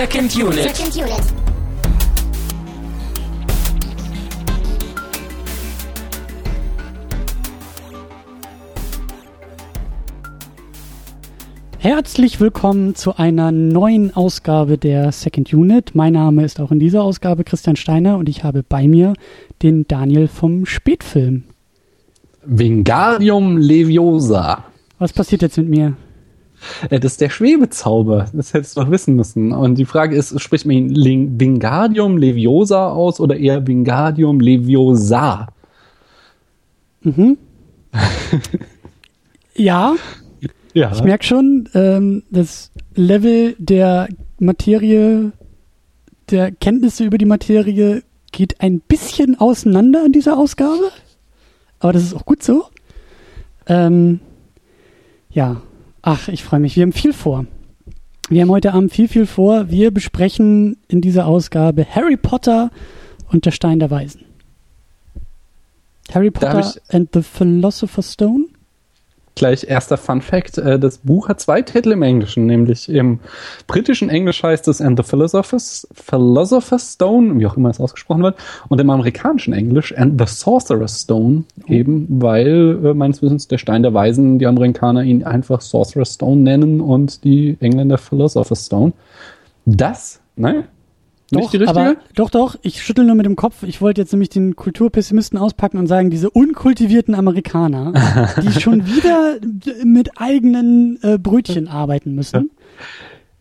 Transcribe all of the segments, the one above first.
Second Unit. Second Unit. Herzlich willkommen zu einer neuen Ausgabe der Second Unit. Mein Name ist auch in dieser Ausgabe Christian Steiner und ich habe bei mir den Daniel vom Spätfilm. Wingardium Leviosa. Was passiert jetzt mit mir? Äh, das ist der Schwebezauber. Das hättest du doch wissen müssen. Und die Frage ist, spricht man ihn Wingardium Leviosa aus oder eher Wingardium Leviosa? Mhm. ja. Ja. Ich merke schon, ähm, das Level der Materie, der Kenntnisse über die Materie geht ein bisschen auseinander in dieser Ausgabe. Aber das ist auch gut so. Ähm, ja, ach, ich freue mich. Wir haben viel vor. Wir haben heute Abend viel, viel vor. Wir besprechen in dieser Ausgabe Harry Potter und der Stein der Weisen. Harry Potter and the Philosopher's Stone? Gleich erster Fun Fact: äh, Das Buch hat zwei Titel im Englischen, nämlich im britischen Englisch heißt es And the Philosopher's, Philosopher's Stone, wie auch immer es ausgesprochen wird, und im amerikanischen Englisch And the Sorcerer's Stone, oh. eben weil äh, meines Wissens der Stein der Weisen, die Amerikaner ihn einfach Sorcerer's Stone nennen und die Engländer Philosopher's Stone. Das, ne? Doch, aber, doch, doch, ich schüttel nur mit dem Kopf. Ich wollte jetzt nämlich den Kulturpessimisten auspacken und sagen, diese unkultivierten Amerikaner, die schon wieder mit eigenen äh, Brötchen arbeiten müssen.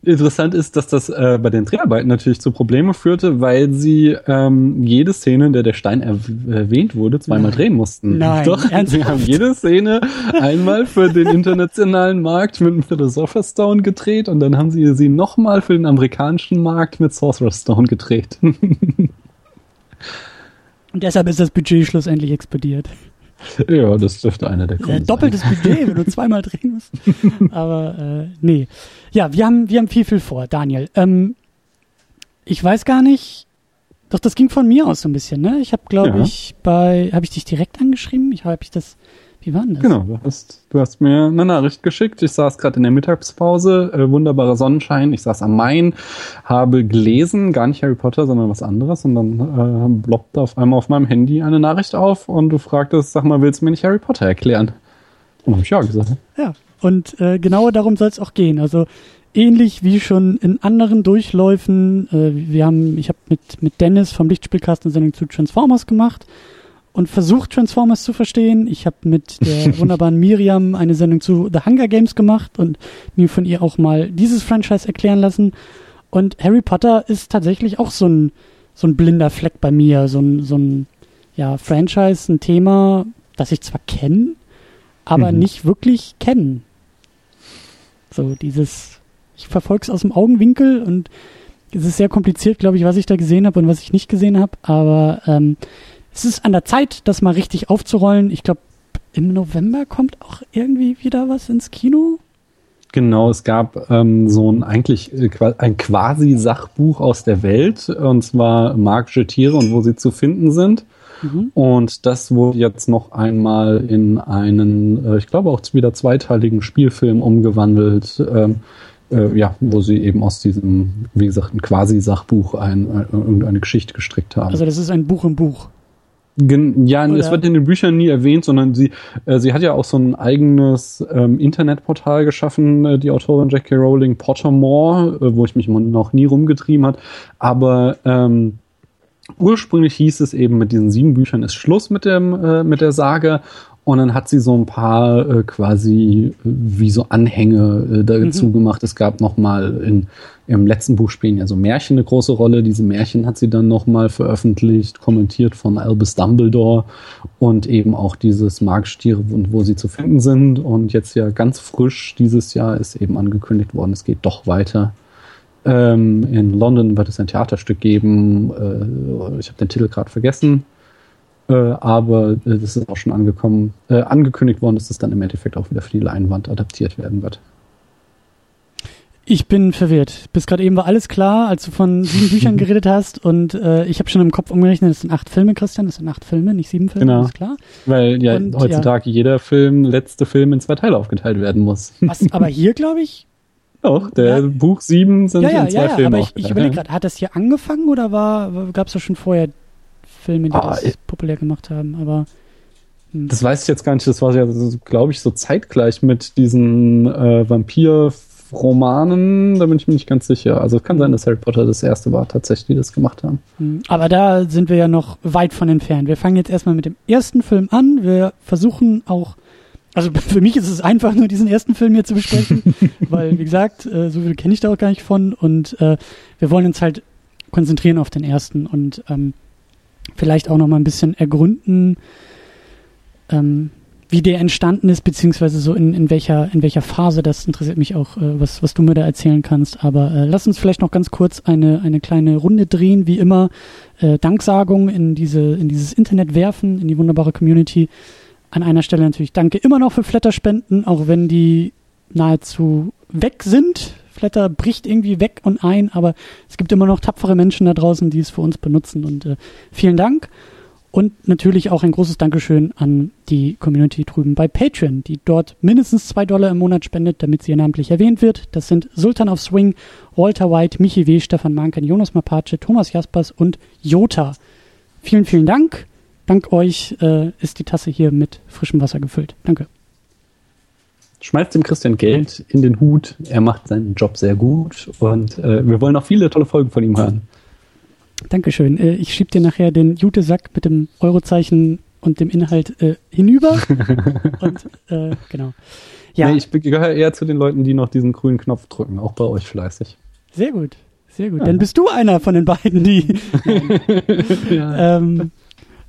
Interessant ist, dass das äh, bei den Dreharbeiten natürlich zu Problemen führte, weil sie ähm, jede Szene, in der der Stein erwähnt wurde, zweimal drehen mussten. Nein, Doch, ernsthaft? sie haben jede Szene einmal für den internationalen Markt mit Philosopher's Stone gedreht und dann haben sie sie nochmal für den amerikanischen Markt mit Sorcerer's Stone gedreht. und deshalb ist das Budget schlussendlich explodiert. Ja, das dürfte einer der Gründe ja, Doppeltes sein. Budget, wenn du zweimal drehen musst. Aber äh, nee. Ja, wir haben, wir haben viel, viel vor, Daniel. Ähm, ich weiß gar nicht. Doch, das ging von mir aus so ein bisschen, ne? Ich habe, glaube ja. ich, bei, habe ich dich direkt angeschrieben? Ich habe ich das wie war denn das? Genau, du hast, du hast mir eine Nachricht geschickt. Ich saß gerade in der Mittagspause, äh, wunderbarer Sonnenschein. Ich saß am Main, habe gelesen, gar nicht Harry Potter, sondern was anderes. Und dann äh, ploppte auf einmal auf meinem Handy eine Nachricht auf und du fragtest, sag mal, willst du mir nicht Harry Potter erklären? Und habe ich ja gesagt. Ja, und äh, genau darum soll es auch gehen. Also ähnlich wie schon in anderen Durchläufen. Äh, wir haben, ich habe mit, mit Dennis vom Lichtspielcast eine Sendung zu Transformers gemacht und versucht, Transformers zu verstehen. Ich habe mit der wunderbaren Miriam eine Sendung zu The Hunger Games gemacht und mir von ihr auch mal dieses Franchise erklären lassen. Und Harry Potter ist tatsächlich auch so ein, so ein blinder Fleck bei mir, so ein, so ein ja, Franchise, ein Thema, das ich zwar kenne, aber mhm. nicht wirklich kenne. So dieses, ich verfolge es aus dem Augenwinkel und es ist sehr kompliziert, glaube ich, was ich da gesehen habe und was ich nicht gesehen habe, aber ähm, es ist an der Zeit, das mal richtig aufzurollen. Ich glaube, im November kommt auch irgendwie wieder was ins Kino. Genau, es gab ähm, so ein eigentlich äh, ein quasi Sachbuch aus der Welt und zwar magische Tiere und wo sie zu finden sind. Mhm. Und das wurde jetzt noch einmal in einen, äh, ich glaube auch wieder zweiteiligen Spielfilm umgewandelt. Ähm, äh, ja, wo sie eben aus diesem, wie gesagt, ein quasi Sachbuch ein, äh, irgendeine Geschichte gestrickt haben. Also das ist ein Buch im Buch. Ja, Oder? es wird in den Büchern nie erwähnt, sondern sie, äh, sie hat ja auch so ein eigenes ähm, Internetportal geschaffen, äh, die Autorin J.K. Rowling, Pottermore, äh, wo ich mich noch nie rumgetrieben hat. Aber ähm, ursprünglich hieß es eben, mit diesen sieben Büchern ist Schluss mit dem äh, mit der Sage und dann hat sie so ein paar äh, quasi äh, wie so Anhänge äh, dazu mhm. gemacht. Es gab noch mal in im letzten Buch spielen ja so Märchen eine große Rolle. Diese Märchen hat sie dann noch mal veröffentlicht, kommentiert von Albus Dumbledore und eben auch dieses Markstiere und wo sie zu finden sind. Und jetzt ja ganz frisch dieses Jahr ist eben angekündigt worden, es geht doch weiter. Ähm, in London wird es ein Theaterstück geben. Äh, ich habe den Titel gerade vergessen. Äh, aber äh, das ist auch schon angekommen, äh, angekündigt worden, dass es dann im Endeffekt auch wieder für die Leinwand adaptiert werden wird. Ich bin verwirrt. Bis gerade eben war alles klar, als du von sieben Büchern geredet hast und äh, ich habe schon im Kopf umgerechnet, das sind acht Filme, Christian, das sind acht Filme, nicht sieben Filme, genau. ist klar. Weil ja und, heutzutage ja. jeder Film, letzte Film in zwei Teile aufgeteilt werden muss. Was aber hier, glaube ich, Doch, der ja. Buch 7 sind ja, ja, in zwei ja, Filmen aber ich, ich überlege gerade, hat das hier angefangen oder war gab es da schon vorher Filme, die ah, das populär gemacht haben? Aber hm. das weiß ich jetzt gar nicht. Das war ja, glaube ich, so zeitgleich mit diesen äh, Vampir Romanen, da bin ich mir nicht ganz sicher. Also es kann sein, dass Harry Potter das erste war, tatsächlich, die das gemacht haben. Hm. Aber da sind wir ja noch weit von entfernt. Wir fangen jetzt erstmal mit dem ersten Film an. Wir versuchen auch, also für mich ist es einfach nur diesen ersten Film hier zu besprechen, weil, wie gesagt, äh, so viel kenne ich da auch gar nicht von und äh, wir wollen uns halt konzentrieren auf den ersten und ähm, vielleicht auch noch mal ein bisschen ergründen, ähm, wie der entstanden ist, beziehungsweise so in, in welcher in welcher Phase, das interessiert mich auch, äh, was, was du mir da erzählen kannst. Aber äh, lass uns vielleicht noch ganz kurz eine, eine kleine Runde drehen, wie immer, äh, Danksagung in diese, in dieses Internet werfen, in die wunderbare Community. An einer Stelle natürlich danke immer noch für Flatterspenden, auch wenn die nahezu weg sind. Flatter bricht irgendwie weg und ein, aber es gibt immer noch tapfere Menschen da draußen, die es für uns benutzen. Und äh, vielen Dank. Und natürlich auch ein großes Dankeschön an die Community drüben bei Patreon, die dort mindestens zwei Dollar im Monat spendet, damit sie namentlich erwähnt wird. Das sind Sultan of Swing, Walter White, Michi W., Stefan Manken, Jonas Mapace, Thomas Jaspers und Jota. Vielen, vielen Dank. Dank euch äh, ist die Tasse hier mit frischem Wasser gefüllt. Danke. Schmeißt dem Christian Geld in den Hut. Er macht seinen Job sehr gut und äh, wir wollen auch viele tolle Folgen von ihm hören. Dankeschön. Äh, ich schieb dir nachher den Jute-Sack mit dem Eurozeichen und dem Inhalt äh, hinüber. und äh, genau. Ja. Nee, ich gehöre eher zu den Leuten, die noch diesen grünen Knopf drücken, auch bei euch fleißig. Sehr gut, sehr gut. Ja. Dann bist du einer von den beiden, die. ja. ähm,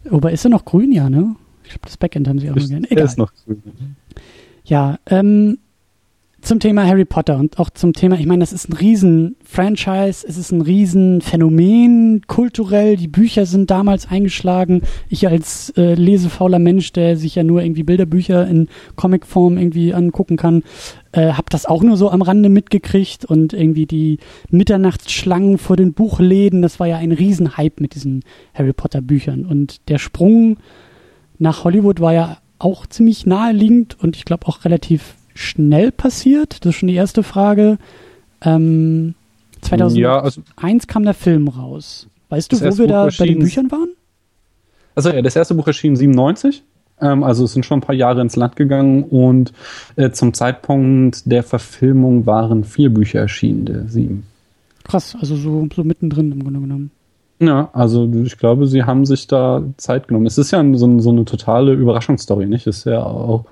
wobei ist er noch grün, ja, ne? Ich glaube, das Backend haben sie auch noch gerne. Egal. Er ist noch grün. Ja, ähm, zum Thema Harry Potter und auch zum Thema, ich meine, das ist ein Riesen-Franchise, es ist ein Riesen-Phänomen kulturell, die Bücher sind damals eingeschlagen. Ich als äh, lesefauler Mensch, der sich ja nur irgendwie Bilderbücher in Comicform irgendwie angucken kann, äh, habe das auch nur so am Rande mitgekriegt und irgendwie die Mitternachtsschlangen vor den Buchläden, das war ja ein Riesenhype mit diesen Harry Potter Büchern und der Sprung nach Hollywood war ja auch ziemlich naheliegend und ich glaube auch relativ schnell passiert? Das ist schon die erste Frage. Ähm, 2001 ja, also kam der Film raus. Weißt du, wo wir Buch da bei den Büchern waren? Also ja, das erste Buch erschien 97. Ähm, also es sind schon ein paar Jahre ins Land gegangen und äh, zum Zeitpunkt der Verfilmung waren vier Bücher erschienen, der sieben. Krass, also so, so mittendrin im Grunde genommen. Ja, also ich glaube, sie haben sich da Zeit genommen. Es ist ja so, so eine totale Überraschungsstory, nicht? Es ist ja auch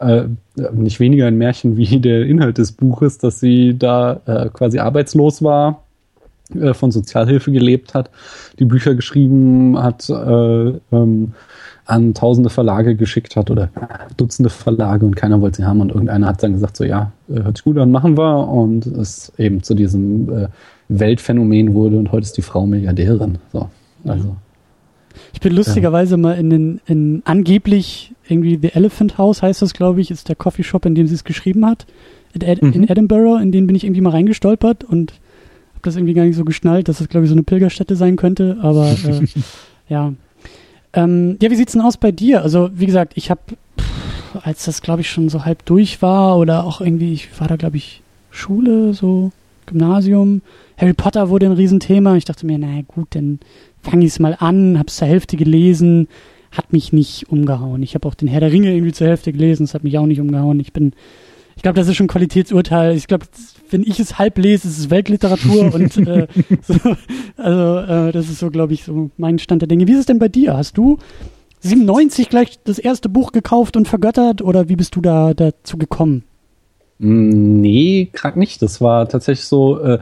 äh, nicht weniger ein Märchen wie der Inhalt des Buches, dass sie da äh, quasi arbeitslos war, äh, von Sozialhilfe gelebt hat, die Bücher geschrieben hat, äh, ähm, an tausende Verlage geschickt hat oder Dutzende Verlage und keiner wollte sie haben und irgendeiner hat dann gesagt, so ja, äh, hört sich gut an, machen wir und es eben zu diesem äh, Weltphänomen wurde und heute ist die Frau Milliardärin. So, also. Ich bin lustigerweise mal in den, in angeblich irgendwie The Elephant House heißt das, glaube ich, ist der Coffeeshop, in dem sie es geschrieben hat. In, Ed mhm. in Edinburgh, in den bin ich irgendwie mal reingestolpert und habe das irgendwie gar nicht so geschnallt, dass das, glaube ich, so eine Pilgerstätte sein könnte. Aber äh, ja. Ähm, ja, wie sieht's denn aus bei dir? Also, wie gesagt, ich habe, als das, glaube ich, schon so halb durch war oder auch irgendwie, ich war da, glaube ich, Schule, so Gymnasium. Harry Potter wurde ein Riesenthema. Ich dachte mir, naja, gut, dann fange ich es mal an, hab's zur Hälfte gelesen, hat mich nicht umgehauen. Ich habe auch den Herr der Ringe irgendwie zur Hälfte gelesen, es hat mich auch nicht umgehauen. Ich bin, ich glaube, das ist schon ein Qualitätsurteil. Ich glaube, wenn ich es halb lese, ist es Weltliteratur und äh, so, also äh, das ist so, glaube ich, so mein Stand der Dinge. Wie ist es denn bei dir? Hast du 97 gleich das erste Buch gekauft und vergöttert oder wie bist du da dazu gekommen? Nee, gerade nicht. Das war tatsächlich so, äh,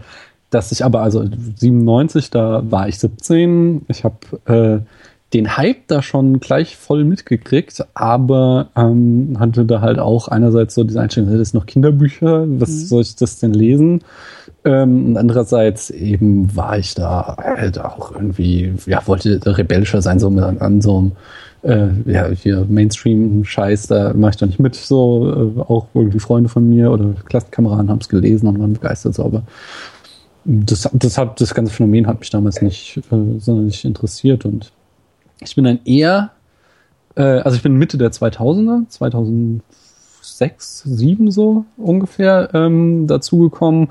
dass ich aber, also 97, da war ich 17. Ich habe äh, den Hype da schon gleich voll mitgekriegt, aber ähm, hatte da halt auch einerseits so diese Einstellung, das ist noch Kinderbücher, was mhm. soll ich das denn lesen? Ähm, und andererseits eben war ich da halt auch irgendwie, ja, wollte rebellischer sein, so mit, an so einem äh, ja, hier Mainstream-Scheiß, da mache ich doch nicht mit, so, äh, auch irgendwie Freunde von mir oder Klassenkameraden haben es gelesen und waren begeistert, so, aber das, das, hat, das ganze Phänomen hat mich damals nicht äh, sonderlich interessiert und ich bin dann eher, äh, also ich bin Mitte der 2000er, 2007 sechs, sieben so ungefähr ähm, dazugekommen.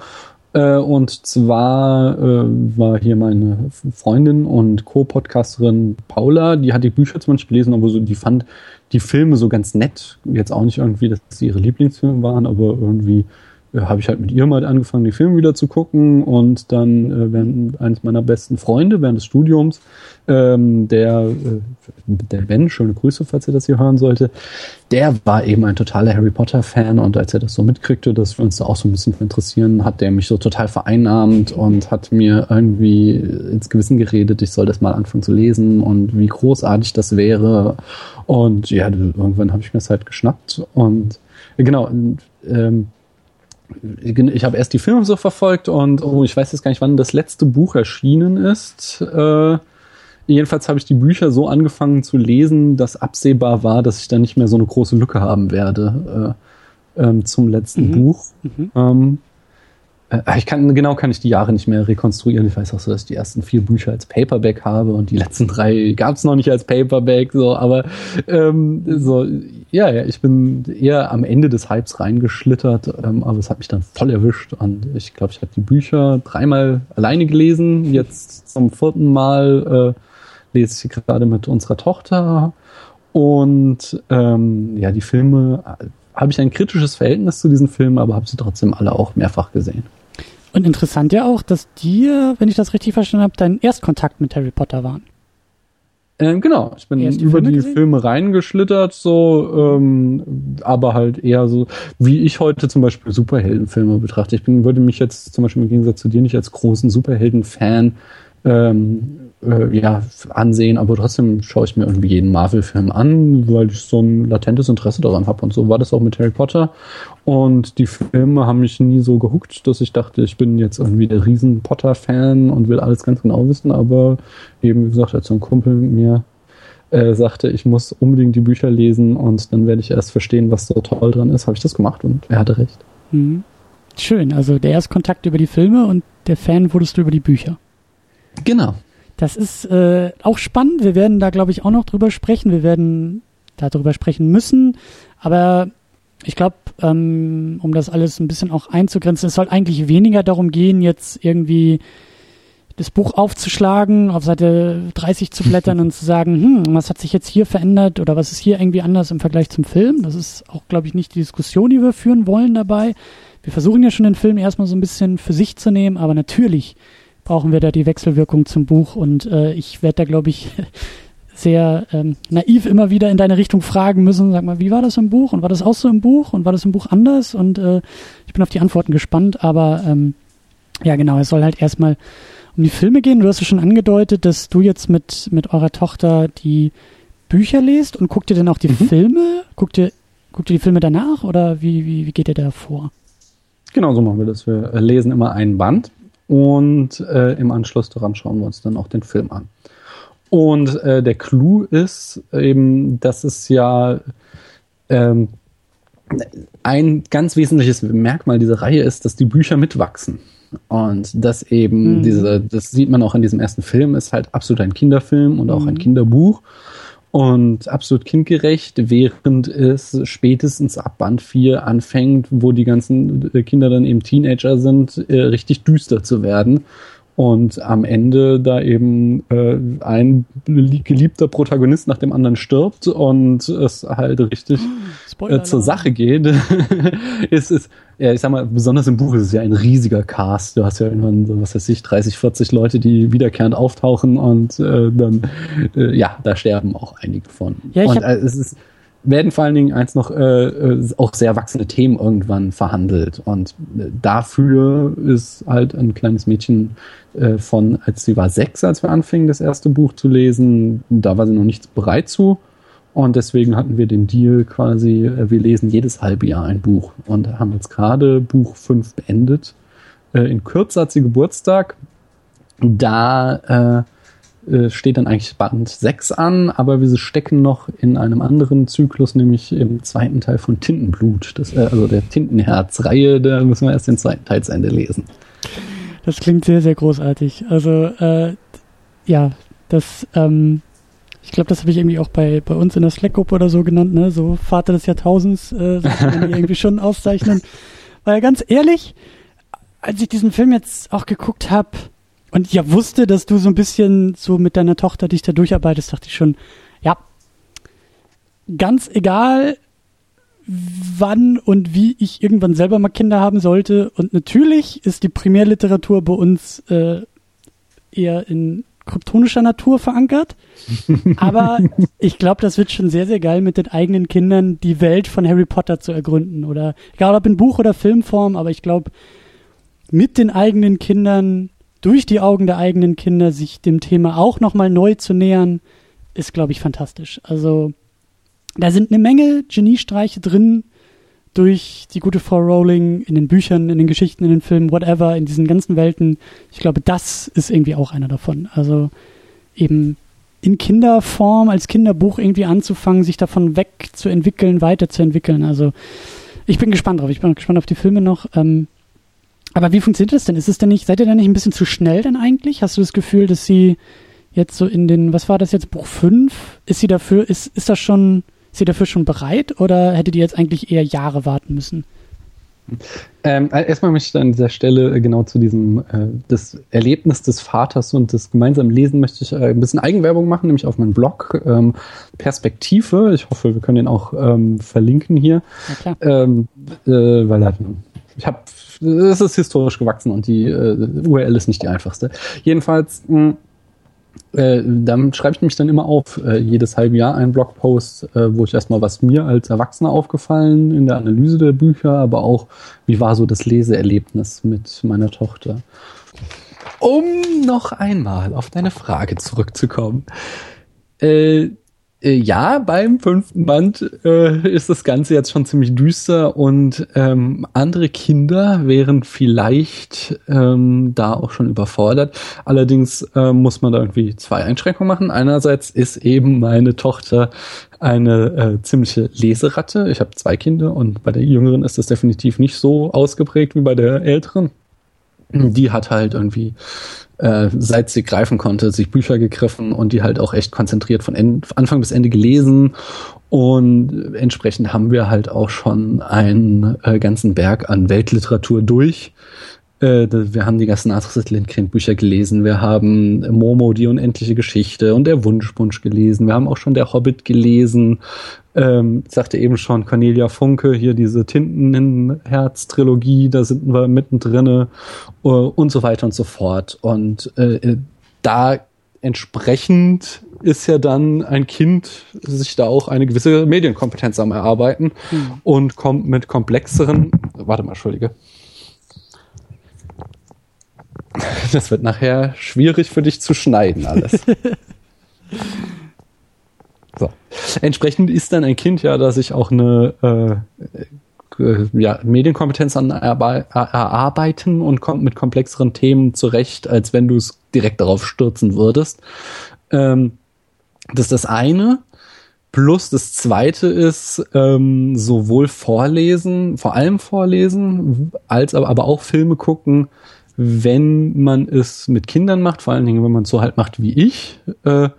Äh, und zwar äh, war hier meine Freundin und Co-Podcasterin Paula, die hat die Bücher zum Beispiel gelesen, aber so, die fand die Filme so ganz nett. Jetzt auch nicht irgendwie, dass sie ihre Lieblingsfilme waren, aber irgendwie habe ich halt mit ihr mal angefangen, die Filme wieder zu gucken. Und dann äh, während eines meiner besten Freunde während des Studiums, ähm, der, äh, der Ben, schöne Grüße, falls er das hier hören sollte, der war eben ein totaler Harry Potter Fan und als er das so mitkriegte, dass wir uns da auch so ein bisschen interessieren, hat der mich so total vereinnahmt und hat mir irgendwie ins Gewissen geredet, ich soll das mal anfangen zu lesen und wie großartig das wäre. Und ja, irgendwann habe ich mir das halt geschnappt. Und genau, ähm, ich habe erst die Filme so verfolgt und oh, ich weiß jetzt gar nicht, wann das letzte Buch erschienen ist. Äh, jedenfalls habe ich die Bücher so angefangen zu lesen, dass absehbar war, dass ich da nicht mehr so eine große Lücke haben werde äh, ähm, zum letzten mhm. Buch. Mhm. Ähm, äh, ich kann, genau kann ich die Jahre nicht mehr rekonstruieren. Ich weiß auch so, dass ich die ersten vier Bücher als Paperback habe und die letzten drei gab es noch nicht als Paperback, so, aber ähm, so, ja, ja, ich bin eher am Ende des Hypes reingeschlittert, ähm, aber es hat mich dann voll erwischt und ich glaube, ich habe die Bücher dreimal alleine gelesen, jetzt zum vierten Mal äh, lese ich sie gerade mit unserer Tochter und ähm, ja, die Filme äh, habe ich ein kritisches Verhältnis zu diesen Filmen, aber habe sie trotzdem alle auch mehrfach gesehen. Und interessant ja auch, dass dir, wenn ich das richtig verstanden habe, dein Erstkontakt mit Harry Potter waren. Ähm, genau, ich bin die über Filme die gesehen? Filme reingeschlittert, so, ähm, aber halt eher so, wie ich heute zum Beispiel Superheldenfilme betrachte. Ich bin, würde mich jetzt zum Beispiel im Gegensatz zu dir nicht als großen Superhelden-Fan ähm, äh, ja, ansehen, aber trotzdem schaue ich mir irgendwie jeden Marvel-Film an, weil ich so ein latentes Interesse daran habe. Und so war das auch mit Harry Potter. Und die Filme haben mich nie so gehuckt, dass ich dachte, ich bin jetzt irgendwie der riesen Potter-Fan und will alles ganz genau wissen. Aber eben, wie gesagt, als so ein Kumpel mir äh, sagte, ich muss unbedingt die Bücher lesen und dann werde ich erst verstehen, was so toll dran ist, habe ich das gemacht und er hatte recht. Mhm. Schön, also der Erstkontakt über die Filme und der Fan wurdest du über die Bücher. Genau. Das ist äh, auch spannend. Wir werden da, glaube ich, auch noch drüber sprechen. Wir werden darüber sprechen müssen. Aber ich glaube, ähm, um das alles ein bisschen auch einzugrenzen, es soll eigentlich weniger darum gehen, jetzt irgendwie das Buch aufzuschlagen, auf Seite 30 zu blättern und zu sagen, hm, was hat sich jetzt hier verändert oder was ist hier irgendwie anders im Vergleich zum Film. Das ist auch, glaube ich, nicht die Diskussion, die wir führen wollen dabei. Wir versuchen ja schon den Film erstmal so ein bisschen für sich zu nehmen, aber natürlich brauchen wir da die Wechselwirkung zum Buch. Und äh, ich werde da, glaube ich, sehr ähm, naiv immer wieder in deine Richtung fragen müssen. Sag mal, wie war das im Buch? Und war das auch so im Buch? Und war das im Buch anders? Und äh, ich bin auf die Antworten gespannt. Aber ähm, ja, genau, es soll halt erstmal um die Filme gehen. Du hast ja schon angedeutet, dass du jetzt mit, mit eurer Tochter die Bücher lest und guckt ihr denn auch die mhm. Filme? Guckt ihr, guckt ihr die Filme danach oder wie, wie, wie geht ihr da vor? Genau so machen wir das. Wir lesen immer einen Band und äh, im Anschluss daran schauen wir uns dann auch den Film an. Und äh, der Clou ist eben, dass es ja ähm, ein ganz wesentliches Merkmal dieser Reihe ist, dass die Bücher mitwachsen. Und das eben, mhm. diese, das sieht man auch in diesem ersten Film, ist halt absolut ein Kinderfilm und auch mhm. ein Kinderbuch und absolut kindgerecht, während es spätestens ab Band 4 anfängt, wo die ganzen äh, Kinder dann eben Teenager sind, äh, richtig düster zu werden und am Ende da eben äh, ein geliebter Protagonist nach dem anderen stirbt und es halt richtig äh, zur Sache geht. es ist, ja, ich sag mal, besonders im Buch ist es ja ein riesiger Cast. Du hast ja irgendwann, so, was weiß ich, 30, 40 Leute, die wiederkehrend auftauchen und äh, dann, äh, ja, da sterben auch einige von. Ja, und äh, es ist werden vor allen Dingen eins noch äh, äh, auch sehr erwachsene Themen irgendwann verhandelt. Und äh, dafür ist halt ein kleines Mädchen äh, von, als sie war sechs, als wir anfingen, das erste Buch zu lesen, da war sie noch nicht bereit zu. Und deswegen hatten wir den Deal quasi, äh, wir lesen jedes halbe Jahr ein Buch und haben jetzt gerade Buch fünf beendet. Äh, in Kürze hat sie Geburtstag. Da äh, steht dann eigentlich Band 6 an, aber wir stecken noch in einem anderen Zyklus, nämlich im zweiten Teil von Tintenblut, das, äh, also der Tintenherz-Reihe, da müssen wir erst den zweiten Teil zu Ende lesen. Das klingt sehr, sehr großartig. Also, äh, ja, das, ähm, Ich glaube, das habe ich irgendwie auch bei, bei uns in der Slack-Gruppe oder so genannt, ne? So Vater des Jahrtausends, äh, die irgendwie schon auszeichnen. Weil ganz ehrlich, als ich diesen Film jetzt auch geguckt habe und ja wusste, dass du so ein bisschen so mit deiner Tochter dich da durcharbeitest, dachte ich schon, ja, ganz egal, wann und wie ich irgendwann selber mal Kinder haben sollte. Und natürlich ist die Primärliteratur bei uns äh, eher in kryptonischer Natur verankert. Aber ich glaube, das wird schon sehr, sehr geil, mit den eigenen Kindern die Welt von Harry Potter zu ergründen. Oder egal ob in Buch- oder Filmform, aber ich glaube, mit den eigenen Kindern, durch die Augen der eigenen Kinder, sich dem Thema auch nochmal neu zu nähern, ist, glaube ich, fantastisch. Also, da sind eine Menge Geniestreiche drin, durch die gute Frau Rowling in den Büchern, in den Geschichten, in den Filmen, whatever, in diesen ganzen Welten. Ich glaube, das ist irgendwie auch einer davon. Also eben in Kinderform, als Kinderbuch irgendwie anzufangen, sich davon wegzuentwickeln, weiterzuentwickeln. Also ich bin gespannt drauf. Ich bin gespannt auf die Filme noch. Ähm, aber wie funktioniert das denn? Ist es denn nicht, seid ihr denn nicht ein bisschen zu schnell denn eigentlich? Hast du das Gefühl, dass sie jetzt so in den, was war das jetzt, Buch 5? Ist sie dafür, ist, ist das schon, ist sie dafür schon bereit oder hättet ihr jetzt eigentlich eher Jahre warten müssen? Ähm, äh, erstmal möchte ich an dieser Stelle äh, genau zu diesem äh, das Erlebnis des Vaters und des gemeinsamen Lesen möchte ich äh, ein bisschen Eigenwerbung machen, nämlich auf meinen Blog ähm, Perspektive. Ich hoffe, wir können den auch ähm, verlinken hier, ähm, äh, weil er, ich habe es ist historisch gewachsen und die äh, URL ist nicht die einfachste. Jedenfalls mh, äh, dann schreibe ich mich dann immer auf, äh, jedes halbe Jahr einen Blogpost, äh, wo ich erstmal, was mir als Erwachsener aufgefallen in der Analyse der Bücher, aber auch, wie war so das Leseerlebnis mit meiner Tochter. Um noch einmal auf deine Frage zurückzukommen. Äh, ja, beim fünften Band äh, ist das Ganze jetzt schon ziemlich düster und ähm, andere Kinder wären vielleicht ähm, da auch schon überfordert. Allerdings äh, muss man da irgendwie zwei Einschränkungen machen. Einerseits ist eben meine Tochter eine äh, ziemliche Leseratte. Ich habe zwei Kinder und bei der jüngeren ist das definitiv nicht so ausgeprägt wie bei der älteren. Die hat halt irgendwie äh, seit sie greifen konnte, sich Bücher gegriffen und die halt auch echt konzentriert von Ende, Anfang bis Ende gelesen. Und entsprechend haben wir halt auch schon einen äh, ganzen Berg an Weltliteratur durch. Äh, wir haben die ganzen Astrid Lindgren Bücher gelesen. Wir haben Momo, die unendliche Geschichte und der Wunschwunsch gelesen. Wir haben auch schon der Hobbit gelesen. Ähm, ich sagte eben schon Cornelia Funke, hier diese Tintenherz-Trilogie, da sind wir mittendrin uh, und so weiter und so fort. Und äh, da entsprechend ist ja dann ein Kind sich da auch eine gewisse Medienkompetenz am erarbeiten mhm. und kommt mit komplexeren, warte mal, entschuldige. Das wird nachher schwierig für dich zu schneiden alles. So. Entsprechend ist dann ein Kind ja, dass ich auch eine äh, äh, ja, Medienkompetenz an erarbeiten und kommt mit komplexeren Themen zurecht, als wenn du es direkt darauf stürzen würdest. Ähm, das ist das eine. Plus das zweite ist ähm, sowohl Vorlesen, vor allem Vorlesen, als aber, aber auch Filme gucken, wenn man es mit Kindern macht, vor allen Dingen, wenn man es so halt macht wie ich, äh,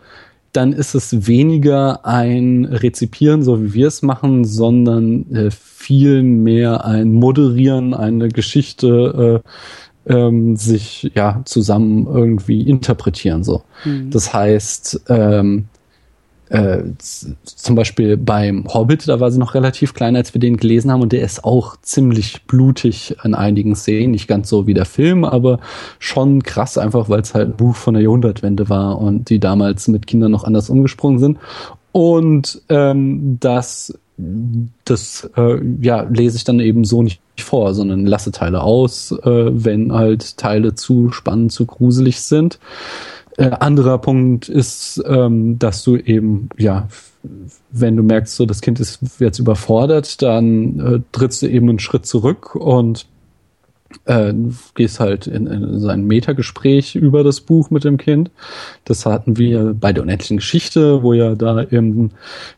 dann ist es weniger ein Rezipieren, so wie wir es machen, sondern äh, viel mehr ein Moderieren, eine Geschichte äh, ähm, sich ja zusammen irgendwie interpretieren. So, mhm. das heißt, ähm, äh, zum Beispiel beim Hobbit, da war sie noch relativ klein, als wir den gelesen haben, und der ist auch ziemlich blutig an einigen Szenen, nicht ganz so wie der Film, aber schon krass, einfach weil es halt ein Buch von der Jahrhundertwende war und die damals mit Kindern noch anders umgesprungen sind. Und ähm, das, das äh, ja, lese ich dann eben so nicht vor, sondern lasse Teile aus, äh, wenn halt Teile zu spannend, zu gruselig sind. Äh, anderer Punkt ist, ähm, dass du eben, ja, wenn du merkst, so das Kind ist jetzt überfordert, dann äh, trittst du eben einen Schritt zurück und äh, gehst halt in, in so ein Metagespräch über das Buch mit dem Kind. Das hatten wir bei der unendlichen Geschichte, wo ja da im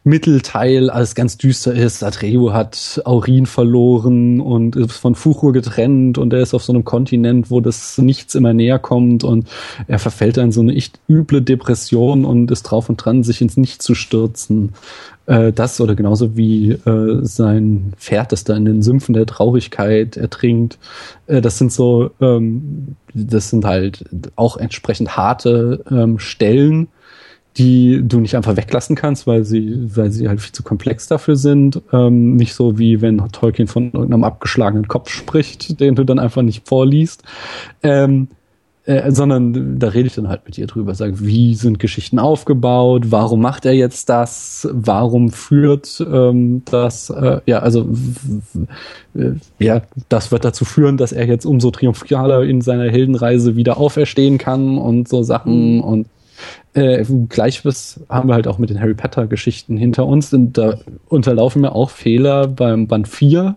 Mittelteil alles ganz düster ist. Atreo hat Aurin verloren und ist von Fuchur getrennt und er ist auf so einem Kontinent, wo das nichts immer näher kommt und er verfällt dann so eine echt üble Depression und ist drauf und dran, sich ins Nichts zu stürzen äh, das oder genauso wie äh, sein Pferd, das da in den Sümpfen der Traurigkeit ertrinkt. Äh, das sind so, ähm, das sind halt auch entsprechend harte ähm, Stellen, die du nicht einfach weglassen kannst, weil sie, weil sie halt viel zu komplex dafür sind. Ähm, nicht so wie wenn Tolkien von irgendeinem abgeschlagenen Kopf spricht, den du dann einfach nicht vorliest. Ähm, äh, sondern da rede ich dann halt mit ihr drüber, sage, wie sind Geschichten aufgebaut, warum macht er jetzt das, warum führt ähm, das, äh, ja, also äh, ja, das wird dazu führen, dass er jetzt umso triumphaler in seiner Heldenreise wieder auferstehen kann und so Sachen mhm. und äh, Gleiches haben wir halt auch mit den Harry Potter Geschichten hinter uns und da unterlaufen mir auch Fehler beim Band 4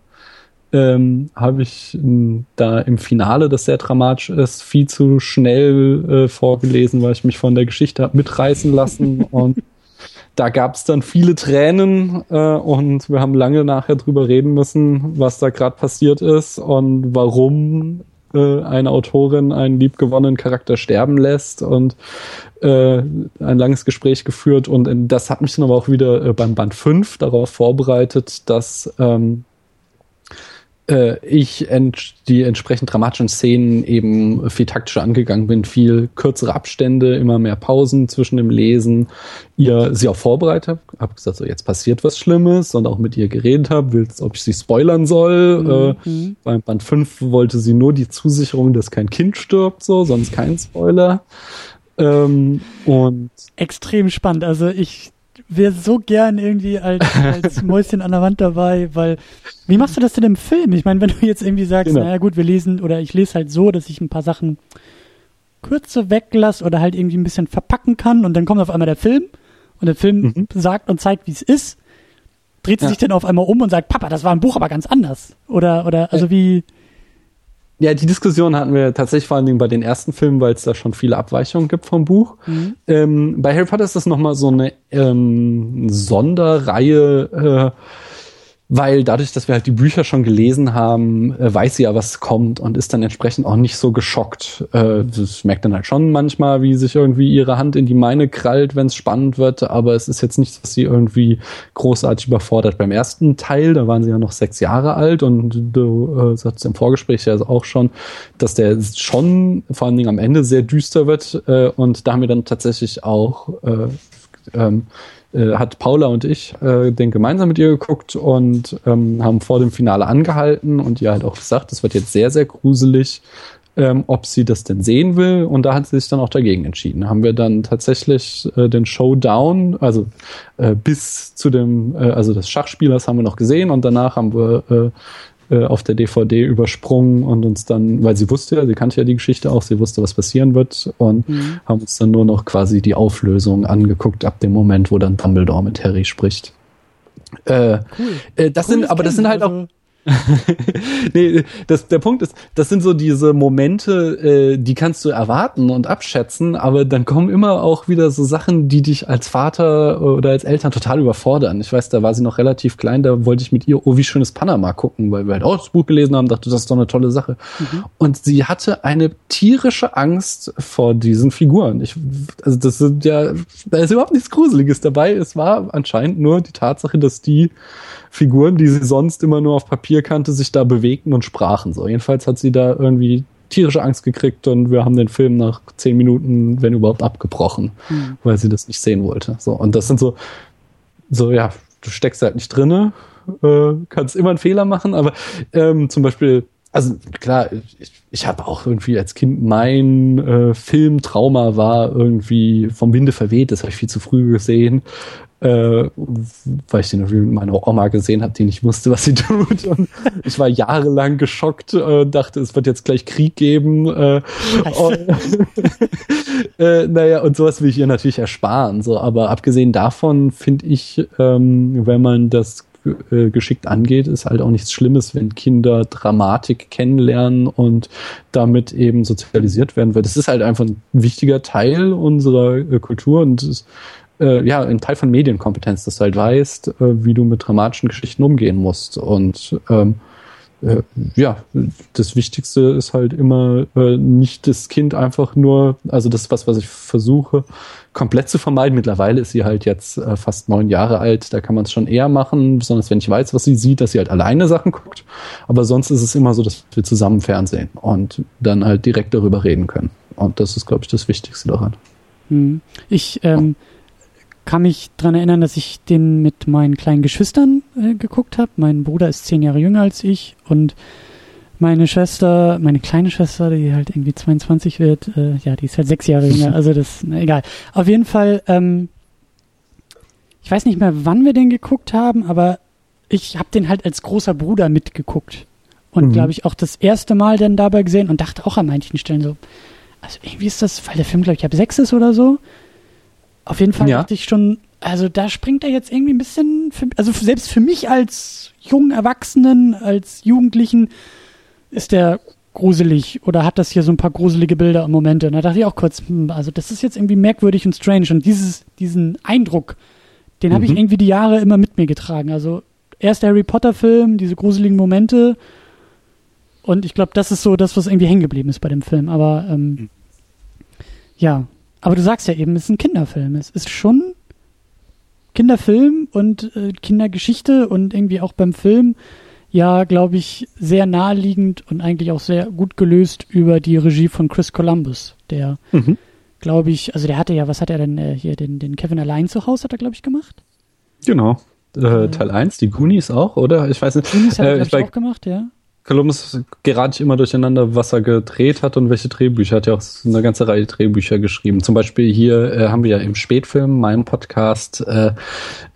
ähm, habe ich ähm, da im Finale, das sehr dramatisch ist, viel zu schnell äh, vorgelesen, weil ich mich von der Geschichte habe mitreißen lassen. Und da gab es dann viele Tränen äh, und wir haben lange nachher drüber reden müssen, was da gerade passiert ist und warum äh, eine Autorin einen liebgewonnenen Charakter sterben lässt und äh, ein langes Gespräch geführt. Und das hat mich dann aber auch wieder äh, beim Band 5 darauf vorbereitet, dass ähm, äh, ich ent die entsprechend dramatischen Szenen eben viel taktischer angegangen bin, viel kürzere Abstände, immer mehr Pausen zwischen dem Lesen, ihr sie auch vorbereitet habe, habe gesagt, so jetzt passiert was Schlimmes und auch mit ihr geredet habe, willst, ob ich sie spoilern soll. Mhm. Äh, beim Band 5 wollte sie nur die Zusicherung, dass kein Kind stirbt, so, sonst kein Spoiler. Ähm, und extrem spannend. Also ich wäre so gern irgendwie als, als Mäuschen an der Wand dabei, weil wie machst du das denn im Film? Ich meine, wenn du jetzt irgendwie sagst, genau. naja gut, wir lesen oder ich lese halt so, dass ich ein paar Sachen kürzer weglasse oder halt irgendwie ein bisschen verpacken kann und dann kommt auf einmal der Film und der Film mhm. sagt und zeigt, wie es ist, dreht sie ja. sich dann auf einmal um und sagt, Papa, das war ein Buch aber ganz anders. Oder, oder, also wie, ja, die Diskussion hatten wir tatsächlich vor allen Dingen bei den ersten Filmen, weil es da schon viele Abweichungen gibt vom Buch. Mhm. Ähm, bei Harry Potter ist das nochmal so eine ähm, Sonderreihe, äh, weil dadurch, dass wir halt die Bücher schon gelesen haben, äh, weiß sie ja, was kommt und ist dann entsprechend auch nicht so geschockt. Äh, das merkt dann halt schon manchmal, wie sich irgendwie ihre Hand in die meine krallt, wenn es spannend wird, aber es ist jetzt nichts, was sie irgendwie großartig überfordert. Beim ersten Teil, da waren sie ja noch sechs Jahre alt und du äh, sagst im Vorgespräch ja auch schon, dass der schon vor allen Dingen am Ende sehr düster wird und da haben wir dann tatsächlich auch äh, ähm, äh, hat Paula und ich äh, den gemeinsam mit ihr geguckt und ähm, haben vor dem Finale angehalten und ihr halt auch gesagt, es wird jetzt sehr, sehr gruselig, ähm, ob sie das denn sehen will. Und da hat sie sich dann auch dagegen entschieden. Haben wir dann tatsächlich äh, den Showdown, also äh, bis zu dem, äh, also des Schachspielers haben wir noch gesehen und danach haben wir äh, äh, auf der DVD übersprungen und uns dann, weil sie wusste ja, sie kannte ja die Geschichte auch, sie wusste, was passieren wird und mhm. haben uns dann nur noch quasi die Auflösung angeguckt ab dem Moment, wo dann Dumbledore mit Harry spricht. Äh, cool. äh, das cool, sind, aber das sind halt also auch nee, das, der Punkt ist, das sind so diese Momente, äh, die kannst du erwarten und abschätzen, aber dann kommen immer auch wieder so Sachen, die dich als Vater oder als Eltern total überfordern. Ich weiß, da war sie noch relativ klein, da wollte ich mit ihr, oh, wie schönes Panama gucken, weil wir halt auch das Buch gelesen haben, dachte, das ist doch eine tolle Sache. Mhm. Und sie hatte eine tierische Angst vor diesen Figuren. Ich, also das sind ja, da ist überhaupt nichts Gruseliges dabei. Es war anscheinend nur die Tatsache, dass die Figuren, die sie sonst immer nur auf Papier kannte, sich da bewegten und sprachen. So, jedenfalls hat sie da irgendwie tierische Angst gekriegt und wir haben den Film nach zehn Minuten, wenn überhaupt, abgebrochen, mhm. weil sie das nicht sehen wollte. So, und das sind so, so, ja, du steckst halt nicht drinne, äh, kannst immer einen Fehler machen, aber ähm, zum Beispiel, also klar, ich, ich habe auch irgendwie als Kind mein äh, Filmtrauma war irgendwie vom Winde verweht, das habe ich viel zu früh gesehen äh, weil ich den irgendwie mit meiner Oma gesehen habe, die nicht wusste, was sie tut. Und ich war jahrelang geschockt, äh, dachte, es wird jetzt gleich Krieg geben. Äh, und, äh, naja, und sowas will ich ihr natürlich ersparen. So, aber abgesehen davon finde ich, ähm, wenn man das äh, geschickt angeht, ist halt auch nichts Schlimmes, wenn Kinder Dramatik kennenlernen und damit eben sozialisiert werden, weil das ist halt einfach ein wichtiger Teil unserer äh, Kultur und ist, äh, ja, ein Teil von Medienkompetenz, dass du halt weißt, äh, wie du mit dramatischen Geschichten umgehen musst und ähm, äh, ja, das Wichtigste ist halt immer äh, nicht das Kind einfach nur, also das ist was, was ich versuche komplett zu vermeiden. Mittlerweile ist sie halt jetzt äh, fast neun Jahre alt, da kann man es schon eher machen, besonders wenn ich weiß, was sie sieht, dass sie halt alleine Sachen guckt. Aber sonst ist es immer so, dass wir zusammen Fernsehen und dann halt direkt darüber reden können. Und das ist, glaube ich, das Wichtigste daran. Hm. Ich ähm, kann mich dran erinnern, dass ich den mit meinen kleinen Geschwistern äh, geguckt habe. Mein Bruder ist zehn Jahre jünger als ich und meine Schwester, meine kleine Schwester, die halt irgendwie 22 wird, äh, ja, die ist halt sechs Jahre jünger, also das, na, egal. Auf jeden Fall, ähm, ich weiß nicht mehr, wann wir den geguckt haben, aber ich habe den halt als großer Bruder mitgeguckt. Und mhm. glaube ich auch das erste Mal dann dabei gesehen und dachte auch an manchen Stellen so, also irgendwie ist das, weil der Film, glaube ich, ab sechs ist oder so. Auf jeden Fall ja. dachte ich schon, also da springt er jetzt irgendwie ein bisschen, für, also selbst für mich als jungen Erwachsenen, als Jugendlichen, ist der gruselig oder hat das hier so ein paar gruselige Bilder und Momente. Und da dachte ich auch kurz, hm, also das ist jetzt irgendwie merkwürdig und strange. Und dieses, diesen Eindruck, den mhm. habe ich irgendwie die Jahre immer mit mir getragen. Also erst der Harry Potter-Film, diese gruseligen Momente. Und ich glaube, das ist so das, was irgendwie hängen geblieben ist bei dem Film. Aber ähm, mhm. ja, aber du sagst ja eben, es ist ein Kinderfilm. Es ist schon Kinderfilm und äh, Kindergeschichte und irgendwie auch beim Film ja, glaube ich, sehr naheliegend und eigentlich auch sehr gut gelöst über die Regie von Chris Columbus, der, mhm. glaube ich, also der hatte ja, was hat er denn äh, hier, den, den Kevin allein zu Hause hat er, glaube ich, gemacht? Genau. Äh, Teil 1, die Goonies auch, oder? Ich weiß nicht. Goonies hat er, äh, ich, auch gemacht, ja. Columbus gerate ich immer durcheinander, was er gedreht hat und welche Drehbücher. Er hat ja auch eine ganze Reihe Drehbücher geschrieben. Zum Beispiel hier äh, haben wir ja im Spätfilm, meinem Podcast, äh,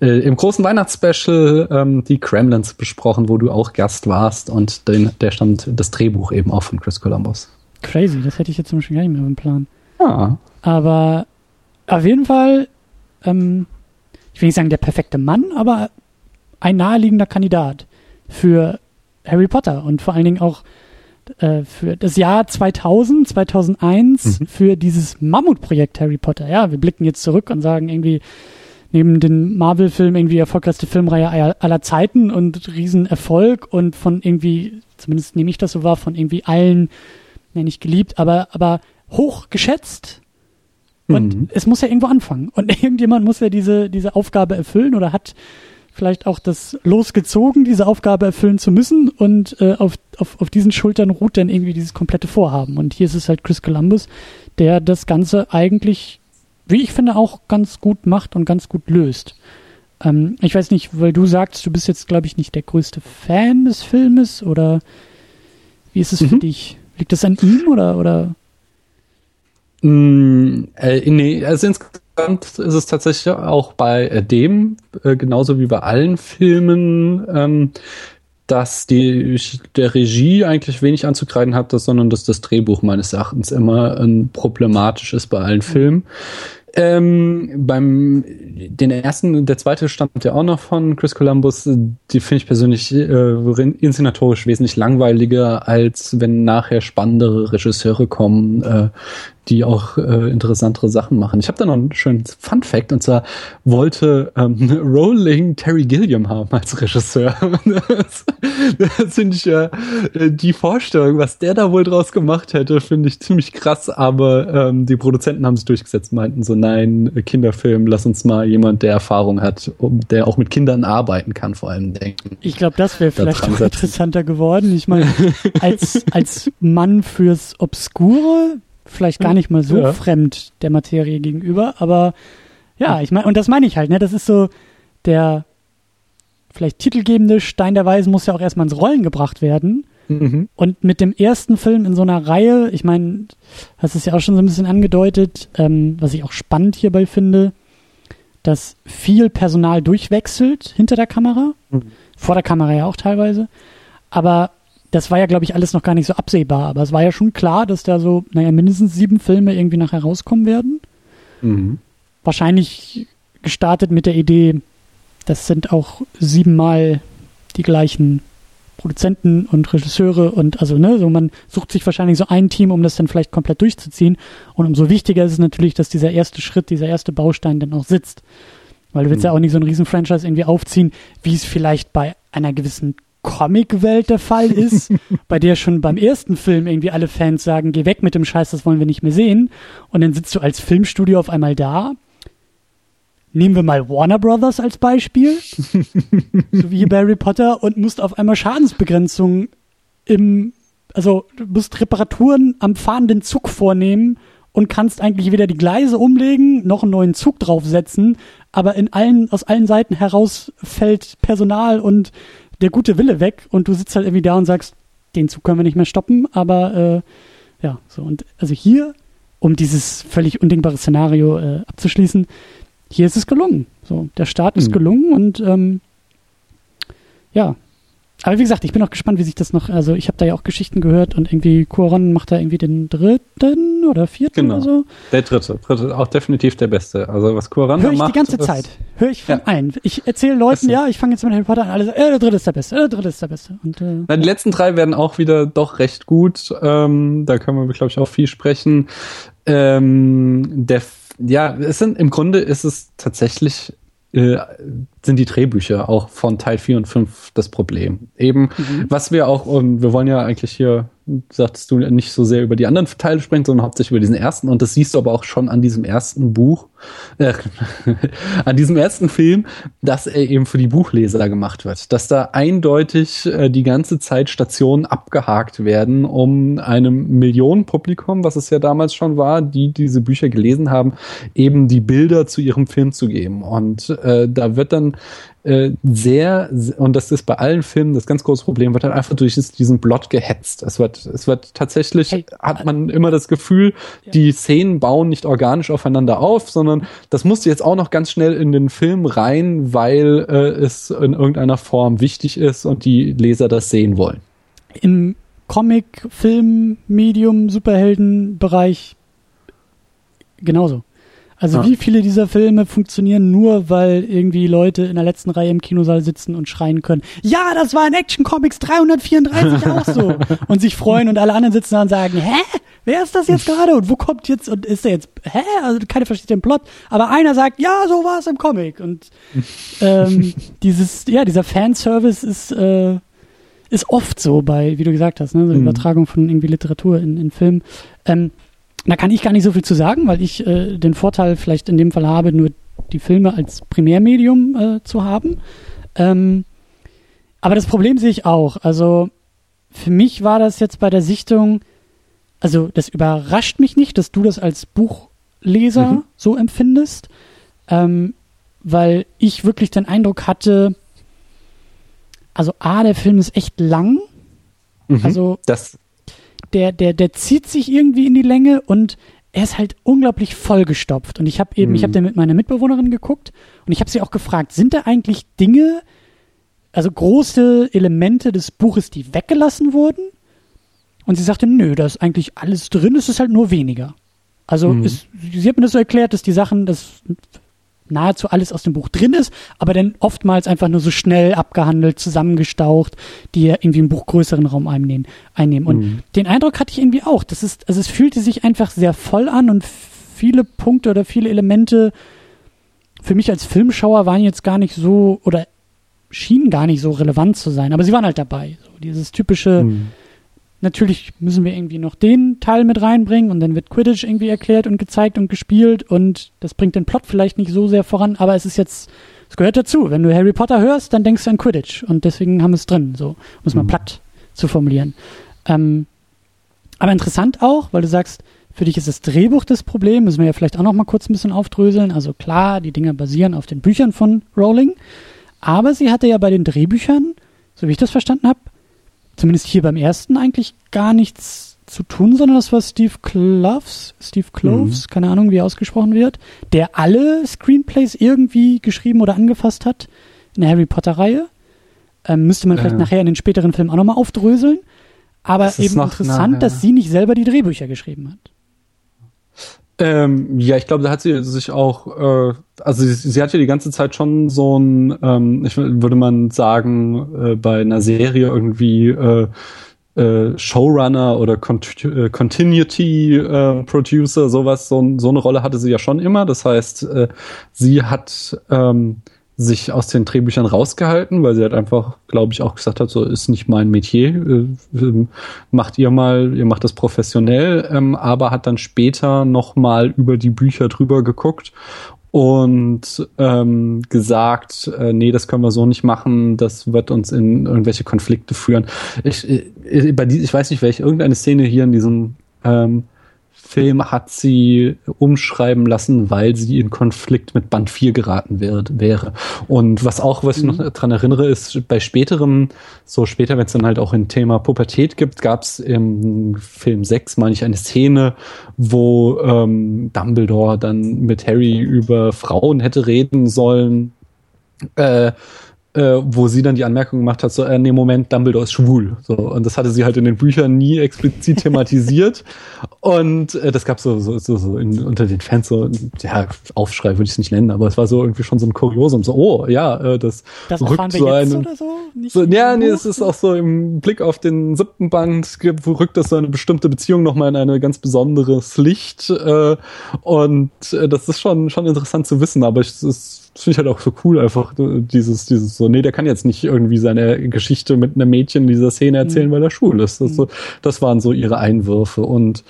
äh, im großen Weihnachtsspecial ähm, die Kremlins besprochen, wo du auch Gast warst und den, der stammt das Drehbuch eben auch von Chris Columbus. Crazy, das hätte ich jetzt zum Beispiel gar nicht mehr im Plan. Ah. Aber auf jeden Fall, ähm, ich will nicht sagen der perfekte Mann, aber ein naheliegender Kandidat für Harry Potter und vor allen Dingen auch äh, für das Jahr 2000, 2001 mhm. für dieses Mammutprojekt Harry Potter. Ja, wir blicken jetzt zurück und sagen irgendwie neben den Marvel-Filmen irgendwie erfolgreichste Filmreihe aller Zeiten und Riesenerfolg und von irgendwie, zumindest nehme ich das so wahr, von irgendwie allen, ja nicht geliebt, aber, aber hoch geschätzt. Und mhm. es muss ja irgendwo anfangen. Und irgendjemand muss ja diese, diese Aufgabe erfüllen oder hat vielleicht auch das losgezogen, diese Aufgabe erfüllen zu müssen und äh, auf, auf, auf diesen Schultern ruht dann irgendwie dieses komplette Vorhaben. Und hier ist es halt Chris Columbus, der das Ganze eigentlich, wie ich finde, auch ganz gut macht und ganz gut löst. Ähm, ich weiß nicht, weil du sagst, du bist jetzt, glaube ich, nicht der größte Fan des Filmes oder wie ist es mhm. für dich? Liegt das an ihm oder, oder? Mm, äh, nee, also insgesamt ist es tatsächlich auch bei äh, dem, äh, genauso wie bei allen Filmen, ähm, dass die der Regie eigentlich wenig anzukreiden hat, sondern dass das Drehbuch meines Erachtens immer ähm, problematisch ist bei allen Filmen. Ähm, beim den ersten, der zweite stammt ja auch noch von Chris Columbus. Die finde ich persönlich äh, inszenatorisch wesentlich langweiliger, als wenn nachher spannendere Regisseure kommen, äh, die auch äh, interessantere Sachen machen. Ich habe da noch einen schönen Fun Fact und zwar wollte ähm, Rowling Terry Gilliam haben als Regisseur. das, das finde ich ja äh, die Vorstellung, was der da wohl draus gemacht hätte, finde ich ziemlich krass. Aber ähm, die Produzenten haben sich durchgesetzt, meinten so, nein, Kinderfilm, lass uns mal jemand, der Erfahrung hat, um, der auch mit Kindern arbeiten kann, vor allem denken. Ich glaube, das wäre vielleicht noch interessanter geworden. Ich meine, als als Mann fürs Obskure vielleicht gar nicht mal so ja. fremd der Materie gegenüber, aber ja, ich meine, und das meine ich halt, ne? Das ist so der vielleicht titelgebende Stein der Weisen muss ja auch erstmal ins Rollen gebracht werden. Mhm. Und mit dem ersten Film in so einer Reihe, ich meine, hast es ja auch schon so ein bisschen angedeutet, ähm, was ich auch spannend hierbei finde, dass viel Personal durchwechselt hinter der Kamera, mhm. vor der Kamera ja auch teilweise, aber das war ja, glaube ich, alles noch gar nicht so absehbar, aber es war ja schon klar, dass da so, naja, mindestens sieben Filme irgendwie nachher rauskommen werden. Mhm. Wahrscheinlich gestartet mit der Idee, das sind auch siebenmal die gleichen Produzenten und Regisseure und also, ne, so man sucht sich wahrscheinlich so ein Team, um das dann vielleicht komplett durchzuziehen. Und umso wichtiger ist es natürlich, dass dieser erste Schritt, dieser erste Baustein dann auch sitzt. Weil du willst mhm. ja auch nicht so ein Riesen-Franchise irgendwie aufziehen, wie es vielleicht bei einer gewissen Comic-Welt der Fall ist, bei der schon beim ersten Film irgendwie alle Fans sagen, geh weg mit dem Scheiß, das wollen wir nicht mehr sehen. Und dann sitzt du als Filmstudio auf einmal da. Nehmen wir mal Warner Brothers als Beispiel, so wie Harry Potter, und musst auf einmal Schadensbegrenzung im, also du musst Reparaturen am fahrenden Zug vornehmen und kannst eigentlich weder die Gleise umlegen, noch einen neuen Zug draufsetzen, aber in allen, aus allen Seiten heraus fällt Personal und der gute Wille weg und du sitzt halt irgendwie da und sagst, den Zug können wir nicht mehr stoppen, aber äh, ja, so und also hier, um dieses völlig undenkbare Szenario äh, abzuschließen, hier ist es gelungen. So, der Start ist mhm. gelungen und ähm, ja. Aber wie gesagt, ich bin auch gespannt, wie sich das noch, also ich habe da ja auch Geschichten gehört und irgendwie Cuaron macht da irgendwie den dritten oder vierten genau. oder so. Der dritte, dritte, auch definitiv der beste. Also was Cuaron macht. Hör ich macht, die ganze Zeit. Hör ich von ja. allen. Ich erzähle Leuten, ja, ich fange jetzt mit Harry Potter an, alle sagen, äh, der dritte ist der beste, äh, der dritte ist der beste. Und, äh, Na, die letzten drei werden auch wieder doch recht gut. Ähm, da können wir, glaube ich, auch viel sprechen. Ähm, der ja, es sind im Grunde ist es tatsächlich äh, sind die Drehbücher auch von Teil 4 und 5 das Problem. Eben, mhm. was wir auch, um, wir wollen ja eigentlich hier, sagtest du, nicht so sehr über die anderen Teile sprechen, sondern hauptsächlich über diesen ersten. Und das siehst du aber auch schon an diesem ersten Buch, äh, an diesem ersten Film, dass er eben für die Buchleser gemacht wird. Dass da eindeutig äh, die ganze Zeit Stationen abgehakt werden, um einem Millionenpublikum, was es ja damals schon war, die diese Bücher gelesen haben, eben die Bilder zu ihrem Film zu geben. Und äh, da wird dann äh, sehr, und das ist bei allen Filmen das ganz große Problem, wird halt einfach durch diesen Plot gehetzt. Es wird, es wird tatsächlich, hey, hat man immer das Gefühl, ja. die Szenen bauen nicht organisch aufeinander auf, sondern das musste jetzt auch noch ganz schnell in den Film rein, weil äh, es in irgendeiner Form wichtig ist und die Leser das sehen wollen. Im Comic, Film, Medium, Superhelden-Bereich genauso. Also ja. wie viele dieser Filme funktionieren nur, weil irgendwie Leute in der letzten Reihe im Kinosaal sitzen und schreien können, ja, das war in Action Comics 334 auch so. Und sich freuen und alle anderen sitzen da und sagen, hä? Wer ist das jetzt gerade? Und wo kommt jetzt, und ist der jetzt, hä? Also keiner versteht den Plot. Aber einer sagt, ja, so war es im Comic. Und ähm, dieses, ja, dieser Fanservice ist, äh, ist oft so bei, wie du gesagt hast, ne, so mhm. Übertragung von irgendwie Literatur in, in Film. Ähm, da kann ich gar nicht so viel zu sagen, weil ich äh, den Vorteil vielleicht in dem Fall habe, nur die Filme als Primärmedium äh, zu haben. Ähm, aber das Problem sehe ich auch. Also für mich war das jetzt bei der Sichtung, also das überrascht mich nicht, dass du das als Buchleser mhm. so empfindest, ähm, weil ich wirklich den Eindruck hatte, also A, der Film ist echt lang. Mhm. Also das der, der, der zieht sich irgendwie in die Länge und er ist halt unglaublich vollgestopft. Und ich habe eben, mhm. ich habe den mit meiner Mitbewohnerin geguckt und ich habe sie auch gefragt, sind da eigentlich Dinge, also große Elemente des Buches, die weggelassen wurden? Und sie sagte, nö, da ist eigentlich alles drin, es ist halt nur weniger. Also mhm. ist, sie hat mir das so erklärt, dass die Sachen, das nahezu alles aus dem Buch drin ist, aber dann oftmals einfach nur so schnell abgehandelt, zusammengestaucht, die ja irgendwie im Buch größeren Raum einnehmen. einnehmen. Und mhm. den Eindruck hatte ich irgendwie auch. Das ist, also es fühlte sich einfach sehr voll an und viele Punkte oder viele Elemente für mich als Filmschauer waren jetzt gar nicht so oder schienen gar nicht so relevant zu sein, aber sie waren halt dabei. So dieses typische, mhm natürlich müssen wir irgendwie noch den Teil mit reinbringen und dann wird Quidditch irgendwie erklärt und gezeigt und gespielt und das bringt den Plot vielleicht nicht so sehr voran, aber es ist jetzt, es gehört dazu. Wenn du Harry Potter hörst, dann denkst du an Quidditch und deswegen haben wir es drin, so, um es mal mhm. platt zu formulieren. Ähm, aber interessant auch, weil du sagst, für dich ist das Drehbuch das Problem, müssen wir ja vielleicht auch noch mal kurz ein bisschen aufdröseln. Also klar, die Dinge basieren auf den Büchern von Rowling, aber sie hatte ja bei den Drehbüchern, so wie ich das verstanden habe, zumindest hier beim ersten eigentlich gar nichts zu tun, sondern das war Steve Kloves, Steve Kloves, mhm. keine Ahnung, wie er ausgesprochen wird, der alle Screenplays irgendwie geschrieben oder angefasst hat in der Harry Potter Reihe. Ähm, müsste man vielleicht äh. nachher in den späteren Filmen auch nochmal aufdröseln. Aber eben interessant, nachher. dass sie nicht selber die Drehbücher geschrieben hat. Ähm, ja, ich glaube, da hat sie sich auch, äh, also sie, sie, hat ja die ganze Zeit schon so ein, ähm, ich würde man sagen, äh, bei einer Serie irgendwie äh, äh, Showrunner oder Cont äh, Continuity äh, Producer, sowas, so, so eine Rolle hatte sie ja schon immer. Das heißt, äh, sie hat ähm, sich aus den Drehbüchern rausgehalten, weil sie halt einfach, glaube ich, auch gesagt hat, so ist nicht mein Metier, äh, ähm, macht ihr mal, ihr macht das professionell, ähm, aber hat dann später noch mal über die Bücher drüber geguckt und ähm, gesagt, äh, nee, das können wir so nicht machen, das wird uns in irgendwelche Konflikte führen. Ich, ich, äh, die, ich weiß nicht, welche, irgendeine Szene hier in diesem ähm, Film hat sie umschreiben lassen, weil sie in Konflikt mit Band 4 geraten wird, wäre. Und was auch, was ich noch mhm. dran erinnere, ist bei späterem, so später, wenn es dann halt auch ein Thema Pubertät gibt, gab es im Film 6, meine ich, eine Szene, wo ähm, Dumbledore dann mit Harry über Frauen hätte reden sollen. Äh, äh, wo sie dann die Anmerkung gemacht hat, so, äh, nee, Moment, Dumbledore ist schwul. So, und das hatte sie halt in den Büchern nie explizit thematisiert. und äh, das gab so, so, so, so in, unter den Fans so, ja, Aufschrei würde ich es nicht nennen, aber es war so irgendwie schon so ein Kuriosum, so, oh, ja, äh, das, das rückt so ein. Oder so? So ja, nee, es ist auch so im Blick auf den siebten Band, rückt das so eine bestimmte Beziehung nochmal in ein ganz besonderes Licht. Äh, und äh, das ist schon, schon interessant zu wissen, aber es ist das finde ich halt auch so cool, einfach dieses, dieses so, nee, der kann jetzt nicht irgendwie seine Geschichte mit einem Mädchen in dieser Szene erzählen, mhm. weil er schwul ist. Das, so, das waren so ihre Einwürfe. Und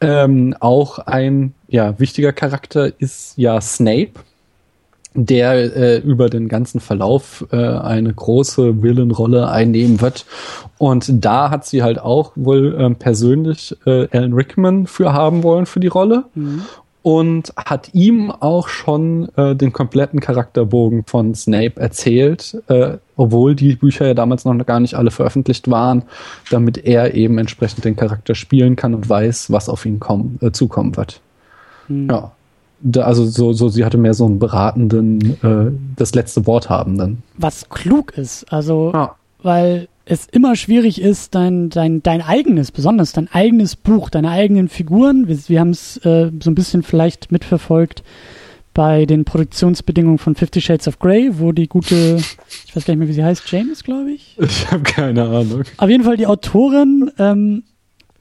ähm, auch ein ja, wichtiger Charakter ist ja Snape, der äh, über den ganzen Verlauf äh, eine große Villenrolle einnehmen wird. Und da hat sie halt auch wohl äh, persönlich äh, Alan Rickman für haben wollen für die Rolle. Mhm und hat ihm auch schon äh, den kompletten Charakterbogen von Snape erzählt, äh, obwohl die Bücher ja damals noch gar nicht alle veröffentlicht waren, damit er eben entsprechend den Charakter spielen kann und weiß, was auf ihn kommen, äh, zukommen wird. Hm. Ja. Da, also so, so, sie hatte mehr so einen beratenden, äh, das letzte Wort haben dann. Was klug ist, also, ja. weil es immer schwierig ist, dein, dein, dein eigenes, besonders dein eigenes Buch, deine eigenen Figuren, wir, wir haben es äh, so ein bisschen vielleicht mitverfolgt bei den Produktionsbedingungen von Fifty Shades of Grey, wo die gute, ich weiß gar nicht mehr, wie sie heißt, James, glaube ich. Ich habe keine Ahnung. Auf jeden Fall die Autorin ähm,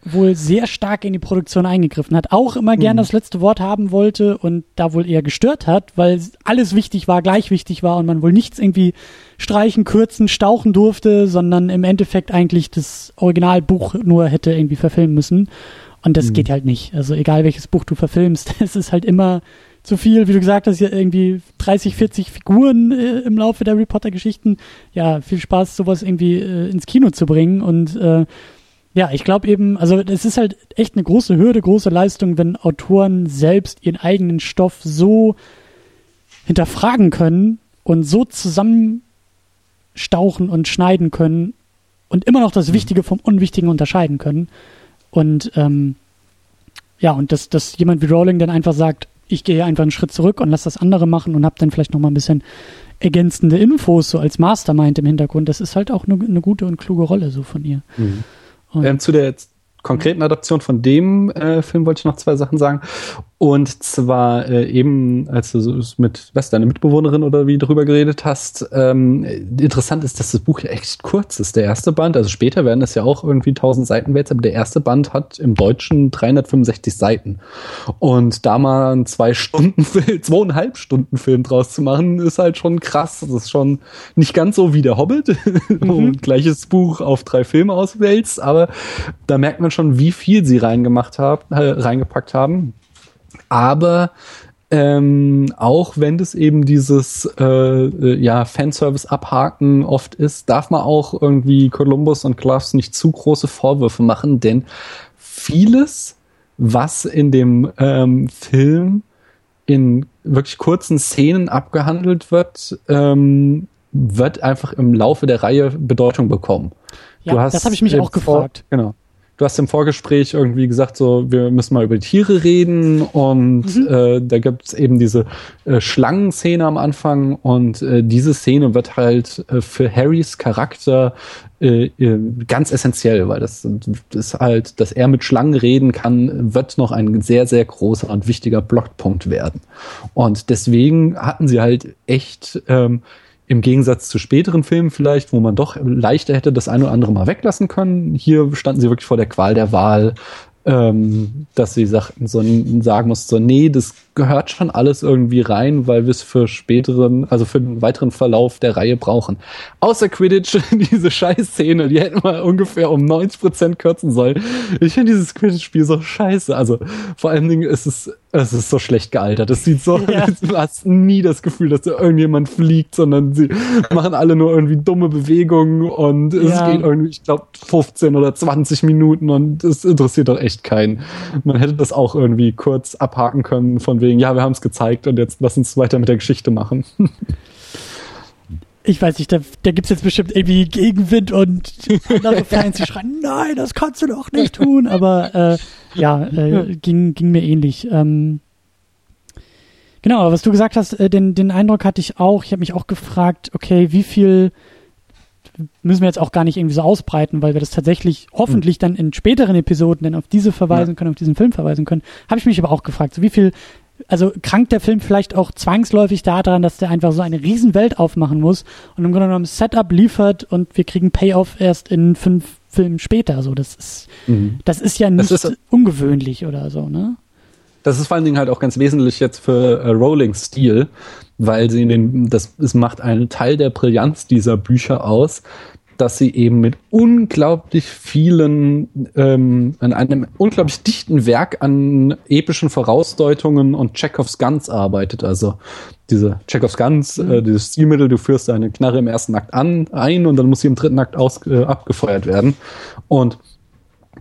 wohl sehr stark in die Produktion eingegriffen hat, auch immer gern mhm. das letzte Wort haben wollte und da wohl eher gestört hat, weil alles wichtig war, gleich wichtig war und man wohl nichts irgendwie streichen, kürzen, stauchen durfte, sondern im Endeffekt eigentlich das Originalbuch nur hätte irgendwie verfilmen müssen. Und das mhm. geht halt nicht. Also egal welches Buch du verfilmst, es ist halt immer zu viel, wie du gesagt hast, ja irgendwie 30, 40 Figuren äh, im Laufe der Harry Potter Geschichten. Ja, viel Spaß, sowas irgendwie äh, ins Kino zu bringen und äh, ja, ich glaube eben, also es ist halt echt eine große Hürde, große Leistung, wenn Autoren selbst ihren eigenen Stoff so hinterfragen können und so zusammenstauchen und schneiden können und immer noch das mhm. Wichtige vom Unwichtigen unterscheiden können. Und ähm, ja, und dass, dass jemand wie Rowling dann einfach sagt, ich gehe einfach einen Schritt zurück und lass das andere machen und hab dann vielleicht noch mal ein bisschen ergänzende Infos so als Mastermind im Hintergrund. Das ist halt auch eine, eine gute und kluge Rolle so von ihr. Mhm. Ähm, zu der konkreten Adaption von dem äh, Film wollte ich noch zwei Sachen sagen. Und zwar äh, eben, als du mit, was, deine Mitbewohnerin oder wie drüber geredet hast, ähm, interessant ist, dass das Buch ja echt kurz ist. Der erste Band, also später werden es ja auch irgendwie 1000 Seiten wert, aber der erste Band hat im Deutschen 365 Seiten. Und da mal einen zwei Stunden, zweieinhalb Stunden Film draus zu machen, ist halt schon krass. Das ist schon nicht ganz so wie der Hobbit, wo mhm. gleiches Buch auf drei Filme auswälzt, aber da merkt man schon, wie viel sie reingemacht haben, äh, reingepackt haben aber ähm, auch wenn das eben dieses äh, äh, ja, Fanservice abhaken oft ist, darf man auch irgendwie Columbus und Gloves nicht zu große Vorwürfe machen, denn vieles, was in dem ähm, Film in wirklich kurzen Szenen abgehandelt wird, ähm, wird einfach im Laufe der Reihe Bedeutung bekommen. Ja, das habe ich mich auch gefragt. Genau du hast im Vorgespräch irgendwie gesagt, so, wir müssen mal über die Tiere reden und mhm. äh, da gibt es eben diese äh, Schlangenszene am Anfang und äh, diese Szene wird halt äh, für Harrys Charakter äh, äh, ganz essentiell, weil das, das halt, dass er mit Schlangen reden kann, wird noch ein sehr, sehr großer und wichtiger Blockpunkt werden. Und deswegen hatten sie halt echt ähm, im Gegensatz zu späteren Filmen vielleicht, wo man doch leichter hätte das eine oder andere mal weglassen können. Hier standen sie wirklich vor der Qual der Wahl, ähm, dass sie sagten, so, sagen mussten, so, nee, das gehört schon alles irgendwie rein, weil wir es für späteren, also für den weiteren Verlauf der Reihe brauchen. Außer Quidditch, diese Scheißszene, die hätten wir ungefähr um 90 Prozent kürzen sollen. Ich finde dieses Quidditch-Spiel so scheiße. Also vor allen Dingen ist es, es ist so schlecht gealtert. Es sieht so, ja. du hast nie das Gefühl, dass da irgendjemand fliegt, sondern sie machen alle nur irgendwie dumme Bewegungen und es ja. geht irgendwie, ich glaube, 15 oder 20 Minuten und es interessiert doch echt keinen. Man hätte das auch irgendwie kurz abhaken können von wegen, ja, wir haben es gezeigt und jetzt lass uns weiter mit der Geschichte machen. ich weiß nicht, da, da gibt es jetzt bestimmt irgendwie Gegenwind und andere Fans, die schreien, nein, das kannst du doch nicht tun. Aber äh, ja, äh, ging, ging mir ähnlich. Ähm, genau, aber was du gesagt hast, äh, den, den Eindruck hatte ich auch. Ich habe mich auch gefragt, okay, wie viel müssen wir jetzt auch gar nicht irgendwie so ausbreiten, weil wir das tatsächlich hoffentlich dann in späteren Episoden dann auf diese verweisen können, auf diesen Film verweisen können. Habe ich mich aber auch gefragt, so wie viel also krankt der Film vielleicht auch zwangsläufig daran, dass der einfach so eine Riesenwelt aufmachen muss und im Grunde genommen Setup liefert und wir kriegen Payoff erst in fünf Filmen später. So, das ist, mhm. das ist ja nicht ist, ungewöhnlich oder so, ne? Das ist vor allen Dingen halt auch ganz wesentlich jetzt für äh, Rowlings Stil, weil sie den, das, es macht einen Teil der Brillanz dieser Bücher aus, dass sie eben mit unglaublich vielen, ähm, an einem unglaublich dichten Werk an epischen Vorausdeutungen und Chekhovs Guns arbeitet. Also diese Chekhovs Guns, mhm. äh, dieses Stilmittel, du führst deine Knarre im ersten Akt an, ein und dann muss sie im dritten Akt aus, äh, abgefeuert werden. Und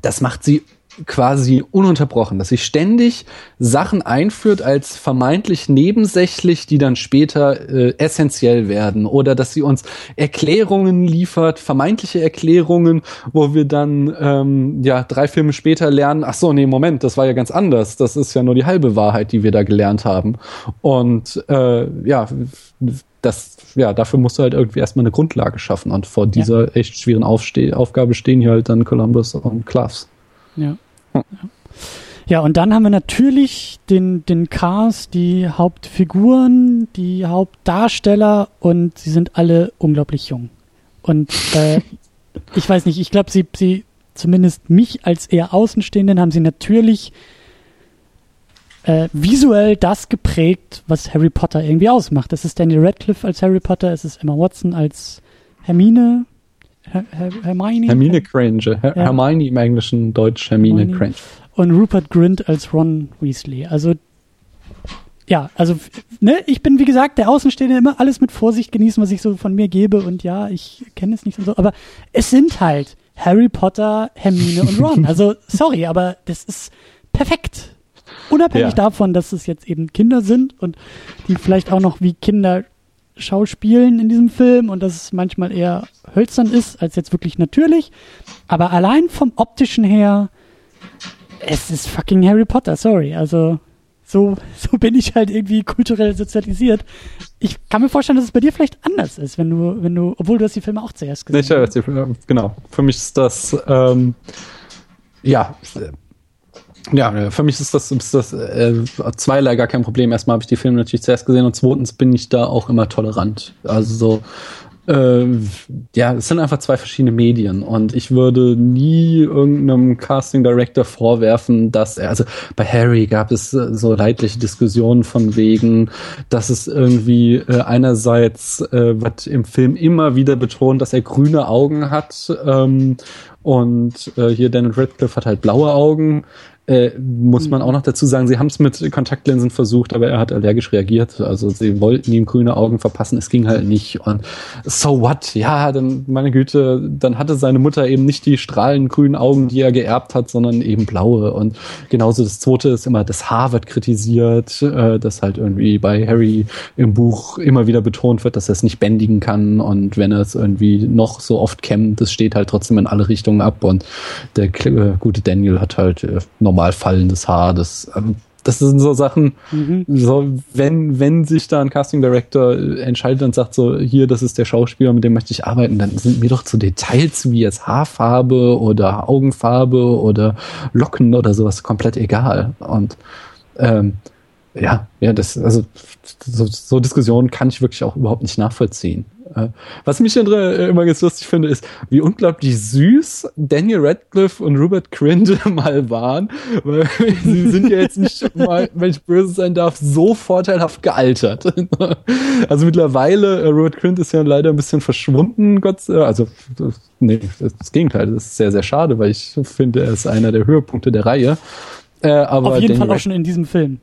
das macht sie quasi ununterbrochen, dass sie ständig Sachen einführt als vermeintlich nebensächlich, die dann später äh, essentiell werden oder dass sie uns Erklärungen liefert, vermeintliche Erklärungen, wo wir dann ähm, ja drei Filme später lernen, ach so, nee, Moment, das war ja ganz anders, das ist ja nur die halbe Wahrheit, die wir da gelernt haben und äh, ja, das, ja, dafür musst du halt irgendwie erstmal eine Grundlage schaffen und vor dieser ja. echt schweren Aufste Aufgabe stehen hier halt dann Columbus und Cloves. Ja. ja. Ja, und dann haben wir natürlich den, den Cast, die Hauptfiguren, die Hauptdarsteller und sie sind alle unglaublich jung. Und äh, ich weiß nicht, ich glaube, sie, sie, zumindest mich als eher Außenstehenden, haben sie natürlich äh, visuell das geprägt, was Harry Potter irgendwie ausmacht. Es ist Daniel Radcliffe als Harry Potter, es ist Emma Watson als Hermine, Her Her Hermione? Hermine Granger. Her ja. Hermione im Englischen, Deutsch Hermine, Hermione. Granger. Und Rupert Grint als Ron Weasley. Also, ja, also, ne, ich bin, wie gesagt, der Außenstehende immer alles mit Vorsicht genießen, was ich so von mir gebe. Und ja, ich kenne es nicht und so. Aber es sind halt Harry Potter, Hermine und Ron. Also, sorry, aber das ist perfekt. Unabhängig ja. davon, dass es jetzt eben Kinder sind und die vielleicht auch noch wie Kinder schauspielen in diesem Film und dass es manchmal eher hölzern ist als jetzt wirklich natürlich. Aber allein vom optischen her, es ist fucking Harry Potter, sorry. Also so, so bin ich halt irgendwie kulturell sozialisiert. Ich kann mir vorstellen, dass es bei dir vielleicht anders ist, wenn du, wenn du, obwohl du hast die Filme auch zuerst gesehen. hast. genau. Für mich ist das, ähm, ja, ja, für mich ist das, ist das äh, zweierlei gar kein Problem. Erstmal habe ich die Filme natürlich zuerst gesehen und zweitens bin ich da auch immer tolerant. Also so, äh, ja, es sind einfach zwei verschiedene Medien und ich würde nie irgendeinem Casting Director vorwerfen, dass er, also bei Harry gab es äh, so leidliche Diskussionen von wegen, dass es irgendwie äh, einerseits äh, wird im Film immer wieder betont, dass er grüne Augen hat ähm, und äh, hier Daniel Radcliffe hat halt blaue Augen. Äh, muss man auch noch dazu sagen, sie haben es mit Kontaktlinsen versucht, aber er hat allergisch reagiert. Also sie wollten ihm grüne Augen verpassen, es ging halt nicht. Und so what? Ja, dann, meine Güte, dann hatte seine Mutter eben nicht die strahlend grünen Augen, die er geerbt hat, sondern eben blaue. Und genauso das zweite ist immer, das Haar wird kritisiert, äh, dass halt irgendwie bei Harry im Buch immer wieder betont wird, dass er es nicht bändigen kann. Und wenn er es irgendwie noch so oft kämmt, das steht halt trotzdem in alle Richtungen ab. Und der äh, gute Daniel hat halt äh, normal fallendes Haar. Das, ähm, das sind so Sachen, mhm. so, wenn, wenn sich da ein Casting Director äh, entscheidet und sagt so, hier, das ist der Schauspieler, mit dem möchte ich arbeiten, dann sind mir doch zu Details wie jetzt Haarfarbe oder Augenfarbe oder Locken oder sowas komplett egal. Und ähm, ja, ja, das, also so, so Diskussionen kann ich wirklich auch überhaupt nicht nachvollziehen. Äh, was mich äh, immer ganz lustig finde, ist, wie unglaublich süß Daniel Radcliffe und Rupert Grint mal waren, weil sie sind ja jetzt nicht mal, wenn ich böse sein darf, so vorteilhaft gealtert. Also mittlerweile, äh, Rupert Grint ist ja leider ein bisschen verschwunden, Gott, also nee, das Gegenteil, das ist sehr, sehr schade, weil ich finde, er ist einer der Höhepunkte der Reihe. aber Auf jeden Daniel Fall auch schon in diesem Film.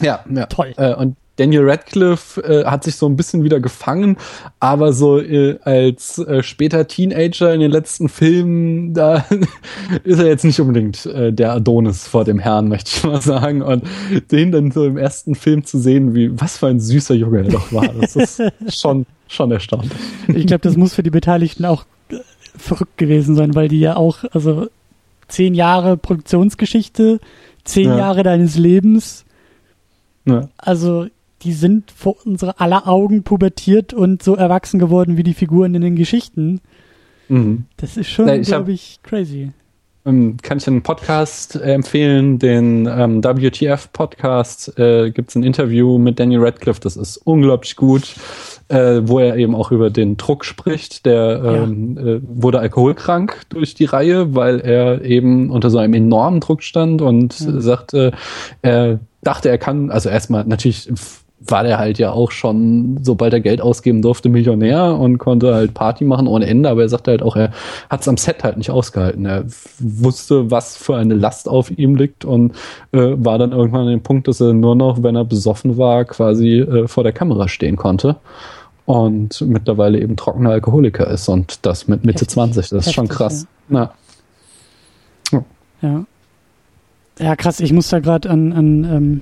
Ja, ja. Toll. und Daniel Radcliffe äh, hat sich so ein bisschen wieder gefangen, aber so äh, als äh, später Teenager in den letzten Filmen, da ist er jetzt nicht unbedingt äh, der Adonis vor dem Herrn, möchte ich mal sagen. Und den dann so im ersten Film zu sehen, wie was für ein süßer Junge er doch war, das ist schon, schon erstaunlich. Ich glaube, das muss für die Beteiligten auch äh, verrückt gewesen sein, weil die ja auch, also zehn Jahre Produktionsgeschichte, zehn ja. Jahre deines Lebens. Ja. Also die sind vor unserer aller Augen pubertiert und so erwachsen geworden wie die Figuren in den Geschichten. Mhm. Das ist schon, glaube ich, crazy. Ähm, kann ich einen Podcast äh, empfehlen, den ähm, WTF-Podcast, äh, gibt es ein Interview mit Daniel Radcliffe, das ist unglaublich gut, äh, wo er eben auch über den Druck spricht. Der ähm, ja. äh, wurde alkoholkrank durch die Reihe, weil er eben unter so einem enormen Druck stand und ja. sagte, er dachte, er kann, also erstmal natürlich war der halt ja auch schon, sobald er Geld ausgeben durfte, Millionär und konnte halt Party machen ohne Ende, aber er sagte halt auch, er hat es am Set halt nicht ausgehalten. Er wusste, was für eine Last auf ihm liegt und äh, war dann irgendwann an dem Punkt, dass er nur noch, wenn er besoffen war, quasi äh, vor der Kamera stehen konnte und mittlerweile eben trockener Alkoholiker ist und das mit Mitte Heftig. 20. Das Heftig, ist schon krass. Ja. ja. ja. Ja, krass. Ich muss da gerade an, an ähm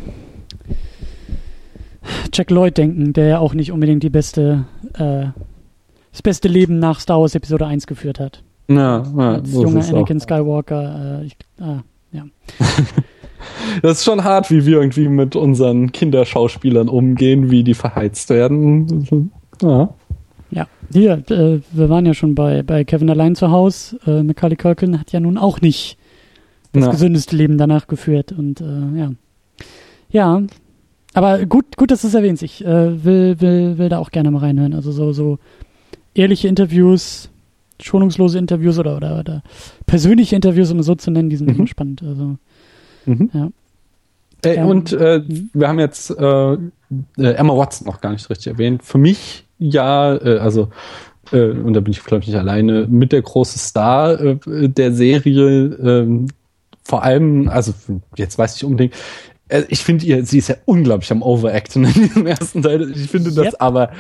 Jack Lloyd denken, der ja auch nicht unbedingt die beste, äh, das beste Leben nach Star Wars Episode 1 geführt hat. Ja, ja Als so junger Anakin auch. Skywalker, äh, ich, ah, ja. das ist schon hart, wie wir irgendwie mit unseren Kinderschauspielern umgehen, wie die verheizt werden. Ja. Ja, hier, äh, wir waren ja schon bei, bei Kevin allein zu Hause. Äh, Macaulay Culkin hat ja nun auch nicht das ja. gesündeste Leben danach geführt und äh, ja. Ja, aber gut, gut, dass du es erwähnst. Ich äh, will, will, will da auch gerne mal reinhören. Also so, so ehrliche Interviews, schonungslose Interviews oder, oder, oder persönliche Interviews, um es so zu nennen, die sind mhm. immer spannend. Also, mhm. ja. Äh, ähm, und äh, wir haben jetzt äh, äh, Emma Watson noch gar nicht richtig erwähnt. Für mich ja, äh, also äh, und da bin ich glaube ich nicht alleine, mit der große Star äh, der Serie, äh, vor allem, also jetzt weiß ich unbedingt, ich finde ihr, sie ist ja unglaublich am Overacten in diesem ersten Teil. Ich finde das yep. aber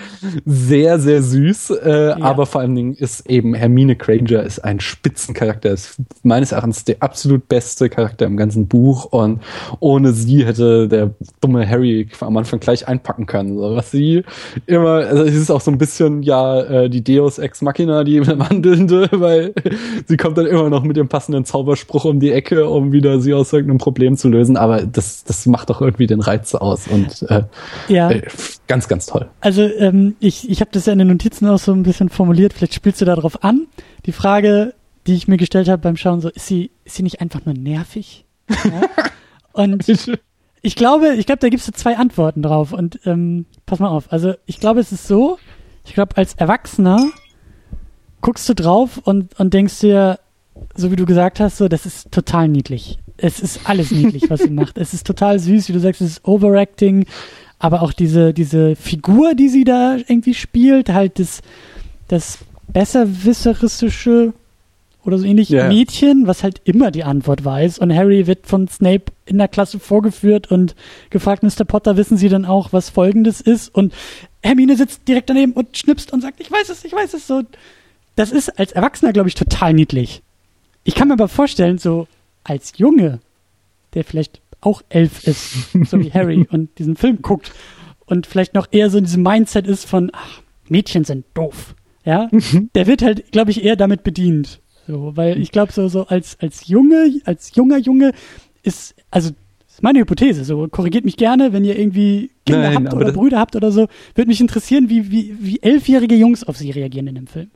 sehr, sehr süß. Äh, ja. Aber vor allen Dingen ist eben Hermine Granger ist ein Spitzencharakter, ist meines Erachtens der absolut beste Charakter im ganzen Buch. Und ohne sie hätte der dumme Harry am Anfang gleich einpacken können. So, was sie immer, also es ist auch so ein bisschen ja äh, die Deus Ex Machina, die Wandelnde, weil sie kommt dann immer noch mit dem passenden Zauberspruch um die Ecke, um wieder sie aus irgendeinem Problem zu lösen. Aber das, das macht doch irgendwie den Reiz aus und äh, ja. Äh, ganz, ganz toll. Also ähm, ich, ich habe das ja in den Notizen auch so ein bisschen formuliert, vielleicht spielst du darauf an. Die Frage, die ich mir gestellt habe beim Schauen, so, ist sie, ist sie nicht einfach nur nervig? Ja? und ich glaube, ich glaube, da gibst du zwei Antworten drauf. Und ähm, pass mal auf, also ich glaube, es ist so, ich glaube, als Erwachsener guckst du drauf und, und denkst dir, so wie du gesagt hast, so, das ist total niedlich es ist alles niedlich, was sie macht. Es ist total süß, wie du sagst, es ist Overacting, aber auch diese, diese Figur, die sie da irgendwie spielt, halt das, das besserwisseristische oder so ähnlich yeah. Mädchen, was halt immer die Antwort weiß. Und Harry wird von Snape in der Klasse vorgeführt und gefragt, Mr. Potter, wissen Sie denn auch, was folgendes ist? Und Hermine sitzt direkt daneben und schnipst und sagt, ich weiß es, ich weiß es so. Das ist als Erwachsener, glaube ich, total niedlich. Ich kann mir aber vorstellen, so als Junge, der vielleicht auch elf ist, so wie Harry und diesen Film guckt und vielleicht noch eher so in diesem Mindset ist von, ach, Mädchen sind doof. Ja, mhm. der wird halt, glaube ich, eher damit bedient. So, weil ich glaube, so, so als, als Junge, als junger Junge ist, also ist meine Hypothese, so korrigiert mich gerne, wenn ihr irgendwie Kinder Nein, habt oder Brüder habt oder so, würde mich interessieren, wie, wie, wie elfjährige Jungs auf sie reagieren in dem Film.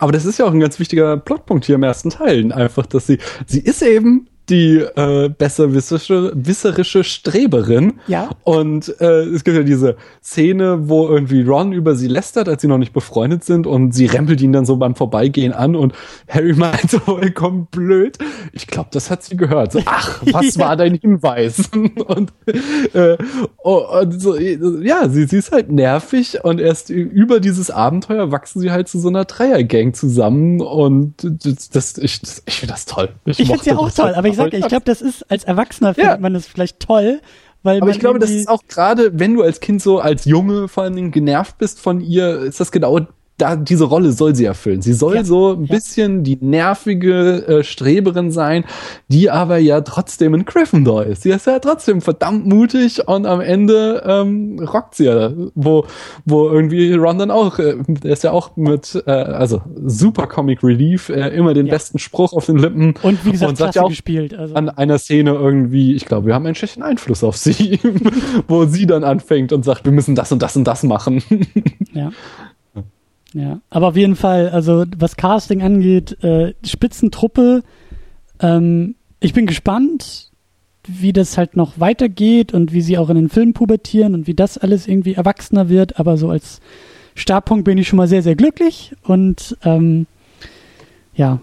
Aber das ist ja auch ein ganz wichtiger Plotpunkt hier im ersten Teil. Einfach, dass sie, sie ist eben die äh, besserwisserische wisserische Streberin. Ja. Und äh, es gibt ja diese Szene, wo irgendwie Ron über sie lästert, als sie noch nicht befreundet sind und sie rempelt ihn dann so beim Vorbeigehen an und Harry meint so vollkommen blöd. Ich glaube, das hat sie gehört. So, ach, was ja. war dein Hinweis? und, äh, oh, und so, ja, sie, sie ist halt nervig und erst über dieses Abenteuer wachsen sie halt zu so einer Dreiergang zusammen und das, das ich, das, ich finde das toll. Ich, ich finde sie auch toll, aber ich sage, ich glaube, das ist als Erwachsener findet ja. man das vielleicht toll, weil aber ich glaube, das ist auch gerade, wenn du als Kind so als Junge vor allen Dingen genervt bist von ihr, ist das genau da, diese Rolle soll sie erfüllen. Sie soll ja, so ein ja. bisschen die nervige äh, Streberin sein, die aber ja trotzdem ein Gryffindor ist. Sie ist ja trotzdem verdammt mutig und am Ende ähm, rockt sie ja, wo, wo irgendwie Ron dann auch, äh, der ist ja auch mit, äh, also super Comic Relief, äh, immer den ja. besten Spruch auf den Lippen. Und wie gesagt, und sagt ja auch gespielt. Also. An einer Szene irgendwie, ich glaube, wir haben einen schlechten Einfluss auf sie, wo sie dann anfängt und sagt, wir müssen das und das und das machen. Ja. Ja, aber auf jeden Fall, also was Casting angeht, äh, Spitzentruppe, ähm, ich bin gespannt, wie das halt noch weitergeht und wie sie auch in den Filmen pubertieren und wie das alles irgendwie erwachsener wird, aber so als Startpunkt bin ich schon mal sehr, sehr glücklich und ähm, ja,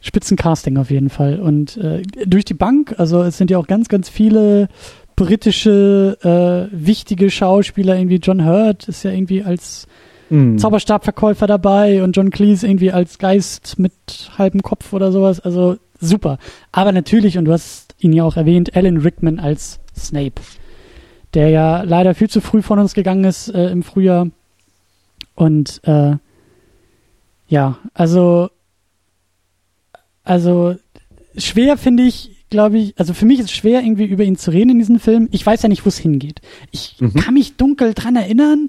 Spitzencasting auf jeden Fall. Und äh, durch die Bank, also es sind ja auch ganz, ganz viele britische äh, wichtige Schauspieler, irgendwie John Hurt ist ja irgendwie als mhm. Zauberstabverkäufer dabei und John Cleese irgendwie als Geist mit halbem Kopf oder sowas. Also super. Aber natürlich, und du hast ihn ja auch erwähnt, Alan Rickman als Snape, der ja leider viel zu früh von uns gegangen ist äh, im Frühjahr. Und äh, ja, also also schwer finde ich, glaube ich, also für mich ist es schwer, irgendwie über ihn zu reden in diesem Film. Ich weiß ja nicht, wo es hingeht. Ich mhm. kann mich dunkel dran erinnern,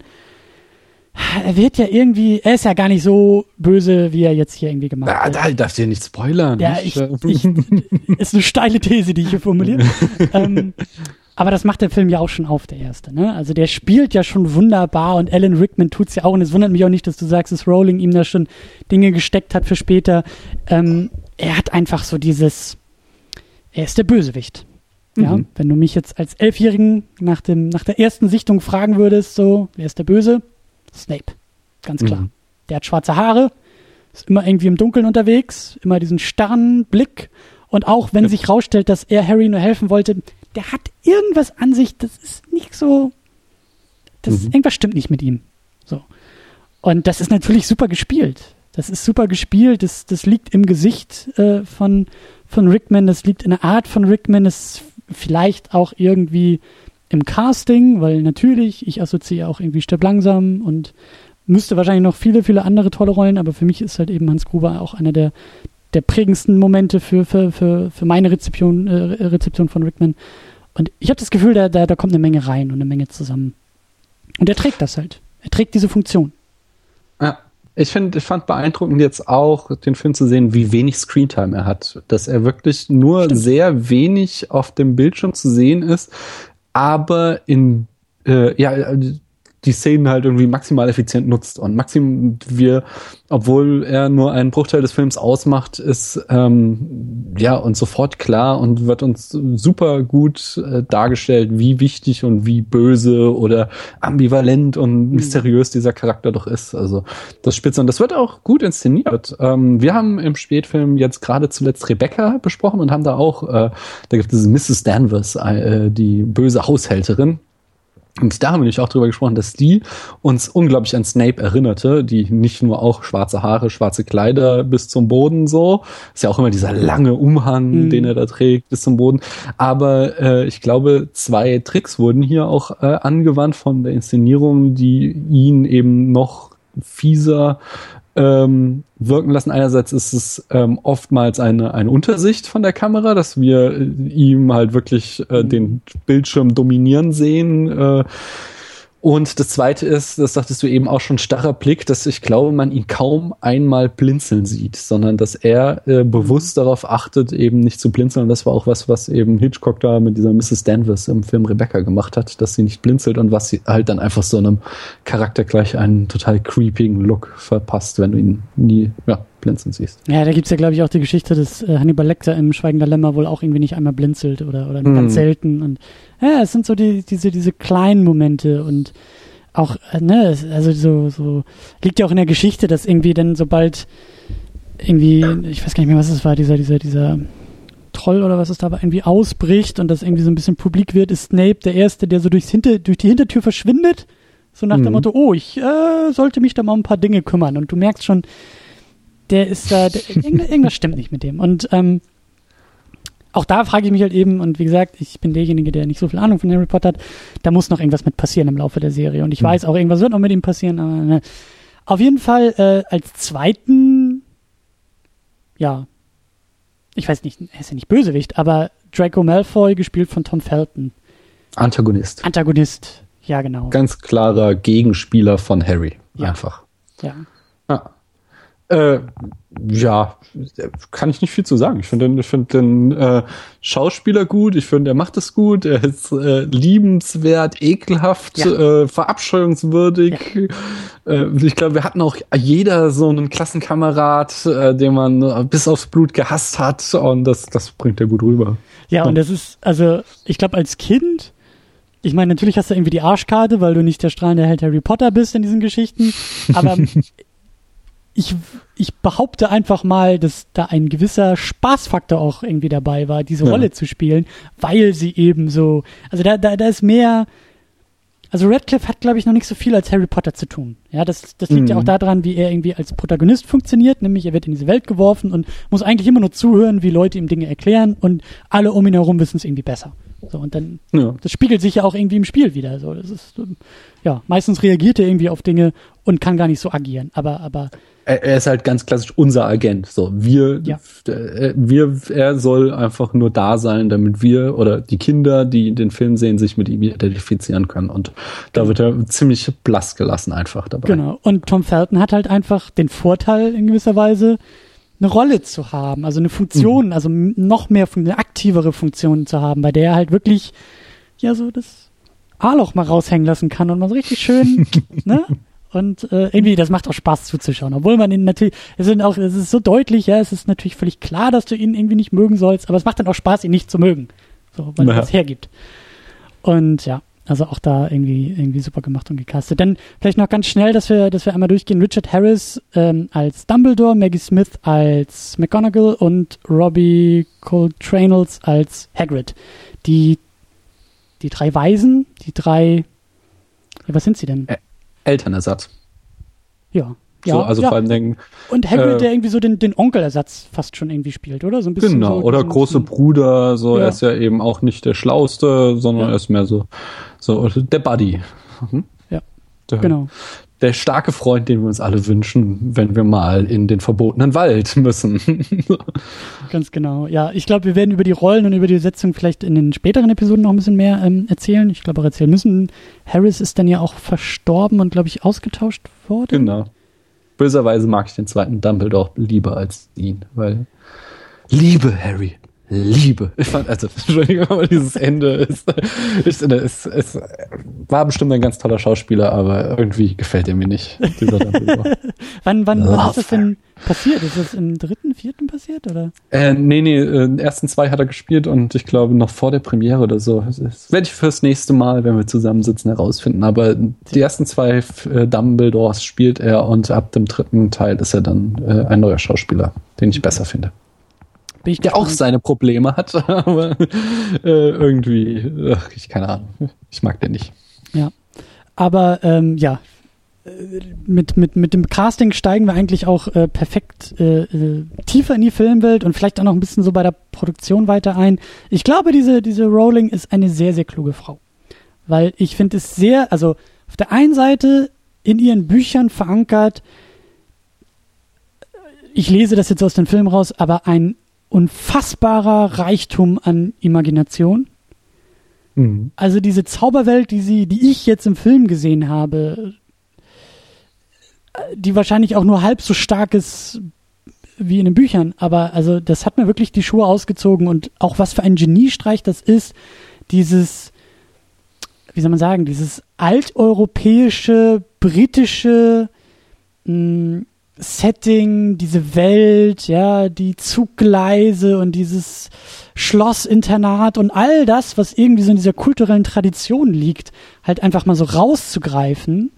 er wird ja irgendwie, er ist ja gar nicht so böse, wie er jetzt hier irgendwie gemacht ja, wird. Da darfst du ja nicht spoilern. Ja, ich, ich, ist eine steile These, die ich hier formuliere. ähm, aber das macht der Film ja auch schon auf, der erste. Ne? Also der spielt ja schon wunderbar und Alan Rickman tut's ja auch. Und es wundert mich auch nicht, dass du sagst, dass Rowling ihm da schon Dinge gesteckt hat für später. Ähm, er hat einfach so dieses, er ist der Bösewicht. Ja, mhm. wenn du mich jetzt als Elfjährigen nach dem, nach der ersten Sichtung fragen würdest, so, wer ist der Böse? Snape. Ganz klar. Mhm. Der hat schwarze Haare, ist immer irgendwie im Dunkeln unterwegs, immer diesen starren Blick. Und auch wenn ja. sich rausstellt, dass er Harry nur helfen wollte, der hat irgendwas an sich, das ist nicht so. Das mhm. irgendwas stimmt nicht mit ihm. So. Und das ist natürlich super gespielt. Das ist super gespielt. Das, das liegt im Gesicht äh, von, von Rickman. Das liegt in der Art von Rickman. Das ist vielleicht auch irgendwie im Casting, weil natürlich, ich assoziiere auch irgendwie Stepp langsam und müsste wahrscheinlich noch viele, viele andere tolle Rollen, aber für mich ist halt eben Hans Gruber auch einer der, der prägendsten Momente für, für, für, für meine Rezeption, äh, Rezeption von Rickman. Und ich habe das Gefühl, da, da, da kommt eine Menge rein und eine Menge zusammen. Und er trägt das halt. Er trägt diese Funktion. Ja. Ich finde, ich fand beeindruckend jetzt auch, den Film zu sehen, wie wenig Screentime er hat. Dass er wirklich nur Stimmt. sehr wenig auf dem Bildschirm zu sehen ist aber in äh, ja die Szenen halt irgendwie maximal effizient nutzt und maxim wir, obwohl er nur einen Bruchteil des Films ausmacht, ist ähm, ja uns sofort klar und wird uns super gut äh, dargestellt, wie wichtig und wie böse oder ambivalent und mhm. mysteriös dieser Charakter doch ist. Also das Spitze und das wird auch gut inszeniert. Ähm, wir haben im Spätfilm jetzt gerade zuletzt Rebecca besprochen und haben da auch, äh, da gibt es Mrs. Danvers, äh, die böse Haushälterin Und da haben wir nämlich auch drüber gesprochen, dass die uns unglaublich an Snape erinnerte, die nicht nur auch schwarze Haare, schwarze Kleider bis zum Boden so, ist ja auch immer dieser lange Umhang, mhm. den er da trägt bis zum Boden, aber äh, ich glaube, zwei Tricks wurden hier auch äh, angewandt von der Inszenierung, die ihn eben noch fieser ähm, wirken lassen. Einerseits ist es ähm, oftmals eine, eine Untersicht von der Kamera, dass wir äh, ihm halt wirklich äh, den Bildschirm dominieren sehen. Äh, und das zweite ist, das sagtest du eben auch schon, starrer Blick, dass ich glaube, man ihn kaum einmal blinzeln sieht, sondern dass er äh, bewusst darauf achtet, eben nicht zu blinzeln. Und das war auch was, was eben Hitchcock da mit dieser Mrs. Danvers im Film Rebecca gemacht hat, dass sie nicht blinzelt und was sie halt dann einfach so einem Charakter gleich einen total creepigen Look verpasst, wenn du ihn nie, ja, blinzeln siehst. Ja, da gibt's ja, glaube ich, auch die Geschichte, dass äh, Hannibal Lecter im Schweigender Lämmer wohl auch irgendwie nicht einmal blinzelt oder, oder nur mm. ganz selten. Und ja, es sind so die, diese, diese kleinen Momente und auch, äh, ne, also so, so, liegt ja auch in der Geschichte, dass irgendwie dann sobald irgendwie, ich weiß gar nicht mehr, was es war, dieser, dieser, dieser Troll oder was es da war, irgendwie ausbricht und das irgendwie so ein bisschen publik wird, ist Snape der Erste, der so durchs Hinter, durch die Hintertür verschwindet. So nach mhm. dem Motto, oh, ich äh, sollte mich da mal um ein paar Dinge kümmern. Und du merkst schon, der ist da, der, irgendwas stimmt nicht mit dem. Und ähm, auch da frage ich mich halt eben, und wie gesagt, ich bin derjenige, der nicht so viel Ahnung von Harry Potter hat, da muss noch irgendwas mit passieren im Laufe der Serie. Und ich mhm. weiß auch, irgendwas wird noch mit ihm passieren, aber ne. auf jeden Fall äh, als zweiten, ja, ich weiß nicht, er ist ja nicht Bösewicht, aber Draco Malfoy, gespielt von Tom Felton. Antagonist. Antagonist, ja genau. Ganz klarer Gegenspieler von Harry, ja. einfach. Ja. ja. Äh, ja, kann ich nicht viel zu sagen. Ich finde den, ich find den äh, Schauspieler gut, ich finde, er macht es gut, er ist äh, liebenswert, ekelhaft, ja. äh, verabscheuungswürdig. Ja. Äh, ich glaube, wir hatten auch jeder so einen Klassenkamerad, äh, den man bis aufs Blut gehasst hat und das, das bringt er gut rüber. Ja, und das ist, also ich glaube, als Kind ich meine, natürlich hast du irgendwie die Arschkarte, weil du nicht der strahlende Held Harry Potter bist in diesen Geschichten. Aber ich, ich behaupte einfach mal, dass da ein gewisser Spaßfaktor auch irgendwie dabei war, diese ja. Rolle zu spielen, weil sie eben so, also da, da, da ist mehr, also Radcliffe hat, glaube ich, noch nicht so viel als Harry Potter zu tun. Ja, das, das liegt mhm. ja auch daran, wie er irgendwie als Protagonist funktioniert, nämlich er wird in diese Welt geworfen und muss eigentlich immer nur zuhören, wie Leute ihm Dinge erklären und alle um ihn herum wissen es irgendwie besser. So, und dann, ja. das spiegelt sich ja auch irgendwie im Spiel wieder. So, das ist, ja, meistens reagiert er irgendwie auf Dinge und kann gar nicht so agieren. Aber, aber er, er ist halt ganz klassisch unser Agent. So, wir, ja. äh, wir, er soll einfach nur da sein, damit wir oder die Kinder, die den Film sehen, sich mit ihm identifizieren können. Und da wird er ziemlich blass gelassen einfach dabei. Genau. Und Tom Felton hat halt einfach den Vorteil in gewisser Weise, eine Rolle zu haben, also eine Funktion, mhm. also noch mehr eine aktivere Funktion zu haben, bei der er halt wirklich ja so das A-Loch mal raushängen lassen kann und man so richtig schön, ne? Und äh, irgendwie, das macht auch Spaß zuzuschauen. Obwohl man ihn natürlich, es sind auch, es ist so deutlich, ja, es ist natürlich völlig klar, dass du ihn irgendwie nicht mögen sollst, aber es macht dann auch Spaß, ihn nicht zu mögen. So, weil naja. er das hergibt. Und ja, also auch da irgendwie, irgendwie super gemacht und gecastet. Dann vielleicht noch ganz schnell, dass wir, dass wir einmal durchgehen. Richard Harris ähm, als Dumbledore, Maggie Smith als McGonagall und Robbie Coltranels als Hagrid. Die, die drei Weisen, die drei, was sind sie denn? Ä Elternersatz. Ja. Ja, so, also ja. vor allem denken. Und Hagrid, äh, der irgendwie so den, den Onkelersatz fast schon irgendwie spielt, oder? So ein bisschen. Genau, so, oder große Bruder, so, ja. er ist ja eben auch nicht der Schlauste, sondern ja. er ist mehr so, so, der Buddy. Mhm. Ja. Der, genau der starke Freund, den wir uns alle wünschen, wenn wir mal in den verbotenen Wald müssen. Ganz genau. Ja, ich glaube, wir werden über die Rollen und über die Setzung vielleicht in den späteren Episoden noch ein bisschen mehr ähm, erzählen. Ich glaube auch erzählen müssen. Harris ist dann ja auch verstorben und, glaube ich, ausgetauscht worden. Genau. Böserweise mag ich den zweiten Dumbledore lieber als ihn, weil Liebe, Harry. Liebe. Ich fand, also, Entschuldigung, aber dieses Ende ist, ist, ist, ist, war bestimmt ein ganz toller Schauspieler, aber irgendwie gefällt er mir nicht, wann, wann, wann ist das denn passiert? Ist das im dritten, vierten passiert, oder? Äh, nee, nee, äh, ersten zwei hat er gespielt und ich glaube noch vor der Premiere oder so. Das werde ich fürs nächste Mal, wenn wir zusammensitzen, herausfinden. Aber die ersten zwei äh, Dumbledores spielt er und ab dem dritten Teil ist er dann äh, ein neuer Schauspieler, den ich besser finde. Bin ich der auch seine Probleme hat, aber äh, irgendwie, ach, ich keine Ahnung, ich mag den nicht. Ja. Aber ähm, ja, mit, mit, mit dem Casting steigen wir eigentlich auch äh, perfekt äh, äh, tiefer in die Filmwelt und vielleicht auch noch ein bisschen so bei der Produktion weiter ein. Ich glaube, diese, diese Rowling ist eine sehr, sehr kluge Frau. Weil ich finde es sehr, also auf der einen Seite in ihren Büchern verankert, ich lese das jetzt aus dem Film raus, aber ein unfassbarer Reichtum an Imagination. Mhm. Also diese Zauberwelt, die sie, die ich jetzt im Film gesehen habe, die wahrscheinlich auch nur halb so stark ist wie in den Büchern, aber also das hat mir wirklich die Schuhe ausgezogen und auch was für ein Geniestreich das ist, dieses, wie soll man sagen, dieses alteuropäische, britische mh, hm, Setting, diese Welt, ja, die Zuggleise und dieses Schlossinternat und all das, was irgendwie so in dieser kulturellen Tradition liegt, halt einfach mal so rauszugreifen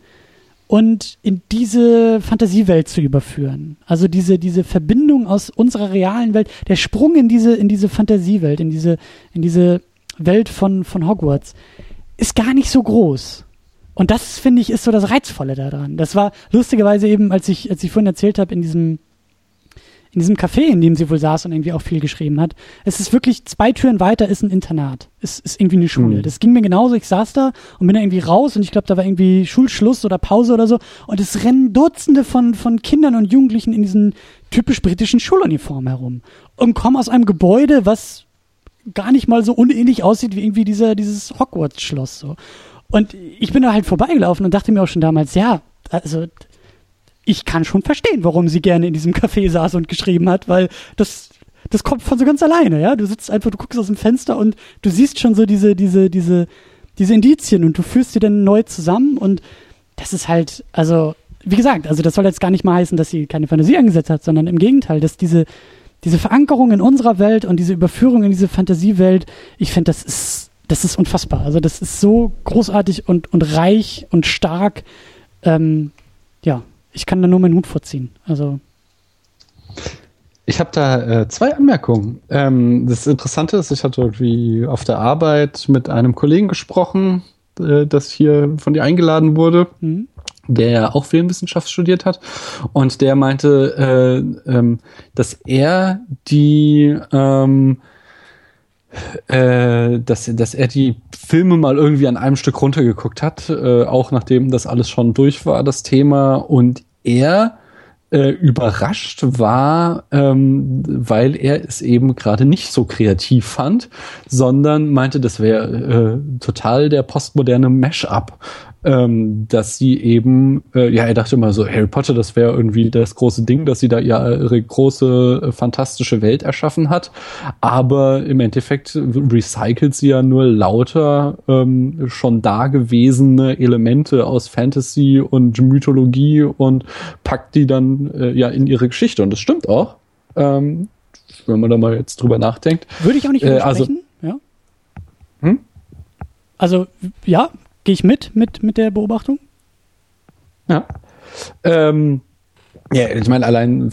und in diese Fantasiewelt zu überführen. Also diese, diese Verbindung aus unserer realen Welt, der Sprung in diese, in diese Fantasiewelt, in diese, in diese Welt von, von Hogwarts, ist gar nicht so groß. Und das, finde ich, ist so das Reizvolle daran. Das war lustigerweise eben, als ich, als ich vorhin erzählt habe, in diesem, in diesem Café, in dem sie wohl saß und irgendwie auch viel geschrieben hat. Es ist wirklich zwei Türen weiter ist ein Internat. Es ist irgendwie eine Schule. Mhm. Das ging mir genauso. Ich saß da und bin da irgendwie raus und ich glaube, da war irgendwie Schulschluss oder Pause oder so. Und es rennen Dutzende von, von Kindern und Jugendlichen in diesen typisch britischen Schuluniformen herum und kommen aus einem Gebäude, was gar nicht mal so unähnlich aussieht wie irgendwie dieser, dieses Hogwarts-Schloss, so. Und ich bin da halt vorbeigelaufen und dachte mir auch schon damals, ja, also ich kann schon verstehen, warum sie gerne in diesem Café saß und geschrieben hat, weil das, das kommt von so ganz alleine, ja. Du sitzt einfach, du guckst aus dem Fenster und du siehst schon so diese, diese, diese, diese Indizien und du führst sie dann neu zusammen und das ist halt, also, wie gesagt, also das soll jetzt gar nicht mal heißen, dass sie keine Fantasie angesetzt hat, sondern im Gegenteil, dass diese, diese Verankerung in unserer Welt und diese Überführung in diese Fantasiewelt, ich finde, das ist, das ist unfassbar. Also das ist so großartig und, und reich und stark. Ähm, ja, ich kann da nur meinen Hut vorziehen. Also. Ich habe da äh, zwei Anmerkungen. Ähm, das Interessante ist, ich hatte irgendwie auf der Arbeit mit einem Kollegen gesprochen, äh, das hier von dir eingeladen wurde, mhm. der auch Filmwissenschaft studiert hat. Und der meinte, äh, ähm, dass er die ähm, äh, dass, dass er die Filme mal irgendwie an einem Stück runtergeguckt hat, äh, auch nachdem das alles schon durch war, das Thema. Und er äh, überrascht war, ähm, weil er es eben gerade nicht so kreativ fand, sondern meinte, das wäre äh, total der postmoderne Mash-up ähm, dass sie eben, äh, ja, er dachte immer so, Harry Potter, das wäre irgendwie das große Ding, dass sie da ihre große, äh, fantastische Welt erschaffen hat. Aber im Endeffekt recycelt sie ja nur lauter ähm, schon dagewesene Elemente aus Fantasy und Mythologie und packt die dann äh, ja in ihre Geschichte. Und das stimmt auch. Ähm, wenn man da mal jetzt drüber nachdenkt. Würde ich auch nicht widersprechen, äh, also, ja. Hm? Also, ja, Gehe ich mit, mit, mit der Beobachtung? Ja. Ähm, ja, ich meine, allein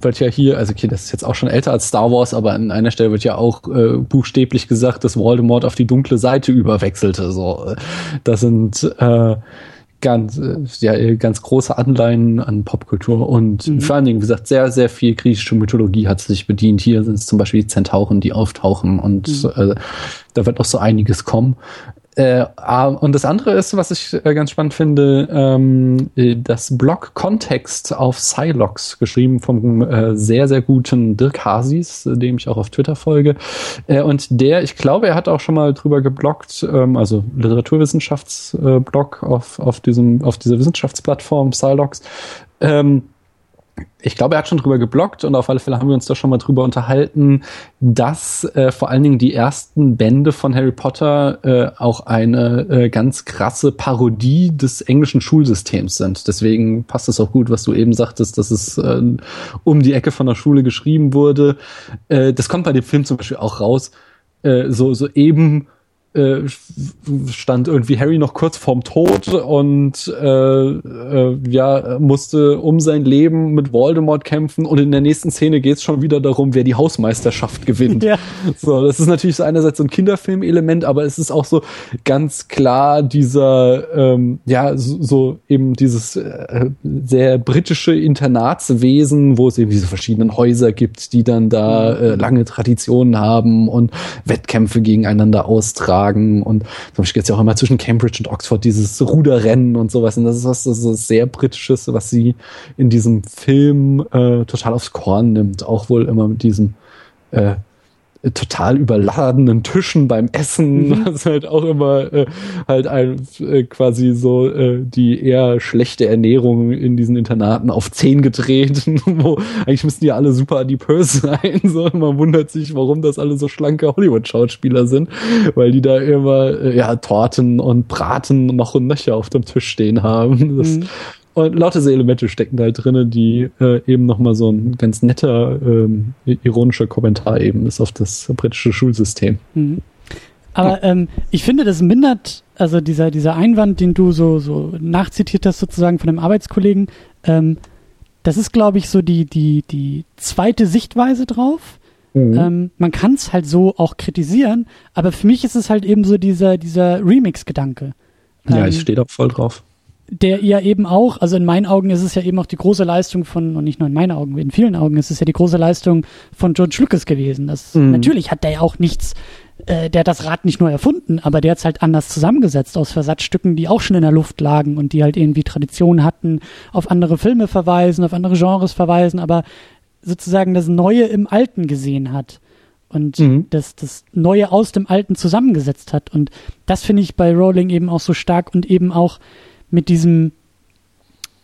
wird ja hier, also okay, das ist jetzt auch schon älter als Star Wars, aber an einer Stelle wird ja auch äh, buchstäblich gesagt, dass Voldemort auf die dunkle Seite überwechselte. So, das sind äh, ganz, äh, ja, ganz große Anleihen an Popkultur und mhm. vor allen Dingen, wie gesagt, sehr, sehr viel griechische Mythologie hat sich bedient. Hier sind es zum Beispiel die Zentauren, die auftauchen und mhm. äh, da wird noch so einiges kommen. Äh, und das andere ist, was ich äh, ganz spannend finde, ähm, äh, das Blog Kontext auf Silox, geschrieben vom äh, sehr, sehr guten Dirk Hasis, dem ich auch auf Twitter folge. Äh, und der, ich glaube, er hat auch schon mal drüber gebloggt, ähm, also Literaturwissenschaftsblog auf, auf, diesem, auf dieser Wissenschaftsplattform Silox. Ähm, ich glaube, er hat schon drüber geblockt und auf alle Fälle haben wir uns da schon mal drüber unterhalten, dass äh, vor allen Dingen die ersten Bände von Harry Potter äh, auch eine äh, ganz krasse Parodie des englischen Schulsystems sind. Deswegen passt es auch gut, was du eben sagtest, dass es äh, um die Ecke von der Schule geschrieben wurde. Äh, das kommt bei dem Film zum Beispiel auch raus. Äh, so, so eben äh, stand irgendwie Harry noch kurz vorm Tod und äh, äh, ja musste um sein Leben mit Voldemort kämpfen und in der nächsten Szene geht es schon wieder darum, wer die Hausmeisterschaft gewinnt. Ja. So, das ist natürlich so einerseits so ein Kinderfilmelement, aber es ist auch so ganz klar dieser ähm, ja so, so eben dieses äh, sehr britische Internatswesen, wo es eben diese verschiedenen Häuser gibt, die dann da äh, lange Traditionen haben und Wettkämpfe gegeneinander austragen Tagen und zum Beispiel jetzt ja auch immer zwischen Cambridge und Oxford dieses Ruderrennen und sowas. Und das ist was das ist sehr Britisches, was sie in diesem Film äh, total aufs Korn nimmt. Auch wohl immer mit diesem äh, total überladenen Tischen beim Essen, mhm. was halt auch immer äh, halt ein, äh, quasi so äh, die eher schlechte Ernährung in diesen Internaten auf zehn gedreht, wo eigentlich müssten die alle super adipös sein. So, man wundert sich, warum das alle so schlanke Hollywood-Schauspieler sind, weil die da immer äh, ja Torten und Braten noch und nöcher auf dem Tisch stehen haben. Das mhm. Und lauter diese Elemente stecken da halt drin, die äh, eben nochmal so ein ganz netter, ähm, ironischer Kommentar eben ist auf das britische Schulsystem. Mhm. Aber ähm, ich finde, das mindert, also dieser, dieser Einwand, den du so, so nachzitiert hast, sozusagen von einem Arbeitskollegen, ähm, das ist, glaube ich, so die, die, die zweite Sichtweise drauf. Mhm. Ähm, man kann es halt so auch kritisieren, aber für mich ist es halt eben so dieser, dieser Remix-Gedanke. Ja, ich ähm, stehe da voll drauf der ja eben auch, also in meinen Augen ist es ja eben auch die große Leistung von, und nicht nur in meinen Augen, in vielen Augen ist es ja die große Leistung von George Lucas gewesen. Das, mhm. Natürlich hat der ja auch nichts, äh, der hat das Rad nicht nur erfunden, aber der hat es halt anders zusammengesetzt aus Versatzstücken, die auch schon in der Luft lagen und die halt irgendwie Tradition hatten, auf andere Filme verweisen, auf andere Genres verweisen, aber sozusagen das Neue im Alten gesehen hat und mhm. das, das Neue aus dem Alten zusammengesetzt hat. Und das finde ich bei Rowling eben auch so stark und eben auch mit diesem,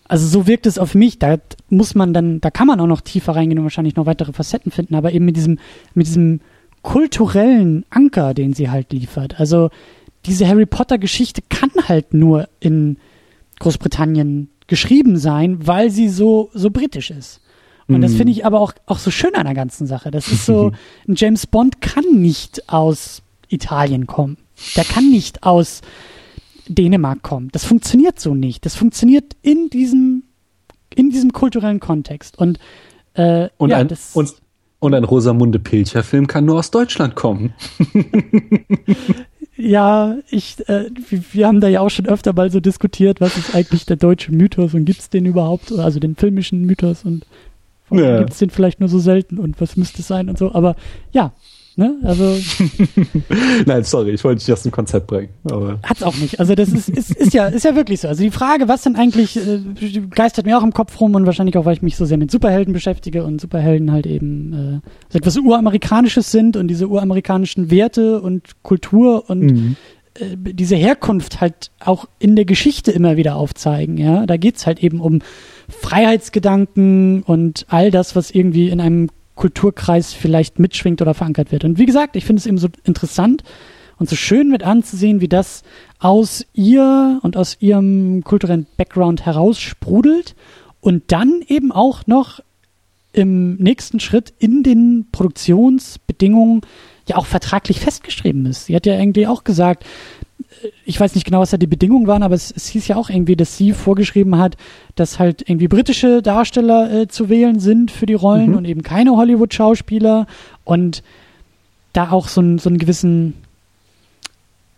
also so wirkt es auf mich, da muss man dann, da kann man auch noch tiefer reingehen und wahrscheinlich noch weitere Facetten finden, aber eben mit diesem, mit diesem kulturellen Anker, den sie halt liefert. Also diese Harry Potter Geschichte kann halt nur in Großbritannien geschrieben sein, weil sie so, so britisch ist. Und das mhm. finde ich aber auch, auch so schön an der ganzen Sache. Das ist so, ein James Bond kann nicht aus Italien kommen. Der kann nicht aus Dänemark kommt. Das funktioniert so nicht. Das funktioniert in diesem, in diesem kulturellen Kontext. Und, äh, und, ja, ein, und, und ein Rosamunde Pilcher-Film kann nur aus Deutschland kommen. ja, ich, äh, wir haben da ja auch schon öfter mal so diskutiert, was ist eigentlich der deutsche Mythos und gibt es den überhaupt, also den filmischen Mythos und ja. gibt es den vielleicht nur so selten und was müsste es sein und so. Aber ja, Ne? Also. Nein, sorry, ich wollte dich aus dem Konzept bringen. Aber. Hat's auch nicht. Also das ist, ist, ist ja, ist ja wirklich so. Also die Frage, was denn eigentlich, äh, geistert mir auch im Kopf rum und wahrscheinlich auch, weil ich mich so sehr mit Superhelden beschäftige und Superhelden halt eben äh, etwas Uramerikanisches sind und diese uramerikanischen Werte und Kultur und mhm. äh, diese Herkunft halt auch in der Geschichte immer wieder aufzeigen. Ja, da geht's halt eben um Freiheitsgedanken und all das, was irgendwie in einem Kulturkreis vielleicht mitschwingt oder verankert wird. Und wie gesagt, ich finde es eben so interessant und so schön mit anzusehen, wie das aus ihr und aus ihrem kulturellen Background heraus sprudelt und dann eben auch noch im nächsten Schritt in den Produktionsbedingungen ja auch vertraglich festgeschrieben ist. Sie hat ja irgendwie auch gesagt, ich weiß nicht genau, was da die Bedingungen waren, aber es, es hieß ja auch irgendwie, dass sie vorgeschrieben hat, dass halt irgendwie britische Darsteller äh, zu wählen sind für die Rollen mhm. und eben keine Hollywood-Schauspieler und da auch so, ein, so einen gewissen,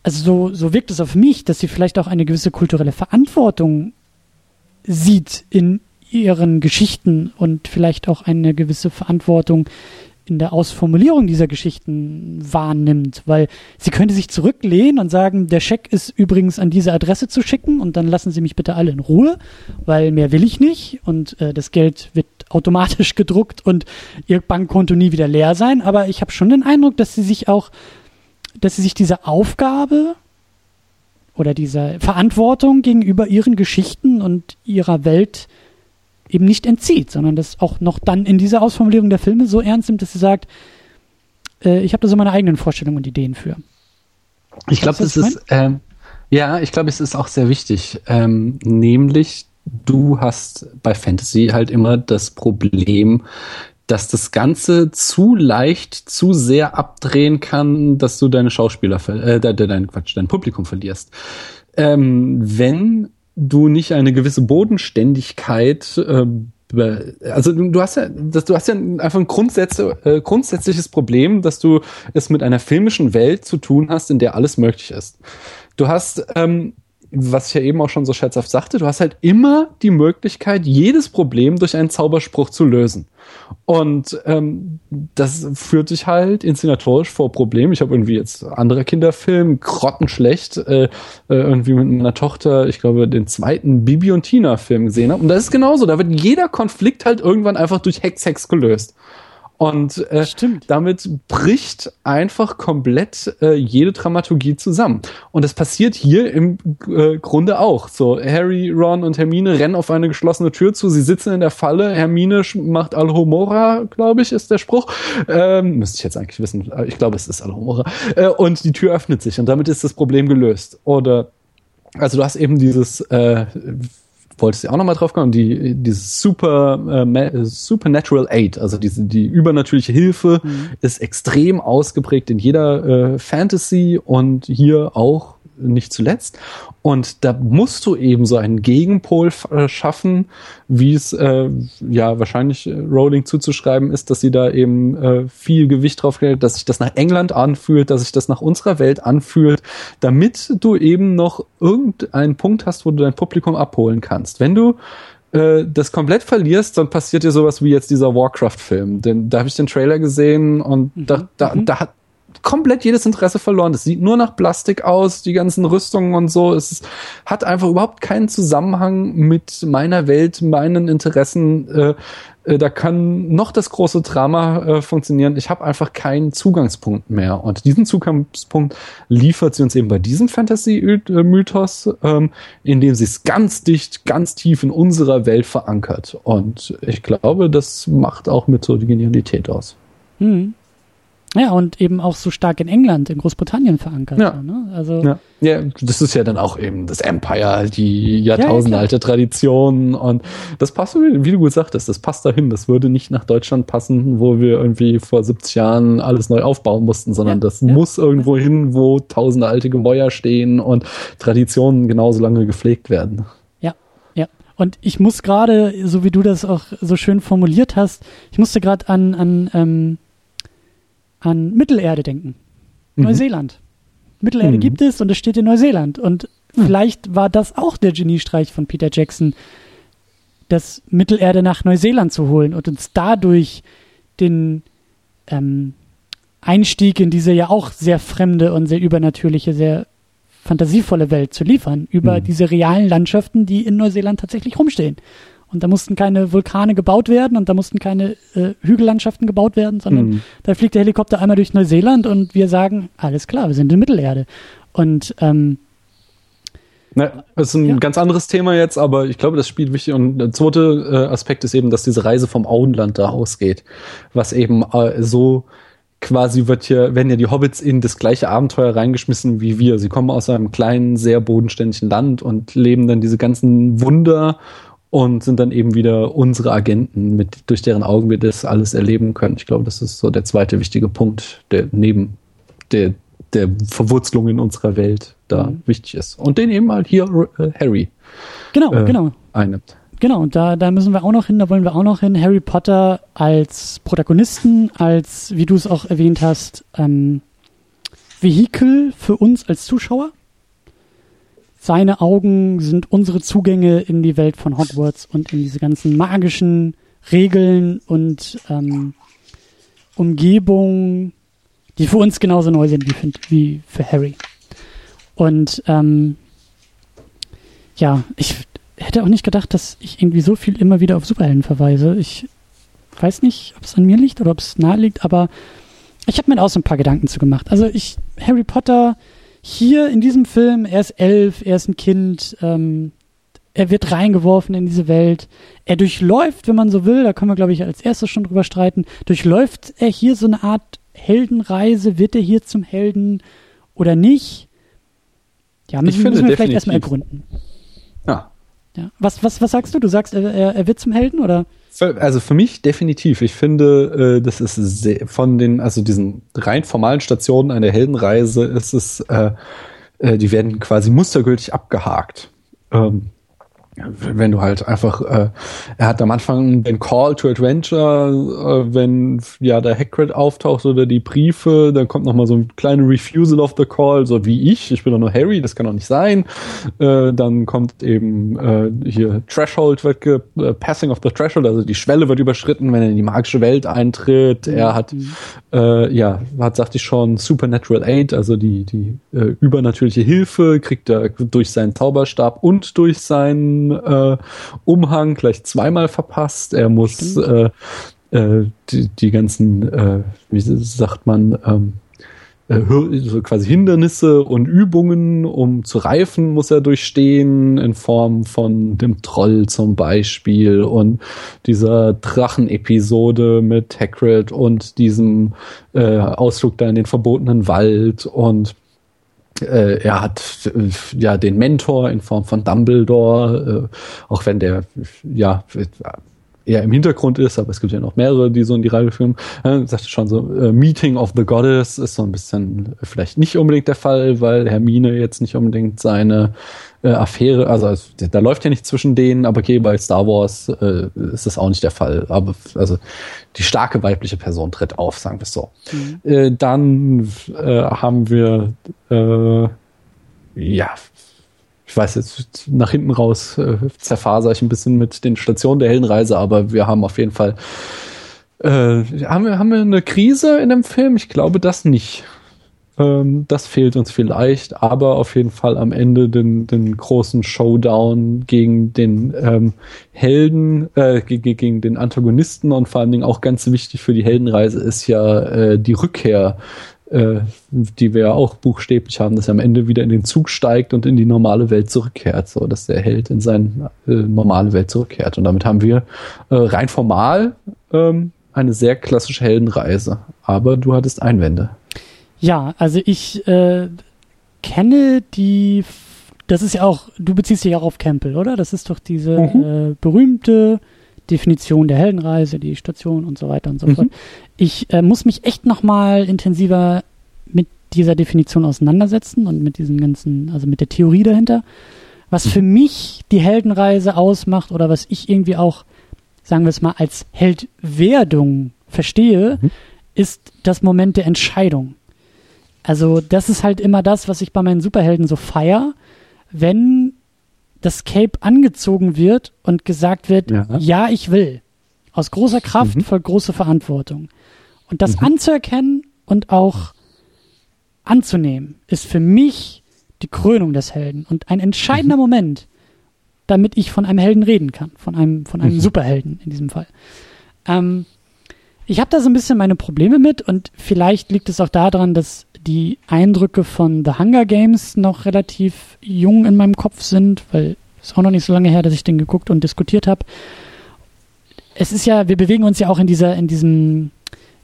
also so, so wirkt es auf mich, dass sie vielleicht auch eine gewisse kulturelle Verantwortung sieht in ihren Geschichten und vielleicht auch eine gewisse Verantwortung in der Ausformulierung dieser Geschichten wahrnimmt, weil sie könnte sich zurücklehnen und sagen, der Scheck ist übrigens an diese Adresse zu schicken und dann lassen Sie mich bitte alle in Ruhe, weil mehr will ich nicht und äh, das Geld wird automatisch gedruckt und Ihr Bankkonto nie wieder leer sein. Aber ich habe schon den Eindruck, dass sie sich auch, dass sie sich diese Aufgabe oder dieser Verantwortung gegenüber ihren Geschichten und ihrer Welt eben nicht entzieht, sondern das auch noch dann in dieser Ausformulierung der Filme so ernst nimmt, dass sie sagt, äh, ich habe da so meine eigenen Vorstellungen und Ideen für. Ich glaube, das ist, ähm, ja, ich glaube, es ist auch sehr wichtig. Ähm, nämlich, du hast bei Fantasy halt immer das Problem, dass das Ganze zu leicht, zu sehr abdrehen kann, dass du deine Schauspieler, äh, dein Quatsch, dein Publikum verlierst. Ähm, wenn du nicht eine gewisse Bodenständigkeit äh, also du hast ja, das, du hast ja einfach ein Grundsätz, äh, grundsätzliches Problem, dass du es mit einer filmischen Welt zu tun hast, in der alles möglich ist. Du hast ähm, was ich ja eben auch schon so scherzhaft sagte, du hast halt immer die Möglichkeit, jedes Problem durch einen Zauberspruch zu lösen. Und ähm, das führt sich halt inszenatorisch vor Problemen. Ich habe irgendwie jetzt anderer Kinderfilm, grottenschlecht, äh, äh, irgendwie mit meiner Tochter, ich glaube, den zweiten Bibi und Tina-Film gesehen habe. Und das ist genauso. Da wird jeder Konflikt halt irgendwann einfach durch Hex-Hex gelöst. Und äh, damit bricht einfach komplett äh, jede Dramaturgie zusammen. Und das passiert hier im äh, Grunde auch. So, Harry, Ron und Hermine rennen auf eine geschlossene Tür zu, sie sitzen in der Falle, Hermine macht Alhomora, glaube ich, ist der Spruch. Ähm, müsste ich jetzt eigentlich wissen, ich glaube, es ist Alhomora. Äh, und die Tür öffnet sich und damit ist das Problem gelöst. Oder also du hast eben dieses äh, wolltest du auch nochmal drauf kommen, die, dieses Super, äh, Supernatural Aid, also diese, die übernatürliche Hilfe mhm. ist extrem ausgeprägt in jeder äh, Fantasy und hier auch nicht zuletzt. Und da musst du eben so einen Gegenpol äh, schaffen, wie es äh, ja wahrscheinlich äh, Rowling zuzuschreiben ist, dass sie da eben äh, viel Gewicht drauf hält, dass sich das nach England anfühlt, dass sich das nach unserer Welt anfühlt, damit du eben noch irgendeinen Punkt hast, wo du dein Publikum abholen kannst. Wenn du äh, das komplett verlierst, dann passiert dir sowas wie jetzt dieser Warcraft-Film. Denn da habe ich den Trailer gesehen und mhm. da, da, mhm. da hat komplett jedes Interesse verloren. Es sieht nur nach Plastik aus, die ganzen Rüstungen und so. Es hat einfach überhaupt keinen Zusammenhang mit meiner Welt, meinen Interessen. Äh, äh, da kann noch das große Drama äh, funktionieren. Ich habe einfach keinen Zugangspunkt mehr. Und diesen Zugangspunkt liefert sie uns eben bei diesem Fantasy-Mythos, ähm, indem sie es ganz dicht, ganz tief in unserer Welt verankert. Und ich glaube, das macht auch mit so die Genialität aus. Hm. Ja, und eben auch so stark in England, in Großbritannien verankert. Ja. Ne? Also ja. ja, das ist ja dann auch eben das Empire, die jahrtausendalte ja, Tradition und das passt, wie du gut sagtest, das passt dahin. Das würde nicht nach Deutschland passen, wo wir irgendwie vor 70 Jahren alles neu aufbauen mussten, sondern das muss irgendwo hin, wo tausende alte Gemäuer stehen und Traditionen genauso lange gepflegt werden. Ja, ja. Und ich muss gerade, so wie du das auch so schön formuliert hast, ich musste gerade an, an ähm, an Mittelerde denken. Mhm. Neuseeland. Mittelerde mhm. gibt es und es steht in Neuseeland. Und mhm. vielleicht war das auch der Geniestreich von Peter Jackson, das Mittelerde nach Neuseeland zu holen und uns dadurch den ähm, Einstieg in diese ja auch sehr fremde und sehr übernatürliche, sehr fantasievolle Welt zu liefern, über mhm. diese realen Landschaften, die in Neuseeland tatsächlich rumstehen. Und da mussten keine Vulkane gebaut werden und da mussten keine äh, Hügellandschaften gebaut werden, sondern mhm. da fliegt der Helikopter einmal durch Neuseeland und wir sagen, alles klar, wir sind in Mittelerde. Und ähm, na, das ist ein ja. ganz anderes Thema jetzt, aber ich glaube, das spielt wichtig. Und der zweite äh, Aspekt ist eben, dass diese Reise vom Auenland da ausgeht, was eben äh, so quasi wird hier, werden ja die Hobbits in das gleiche Abenteuer reingeschmissen wie wir. Sie kommen aus einem kleinen, sehr bodenständigen Land und leben dann diese ganzen Wunder und sind dann eben wieder unsere Agenten, mit, durch deren Augen wir das alles erleben können. Ich glaube, das ist so der zweite wichtige Punkt, der neben der, der Verwurzelung in unserer Welt da mhm. wichtig ist. Und den eben halt hier äh, Harry genau, äh, genau. einnimmt. Genau, und da, da müssen wir auch noch hin, da wollen wir auch noch hin. Harry Potter als Protagonisten, als, wie du es auch erwähnt hast, ähm, Vehikel für uns als Zuschauer seine Augen sind unsere Zugänge in die Welt von Hogwarts und in diese ganzen magischen Regeln und ähm, Umgebungen, die für uns genauso neu sind wie für, wie für Harry. Und ähm, ja, ich hätte auch nicht gedacht, dass ich irgendwie so viel immer wieder auf Superhelden verweise. Ich weiß nicht, ob es an mir liegt oder ob es nahe liegt, aber ich habe mir auch so ein paar Gedanken zu gemacht. Also ich, Harry Potter hier in diesem Film, er ist elf, er ist ein Kind, ähm, er wird reingeworfen in diese Welt. Er durchläuft, wenn man so will, da können wir, glaube ich, als erstes schon drüber streiten, durchläuft er hier so eine Art Heldenreise? Wird er hier zum Helden oder nicht? Ja, müssen, müssen wir vielleicht erstmal ergründen. Ja. Was, was, was sagst du? Du sagst, er, er, er wird zum Helden, oder? Also für mich definitiv. Ich finde, äh, das ist sehr, von den, also diesen rein formalen Stationen einer Heldenreise ist es, äh, äh, die werden quasi mustergültig abgehakt. Ähm, wenn du halt einfach, äh, er hat am Anfang den Call to Adventure, äh, wenn ja der Hagrid auftaucht oder die Briefe, dann kommt noch mal so ein kleiner Refusal of the Call, so wie ich, ich bin doch nur Harry, das kann doch nicht sein. Äh, dann kommt eben äh, hier Threshold wird ge äh, Passing of the Threshold, also die Schwelle wird überschritten, wenn er in die magische Welt eintritt. Mhm. Er hat, äh, ja, hat sagte ich schon Supernatural Aid, also die die äh, übernatürliche Hilfe kriegt er durch seinen Zauberstab und durch seinen äh, Umhang gleich zweimal verpasst. Er muss äh, äh, die, die ganzen, äh, wie sagt man, ähm, äh, so quasi Hindernisse und Übungen, um zu reifen, muss er durchstehen, in Form von dem Troll zum Beispiel und dieser Drachen-Episode mit Hagrid und diesem äh, Ausflug da in den verbotenen Wald und äh, er hat äh, ja den Mentor in Form von Dumbledore, äh, auch wenn der ja eher im Hintergrund ist, aber es gibt ja noch mehrere, die so in die Reihe filmen. Äh, sagte schon so, äh, Meeting of the Goddess ist so ein bisschen vielleicht nicht unbedingt der Fall, weil Hermine jetzt nicht unbedingt seine äh, Affäre, also da läuft ja nicht zwischen denen, aber okay, bei Star Wars äh, ist das auch nicht der Fall. Aber also die starke weibliche Person tritt auf, sagen wir es so. Mhm. Äh, dann äh, haben wir äh, ja ich weiß jetzt nach hinten raus äh, zerfaser ich ein bisschen mit den Stationen der Heldenreise, aber wir haben auf jeden Fall haben wir haben wir eine Krise in dem Film? Ich glaube das nicht. Ähm, das fehlt uns vielleicht, aber auf jeden Fall am Ende den, den großen Showdown gegen den ähm, Helden, äh, gegen den Antagonisten und vor allen Dingen auch ganz wichtig für die Heldenreise ist ja äh, die Rückkehr äh, die wir ja auch buchstäblich haben, dass er am Ende wieder in den Zug steigt und in die normale Welt zurückkehrt, so dass der Held in seine äh, normale Welt zurückkehrt. Und damit haben wir äh, rein formal ähm, eine sehr klassische Heldenreise. Aber du hattest Einwände. Ja, also ich äh, kenne die, das ist ja auch, du beziehst dich auch auf Campbell, oder? Das ist doch diese mhm. äh, berühmte Definition der Heldenreise, die Station und so weiter und so mhm. fort. Ich äh, muss mich echt nochmal intensiver mit dieser Definition auseinandersetzen und mit diesem ganzen, also mit der Theorie dahinter. Was mhm. für mich die Heldenreise ausmacht oder was ich irgendwie auch, sagen wir es mal, als Heldwerdung verstehe, mhm. ist das Moment der Entscheidung. Also das ist halt immer das, was ich bei meinen Superhelden so feier, wenn das Cape angezogen wird und gesagt wird, ja, ja ich will. Aus großer Kraft mhm. folgt große Verantwortung. Und das mhm. anzuerkennen und auch anzunehmen, ist für mich die Krönung des Helden und ein entscheidender mhm. Moment, damit ich von einem Helden reden kann, von einem, von einem mhm. Superhelden in diesem Fall. Ähm, ich habe da so ein bisschen meine Probleme mit und vielleicht liegt es auch daran, dass die Eindrücke von The Hunger Games noch relativ jung in meinem Kopf sind, weil es auch noch nicht so lange her, dass ich den geguckt und diskutiert habe. Es ist ja, wir bewegen uns ja auch in dieser, in diesem,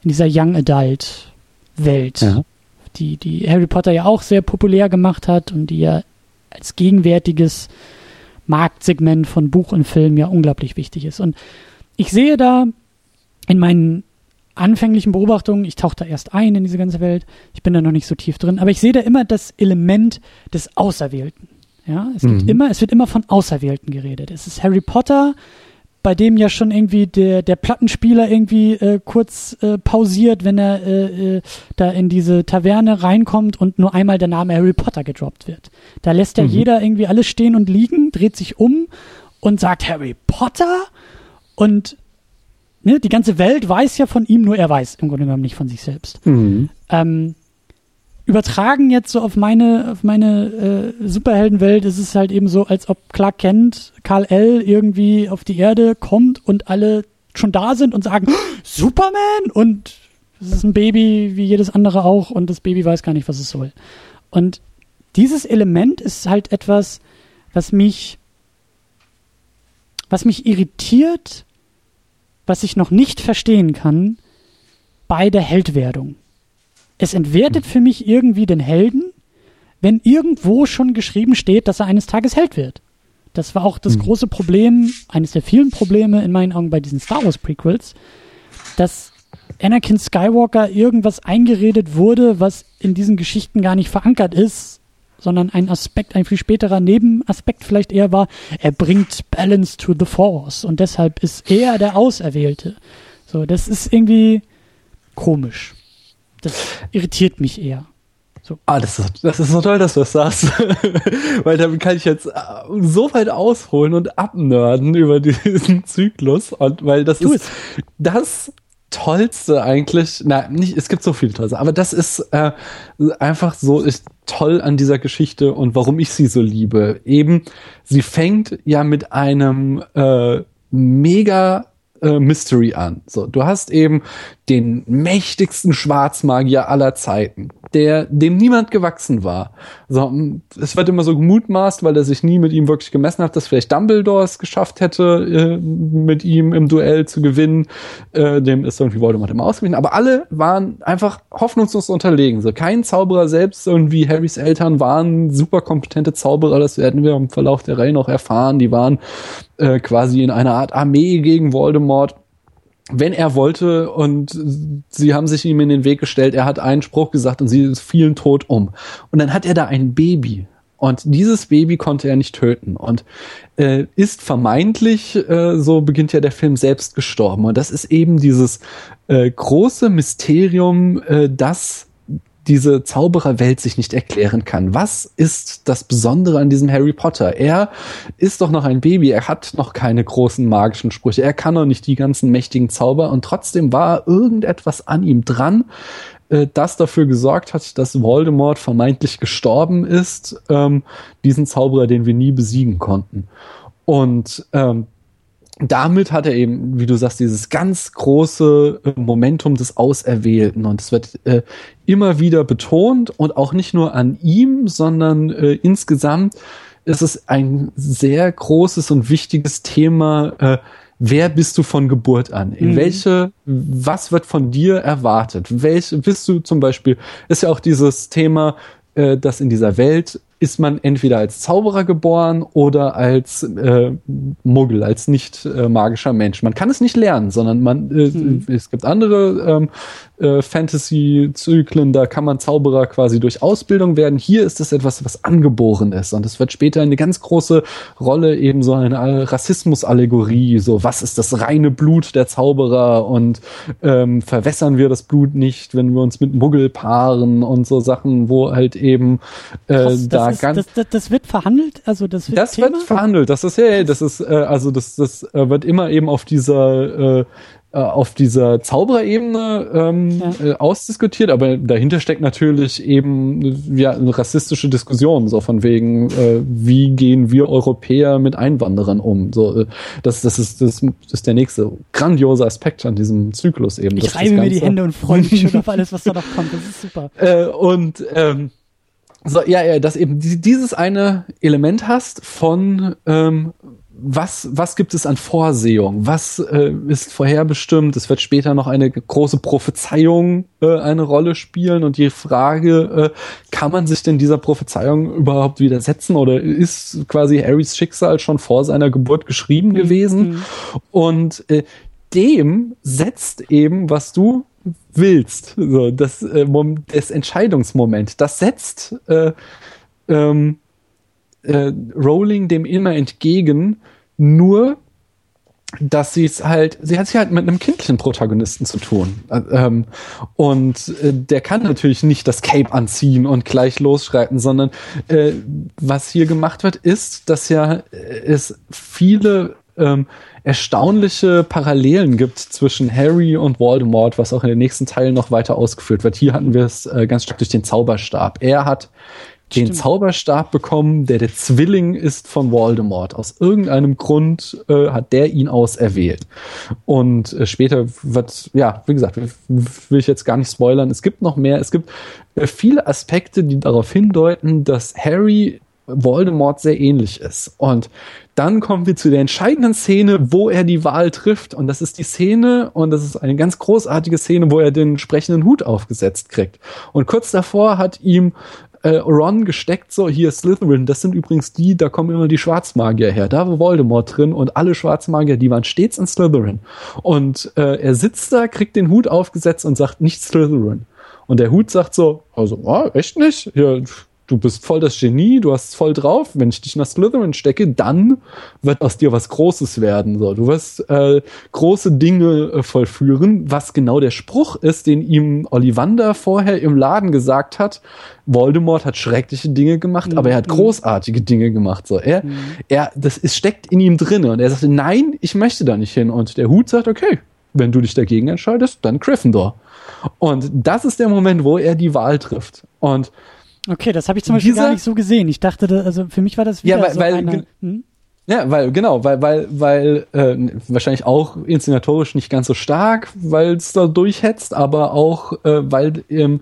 in dieser Young Adult Welt, ja. die, die Harry Potter ja auch sehr populär gemacht hat und die ja als gegenwärtiges Marktsegment von Buch und Film ja unglaublich wichtig ist. Und ich sehe da in meinen anfänglichen Beobachtungen, ich tauche da erst ein in diese ganze Welt, ich bin da noch nicht so tief drin, aber ich sehe da immer das Element des Auserwählten. Ja, es mhm. gibt immer, es wird immer von Auserwählten geredet. Es ist Harry Potter, bei dem ja schon irgendwie der, der Plattenspieler irgendwie äh, kurz äh, pausiert, wenn er äh, äh, da in diese Taverne reinkommt und nur einmal der Name Harry Potter gedroppt wird. Da lässt ja mhm. jeder irgendwie alles stehen und liegen, dreht sich um und sagt Harry Potter und ne, die ganze Welt weiß ja von ihm, nur er weiß im Grunde genommen nicht von sich selbst. Mhm. Ähm, übertragen jetzt so auf meine, auf meine äh, Superheldenwelt ist es halt eben so, als ob Clark Kent, Karl L. irgendwie auf die Erde kommt und alle schon da sind und sagen, Superman! Und es ist ein Baby wie jedes andere auch und das Baby weiß gar nicht, was es soll. Und dieses Element ist halt etwas, was mich, was mich irritiert, was ich noch nicht verstehen kann bei der Heldwerdung. Es entwertet für mich irgendwie den Helden, wenn irgendwo schon geschrieben steht, dass er eines Tages Held wird. Das war auch das mhm. große Problem, eines der vielen Probleme in meinen Augen bei diesen Star Wars Prequels, dass Anakin Skywalker irgendwas eingeredet wurde, was in diesen Geschichten gar nicht verankert ist, sondern ein Aspekt, ein viel späterer Nebenaspekt vielleicht eher war, er bringt Balance to the Force und deshalb ist er der Auserwählte. So, das ist irgendwie komisch. Das irritiert mich eher. So. Ah, das ist, das ist so toll, dass du das sagst. Weil damit kann ich jetzt äh, so weit ausholen und abnörden über diesen Zyklus. Und weil das tu ist es. das Tollste eigentlich, na, nicht, es gibt so viele Tolle, aber das ist äh, einfach so ist toll an dieser Geschichte und warum ich sie so liebe. Eben, sie fängt ja mit einem äh, mega äh, Mystery an. So, du hast eben den mächtigsten Schwarzmagier aller Zeiten, der dem niemand gewachsen war. So, es wird immer so gemutmaßt, weil er sich nie mit ihm wirklich gemessen hat, dass vielleicht Dumbledore es geschafft hätte, äh, mit ihm im Duell zu gewinnen. Äh, dem ist irgendwie Voldemort immer ausgewichen. Aber alle waren einfach hoffnungslos unterlegen. So, kein Zauberer selbst, irgendwie Harrys Eltern waren super kompetente Zauberer. Das werden wir im Verlauf der Reihe noch erfahren. Die waren äh, quasi in einer Art Armee gegen Voldemort wenn er wollte und sie haben sich ihm in den Weg gestellt, er hat einen Spruch gesagt und sie fielen tot um. Und dann hat er da ein Baby. Und dieses Baby konnte er nicht töten und äh, ist vermeintlich, äh, so beginnt ja der Film, selbst gestorben. Und das ist eben dieses äh, große Mysterium, äh, das diese Zaubererwelt sich nicht erklären kann. Was ist das Besondere an diesem Harry Potter? Er ist doch noch ein Baby, er hat noch keine großen magischen Sprüche, er kann noch nicht die ganzen mächtigen Zauber und trotzdem war irgendetwas an ihm dran, äh, das dafür gesorgt hat, dass Voldemort vermeintlich gestorben ist, ähm, diesen Zauberer, den wir nie besiegen konnten. Und ähm, damit hat er eben, wie du sagst, dieses ganz große Momentum des Auserwählten. Und es wird äh, immer wieder betont und auch nicht nur an ihm, sondern äh, insgesamt ist es ein sehr großes und wichtiges Thema. Äh, wer bist du von Geburt an? In mhm. welche, was wird von dir erwartet? Welche bist du zum Beispiel, ist ja auch dieses Thema, äh, dass in dieser Welt ist man entweder als Zauberer geboren oder als äh, Muggel, als nicht äh, magischer Mensch. Man kann es nicht lernen, sondern man äh, hm. es gibt andere ähm, äh, Fantasy-Zyklen, da kann man Zauberer quasi durch Ausbildung werden. Hier ist es etwas, was angeboren ist. Und es wird später eine ganz große Rolle eben so eine Rassismus-Allegorie. So, was ist das reine Blut der Zauberer und ähm, verwässern wir das Blut nicht, wenn wir uns mit Muggel paaren und so Sachen, wo halt eben äh, Krass, da ist, ganz. Das, das, das, wird verhandelt, also das wird. Das Thema? wird verhandelt. Das ist ja, das ist, äh, also das, das äh, wird immer eben auf dieser äh, äh, auf dieser Zaubererebene ähm, ja. äh, ausdiskutiert, aber dahinter steckt natürlich eben ja eine rassistische Diskussion, so von wegen, äh, wie gehen wir Europäer mit Einwanderern um? So, äh, das, das ist das, das ist der nächste grandiose Aspekt an diesem Zyklus eben. Ich reibe mir die Hände und freue mich schon auf alles, was da noch kommt. Das ist super. Äh, und ähm, so, ja, ja, dass eben dieses eine Element hast von ähm, was, was gibt es an Vorsehung? Was äh, ist vorherbestimmt? Es wird später noch eine große Prophezeiung äh, eine Rolle spielen und die Frage, äh, kann man sich denn dieser Prophezeiung überhaupt widersetzen oder ist quasi Harrys Schicksal schon vor seiner Geburt geschrieben mhm. gewesen? Und äh, dem setzt eben, was du willst, so das, äh, das Entscheidungsmoment, das setzt äh, ähm, äh, Rowling dem immer entgegen, nur dass sie es halt, sie hat sich halt mit einem kindlichen Protagonisten zu tun. Ähm, und äh, der kann natürlich nicht das Cape anziehen und gleich losschreiten, sondern äh, was hier gemacht wird, ist, dass ja äh, es viele ähm, erstaunliche Parallelen gibt zwischen Harry und Voldemort, was auch in den nächsten Teilen noch weiter ausgeführt wird. Hier hatten wir es äh, ganz stark durch den Zauberstab. Er hat den Stimmt. Zauberstab bekommen, der der Zwilling ist von Voldemort. Aus irgendeinem Grund äh, hat der ihn auserwählt. Und äh, später wird, ja, wie gesagt, will ich jetzt gar nicht spoilern. Es gibt noch mehr. Es gibt äh, viele Aspekte, die darauf hindeuten, dass Harry Voldemort sehr ähnlich ist. Und dann kommen wir zu der entscheidenden Szene, wo er die Wahl trifft. Und das ist die Szene, und das ist eine ganz großartige Szene, wo er den entsprechenden Hut aufgesetzt kriegt. Und kurz davor hat ihm äh, Ron gesteckt, so hier Slytherin, das sind übrigens die, da kommen immer die Schwarzmagier her. Da war Voldemort drin und alle Schwarzmagier, die waren stets in Slytherin. Und äh, er sitzt da, kriegt den Hut aufgesetzt und sagt nicht Slytherin. Und der Hut sagt so, also, oh, echt nicht? Ja, du bist voll das Genie, du hast voll drauf. Wenn ich dich nach Slytherin stecke, dann wird aus dir was Großes werden. So, du wirst äh, große Dinge äh, vollführen, was genau der Spruch ist, den ihm Ollivander vorher im Laden gesagt hat. Voldemort hat schreckliche Dinge gemacht, mhm. aber er hat mhm. großartige Dinge gemacht. So, er, mhm. er, das ist, steckt in ihm drinne und er sagte, nein, ich möchte da nicht hin. Und der Hut sagt, okay, wenn du dich dagegen entscheidest, dann Gryffindor. Und das ist der Moment, wo er die Wahl trifft. Und Okay, das habe ich zum Beispiel dieser, gar nicht so gesehen. Ich dachte, da, also für mich war das wieder ja, weil, so weil, einer, hm? Ja, weil genau, weil weil weil äh, wahrscheinlich auch inszenatorisch nicht ganz so stark, weil es da durchhetzt, aber auch äh, weil ähm,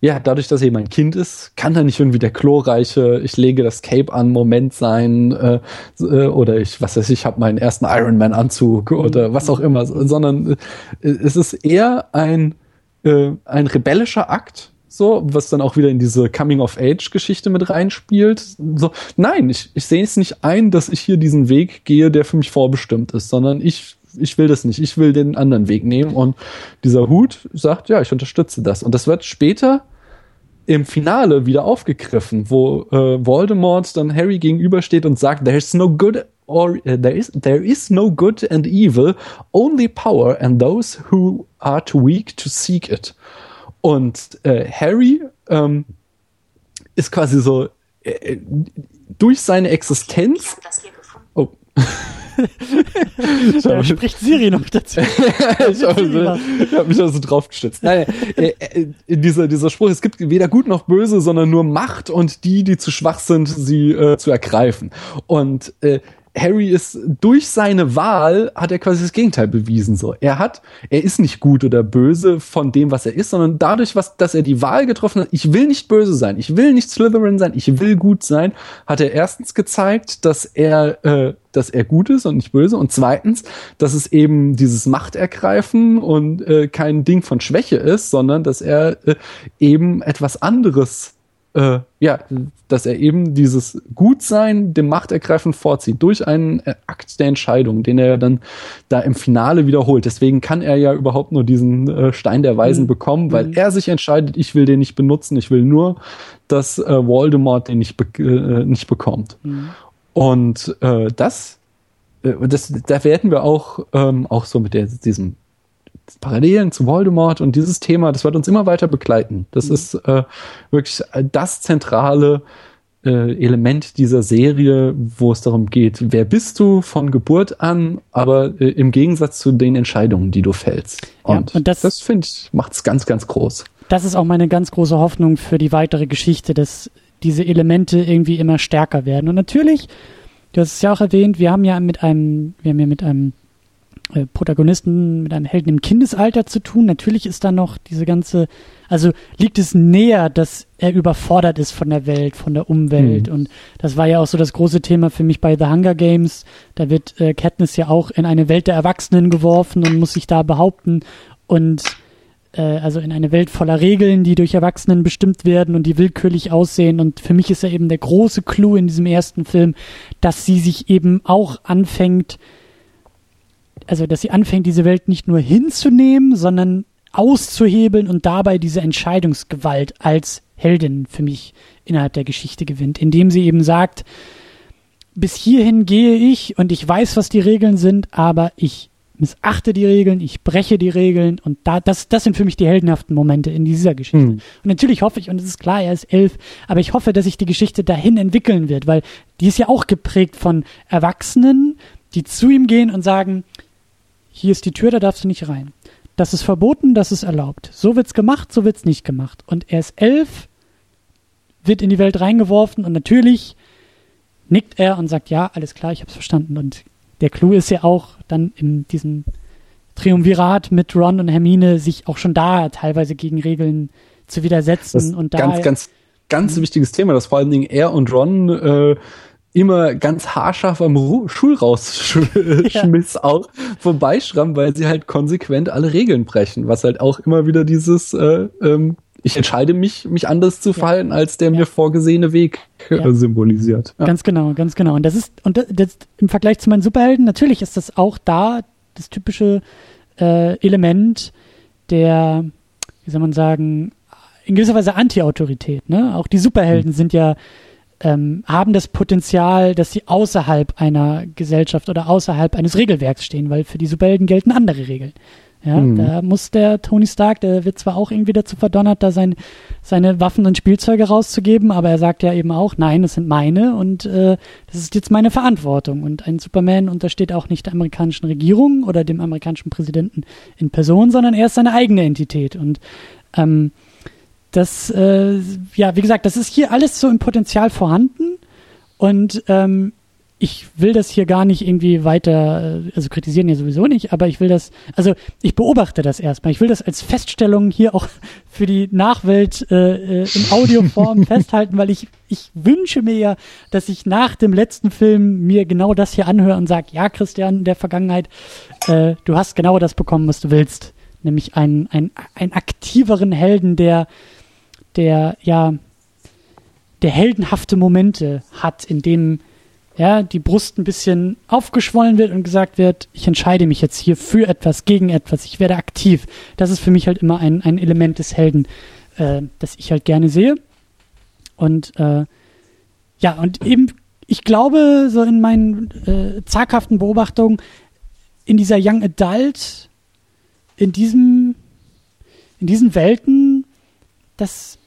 ja dadurch, dass er eben ein Kind ist, kann er nicht irgendwie der chlorreiche, ich lege das Cape an Moment sein äh, äh, oder ich was weiß ich, ich habe meinen ersten Iron Man Anzug oder was auch immer, sondern äh, es ist eher ein äh, ein rebellischer Akt so, was dann auch wieder in diese Coming-of-Age-Geschichte mit reinspielt. So, nein, ich, ich sehe es nicht ein, dass ich hier diesen Weg gehe, der für mich vorbestimmt ist, sondern ich, ich will das nicht. Ich will den anderen Weg nehmen. Und dieser Hut sagt, ja, ich unterstütze das. Und das wird später im Finale wieder aufgegriffen, wo äh, Voldemort dann Harry gegenübersteht und sagt, there's no good or uh, there is there is no good and evil, only power and those who are too weak to seek it. Und äh, Harry ähm, ist quasi so äh, äh durch seine Existenz. Oh. da spricht Siri noch dazu. ich habe hab mich also drauf gestützt. Nein, äh, äh, dieser, dieser Spruch, es gibt weder gut noch böse, sondern nur Macht und die, die zu schwach sind, sie äh, zu ergreifen. Und äh, Harry ist durch seine Wahl hat er quasi das Gegenteil bewiesen. So, er hat, er ist nicht gut oder böse von dem, was er ist, sondern dadurch, was, dass er die Wahl getroffen hat. Ich will nicht böse sein, ich will nicht Slytherin sein, ich will gut sein. Hat er erstens gezeigt, dass er, äh, dass er gut ist und nicht böse, und zweitens, dass es eben dieses Machtergreifen und äh, kein Ding von Schwäche ist, sondern dass er äh, eben etwas anderes äh, ja, dass er eben dieses Gutsein dem Machtergreifen vorzieht durch einen äh, Akt der Entscheidung, den er dann da im Finale wiederholt. Deswegen kann er ja überhaupt nur diesen äh, Stein der Weisen mhm. bekommen, weil mhm. er sich entscheidet, ich will den nicht benutzen, ich will nur, dass äh, Voldemort den nicht, be äh, nicht bekommt. Mhm. Und äh, das, das, da werden wir auch, ähm, auch so mit der, diesem Parallelen zu Voldemort und dieses Thema, das wird uns immer weiter begleiten. Das mhm. ist äh, wirklich das zentrale äh, Element dieser Serie, wo es darum geht, wer bist du von Geburt an, aber äh, im Gegensatz zu den Entscheidungen, die du fällst. Und, ja, und das, das finde ich, macht es ganz, ganz groß. Das ist auch meine ganz große Hoffnung für die weitere Geschichte, dass diese Elemente irgendwie immer stärker werden. Und natürlich, du hast es ja auch erwähnt, wir haben ja mit einem, wir haben ja mit einem äh, Protagonisten mit einem Helden im Kindesalter zu tun. Natürlich ist da noch diese ganze, also liegt es näher, dass er überfordert ist von der Welt, von der Umwelt. Mhm. Und das war ja auch so das große Thema für mich bei The Hunger Games. Da wird äh, Katniss ja auch in eine Welt der Erwachsenen geworfen und muss sich da behaupten. Und äh, also in eine Welt voller Regeln, die durch Erwachsenen bestimmt werden und die willkürlich aussehen. Und für mich ist ja eben der große Clou in diesem ersten Film, dass sie sich eben auch anfängt, also dass sie anfängt, diese Welt nicht nur hinzunehmen, sondern auszuhebeln und dabei diese Entscheidungsgewalt als Heldin für mich innerhalb der Geschichte gewinnt, indem sie eben sagt, bis hierhin gehe ich und ich weiß, was die Regeln sind, aber ich missachte die Regeln, ich breche die Regeln und da, das, das sind für mich die heldenhaften Momente in dieser Geschichte. Mhm. Und natürlich hoffe ich, und es ist klar, er ist elf, aber ich hoffe, dass sich die Geschichte dahin entwickeln wird, weil die ist ja auch geprägt von Erwachsenen, die zu ihm gehen und sagen, hier ist die Tür, da darfst du nicht rein. Das ist verboten, das ist erlaubt. So wird's gemacht, so wird's nicht gemacht. Und er ist elf, wird in die Welt reingeworfen und natürlich nickt er und sagt, ja, alles klar, ich hab's verstanden. Und der Clou ist ja auch dann in diesem Triumvirat mit Ron und Hermine sich auch schon da teilweise gegen Regeln zu widersetzen und da ganz, ganz, ganz wichtiges Thema, dass vor allen Dingen er und Ron äh, immer ganz haarscharf am Ru Schulrausschmiss ja. auch vorbeischrammen, weil sie halt konsequent alle Regeln brechen, was halt auch immer wieder dieses äh, ähm, ich entscheide mich, mich anders zu verhalten, ja. als der ja. mir vorgesehene Weg äh, ja. symbolisiert. Ganz genau, ganz genau. Und das ist, und das, das, im Vergleich zu meinen Superhelden, natürlich ist das auch da das typische äh, Element der, wie soll man sagen, in gewisser Weise Anti-Autorität. Ne? Auch die Superhelden mhm. sind ja ähm, haben das Potenzial, dass sie außerhalb einer Gesellschaft oder außerhalb eines Regelwerks stehen, weil für die Superhelden gelten andere Regeln. Ja, mhm. da muss der Tony Stark, der wird zwar auch irgendwie dazu verdonnert, da sein, seine Waffen und Spielzeuge rauszugeben, aber er sagt ja eben auch, nein, das sind meine und äh, das ist jetzt meine Verantwortung. Und ein Superman untersteht auch nicht der amerikanischen Regierung oder dem amerikanischen Präsidenten in Person, sondern er ist seine eigene Entität. Und ähm, das, äh, ja, wie gesagt, das ist hier alles so im Potenzial vorhanden und ähm, ich will das hier gar nicht irgendwie weiter, äh, also kritisieren ja sowieso nicht, aber ich will das, also ich beobachte das erstmal. Ich will das als Feststellung hier auch für die Nachwelt äh, äh in Audioform festhalten, weil ich, ich wünsche mir ja, dass ich nach dem letzten Film mir genau das hier anhöre und sage, ja, Christian, in der Vergangenheit, äh, du hast genau das bekommen, was du willst. Nämlich einen, einen, einen aktiveren Helden, der der ja der heldenhafte Momente hat, in dem ja, die Brust ein bisschen aufgeschwollen wird und gesagt wird, ich entscheide mich jetzt hier für etwas, gegen etwas, ich werde aktiv. Das ist für mich halt immer ein, ein Element des Helden, äh, das ich halt gerne sehe. Und äh, ja, und eben, ich glaube, so in meinen äh, zaghaften Beobachtungen, in dieser Young Adult, in diesem, in diesen Welten, das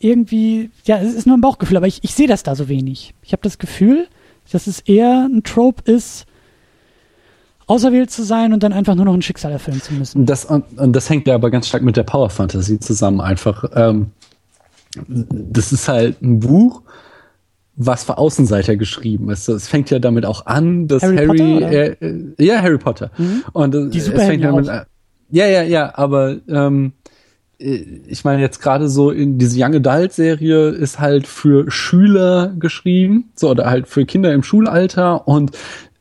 irgendwie, ja, es ist nur ein Bauchgefühl, aber ich, ich sehe das da so wenig. Ich habe das Gefühl, dass es eher ein Trope ist, auserwählt zu sein und dann einfach nur noch ein Schicksal erfüllen zu müssen. Das, und das hängt ja aber ganz stark mit der Power Fantasy zusammen einfach. Ähm, das ist halt ein Buch, was für Außenseiter geschrieben ist. Es fängt ja damit auch an, dass Harry, Harry Potter, äh, ja Harry Potter mhm. und äh, Die es fängt damit an, ja ja ja, aber ähm, äh, ich meine jetzt gerade so in diese Young Adult Serie ist halt für Schüler geschrieben, so oder halt für Kinder im Schulalter und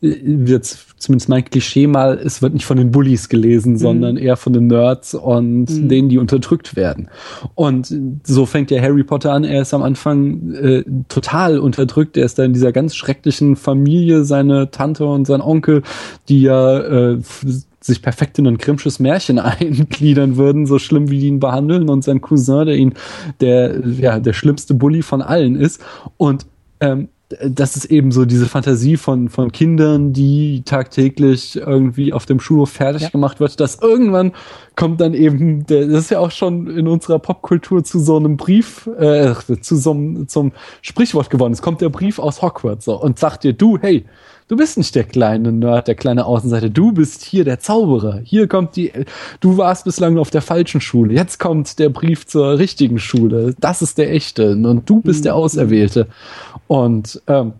jetzt äh, zumindest mein Klischee mal, es wird nicht von den Bullies gelesen, mhm. sondern eher von den Nerds und mhm. denen, die unterdrückt werden. Und so fängt ja Harry Potter an. Er ist am Anfang äh, total unterdrückt. Er ist da in dieser ganz schrecklichen Familie, seine Tante und sein Onkel, die ja äh, sich perfekt in ein Grimmsches Märchen eingliedern würden, so schlimm wie die ihn behandeln und sein Cousin, der ihn der ja der schlimmste Bully von allen ist und ähm, das ist eben so diese Fantasie von, von Kindern, die tagtäglich irgendwie auf dem Schulhof fertig ja. gemacht wird, dass irgendwann kommt dann eben, der, das ist ja auch schon in unserer Popkultur zu so einem Brief, äh, zu so einem, zum Sprichwort geworden. Es kommt der Brief aus Hogwarts so, und sagt dir, du, hey, Du bist nicht der kleine Nerd, der kleine Außenseiter. Du bist hier der Zauberer. Hier kommt die, du warst bislang auf der falschen Schule. Jetzt kommt der Brief zur richtigen Schule. Das ist der echte. Und du bist der mhm. Auserwählte. Und, ähm,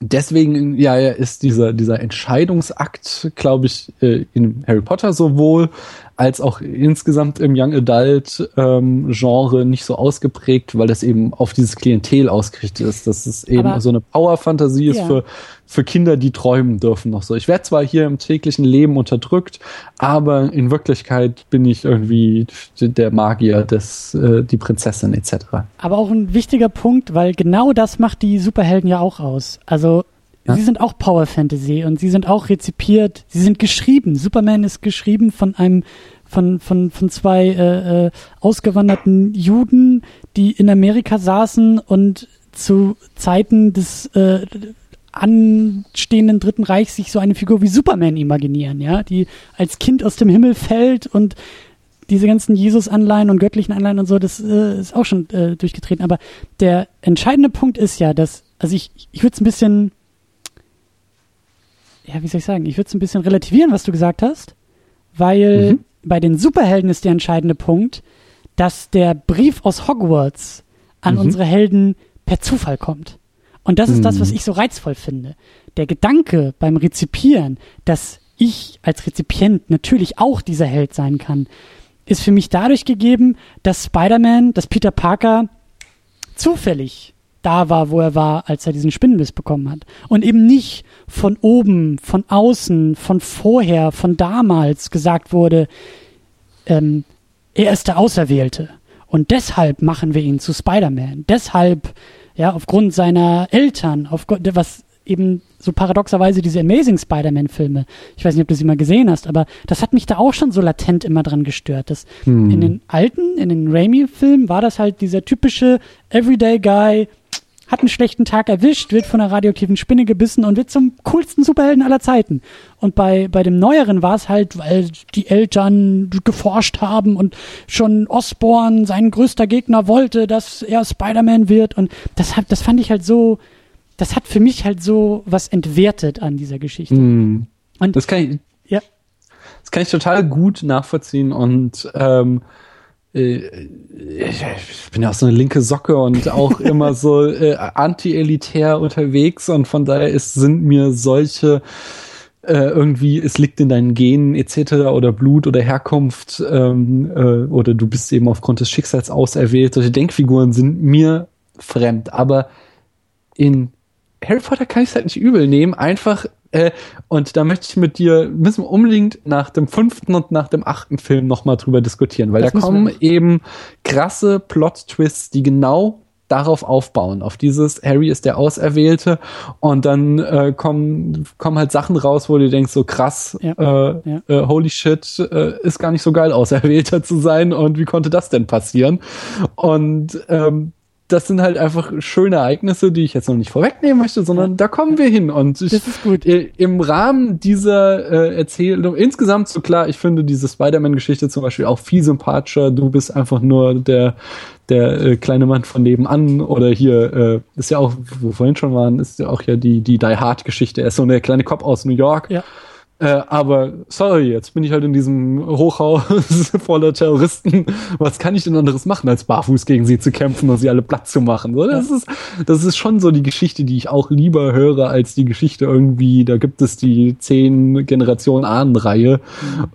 deswegen ja, ist dieser dieser Entscheidungsakt, glaube ich, äh, in Harry Potter sowohl als auch insgesamt im Young Adult ähm, Genre nicht so ausgeprägt, weil das eben auf dieses Klientel ausgerichtet ist, dass es eben Aber, so eine Power-Fantasie ist ja. für für Kinder, die träumen dürfen noch so. Ich werde zwar hier im täglichen Leben unterdrückt, aber in Wirklichkeit bin ich irgendwie der Magier, des, äh, die Prinzessin etc. Aber auch ein wichtiger Punkt, weil genau das macht die Superhelden ja auch aus. Also ja? Sie sind auch Power Fantasy und sie sind auch rezipiert, sie sind geschrieben. Superman ist geschrieben von einem von, von, von zwei äh, äh, ausgewanderten Juden, die in Amerika saßen und zu Zeiten des äh, anstehenden Dritten Reichs sich so eine Figur wie Superman imaginieren, ja, die als Kind aus dem Himmel fällt und diese ganzen Jesus-Anleihen und göttlichen Anleihen und so, das äh, ist auch schon äh, durchgetreten. Aber der entscheidende Punkt ist ja, dass, also ich, ich würde es ein bisschen ja, wie soll ich sagen, ich würde es ein bisschen relativieren, was du gesagt hast, weil mhm. bei den Superhelden ist der entscheidende Punkt, dass der Brief aus Hogwarts an mhm. unsere Helden per Zufall kommt. Und das ist das, was mhm. ich so reizvoll finde. Der Gedanke beim Rezipieren, dass ich als Rezipient natürlich auch dieser Held sein kann, ist für mich dadurch gegeben, dass Spider-Man, dass Peter Parker zufällig da war, wo er war, als er diesen Spinnenbiss bekommen hat. Und eben nicht von oben, von außen, von vorher, von damals gesagt wurde, ähm, er ist der Auserwählte. Und deshalb machen wir ihn zu Spider-Man. Deshalb, ja, aufgrund seiner Eltern, aufgrund, was eben so paradoxerweise diese Amazing Spider-Man-Filme. Ich weiß nicht, ob du sie mal gesehen hast, aber das hat mich da auch schon so latent immer dran gestört. Dass hm. In den alten, in den Raimi-Filmen war das halt dieser typische Everyday Guy, hat einen schlechten Tag erwischt, wird von einer radioaktiven Spinne gebissen und wird zum coolsten Superhelden aller Zeiten. Und bei, bei dem Neueren war es halt, weil die Eltern geforscht haben und schon Osborn, sein größter Gegner, wollte, dass er Spider-Man wird. Und das, das fand ich halt so, das hat für mich halt so was entwertet an dieser Geschichte. Mm. Und das kann ich, ja. das kann ich total gut nachvollziehen und ähm, äh, ich bin ja auch so eine linke Socke und auch immer so äh, anti-elitär unterwegs und von daher ist, sind mir solche äh, irgendwie, es liegt in deinen Genen etc. oder Blut oder Herkunft ähm, äh, oder du bist eben aufgrund des Schicksals auserwählt. Solche Denkfiguren sind mir fremd, aber in Harry Potter kann ich es halt nicht übel nehmen, einfach, äh, und da möchte ich mit dir, müssen wir unbedingt nach dem fünften und nach dem achten Film nochmal drüber diskutieren, weil das da kommen eben krasse Plot-Twists, die genau darauf aufbauen, auf dieses Harry ist der Auserwählte und dann äh, kommen, kommen halt Sachen raus, wo du denkst, so krass, ja. Äh, ja. Äh, holy shit, äh, ist gar nicht so geil, Auserwählter zu sein und wie konnte das denn passieren? Und ähm, das sind halt einfach schöne Ereignisse, die ich jetzt noch nicht vorwegnehmen möchte, sondern da kommen wir hin. Und ich, das ist gut. im Rahmen dieser äh, Erzählung, insgesamt so klar, ich finde diese Spider-Man-Geschichte zum Beispiel auch viel sympathischer. Du bist einfach nur der, der äh, kleine Mann von nebenan oder hier äh, ist ja auch, wo wir vorhin schon waren, ist ja auch ja die, die Die Hard-Geschichte. Er ist so der kleine Kopf aus New York. Ja äh, aber sorry, jetzt bin ich halt in diesem Hochhaus voller Terroristen. Was kann ich denn anderes machen, als barfuß gegen sie zu kämpfen und sie alle platt zu machen? So, das, ja. ist, das ist schon so die Geschichte, die ich auch lieber höre, als die Geschichte irgendwie, da gibt es die zehn Generationen Ahnenreihe.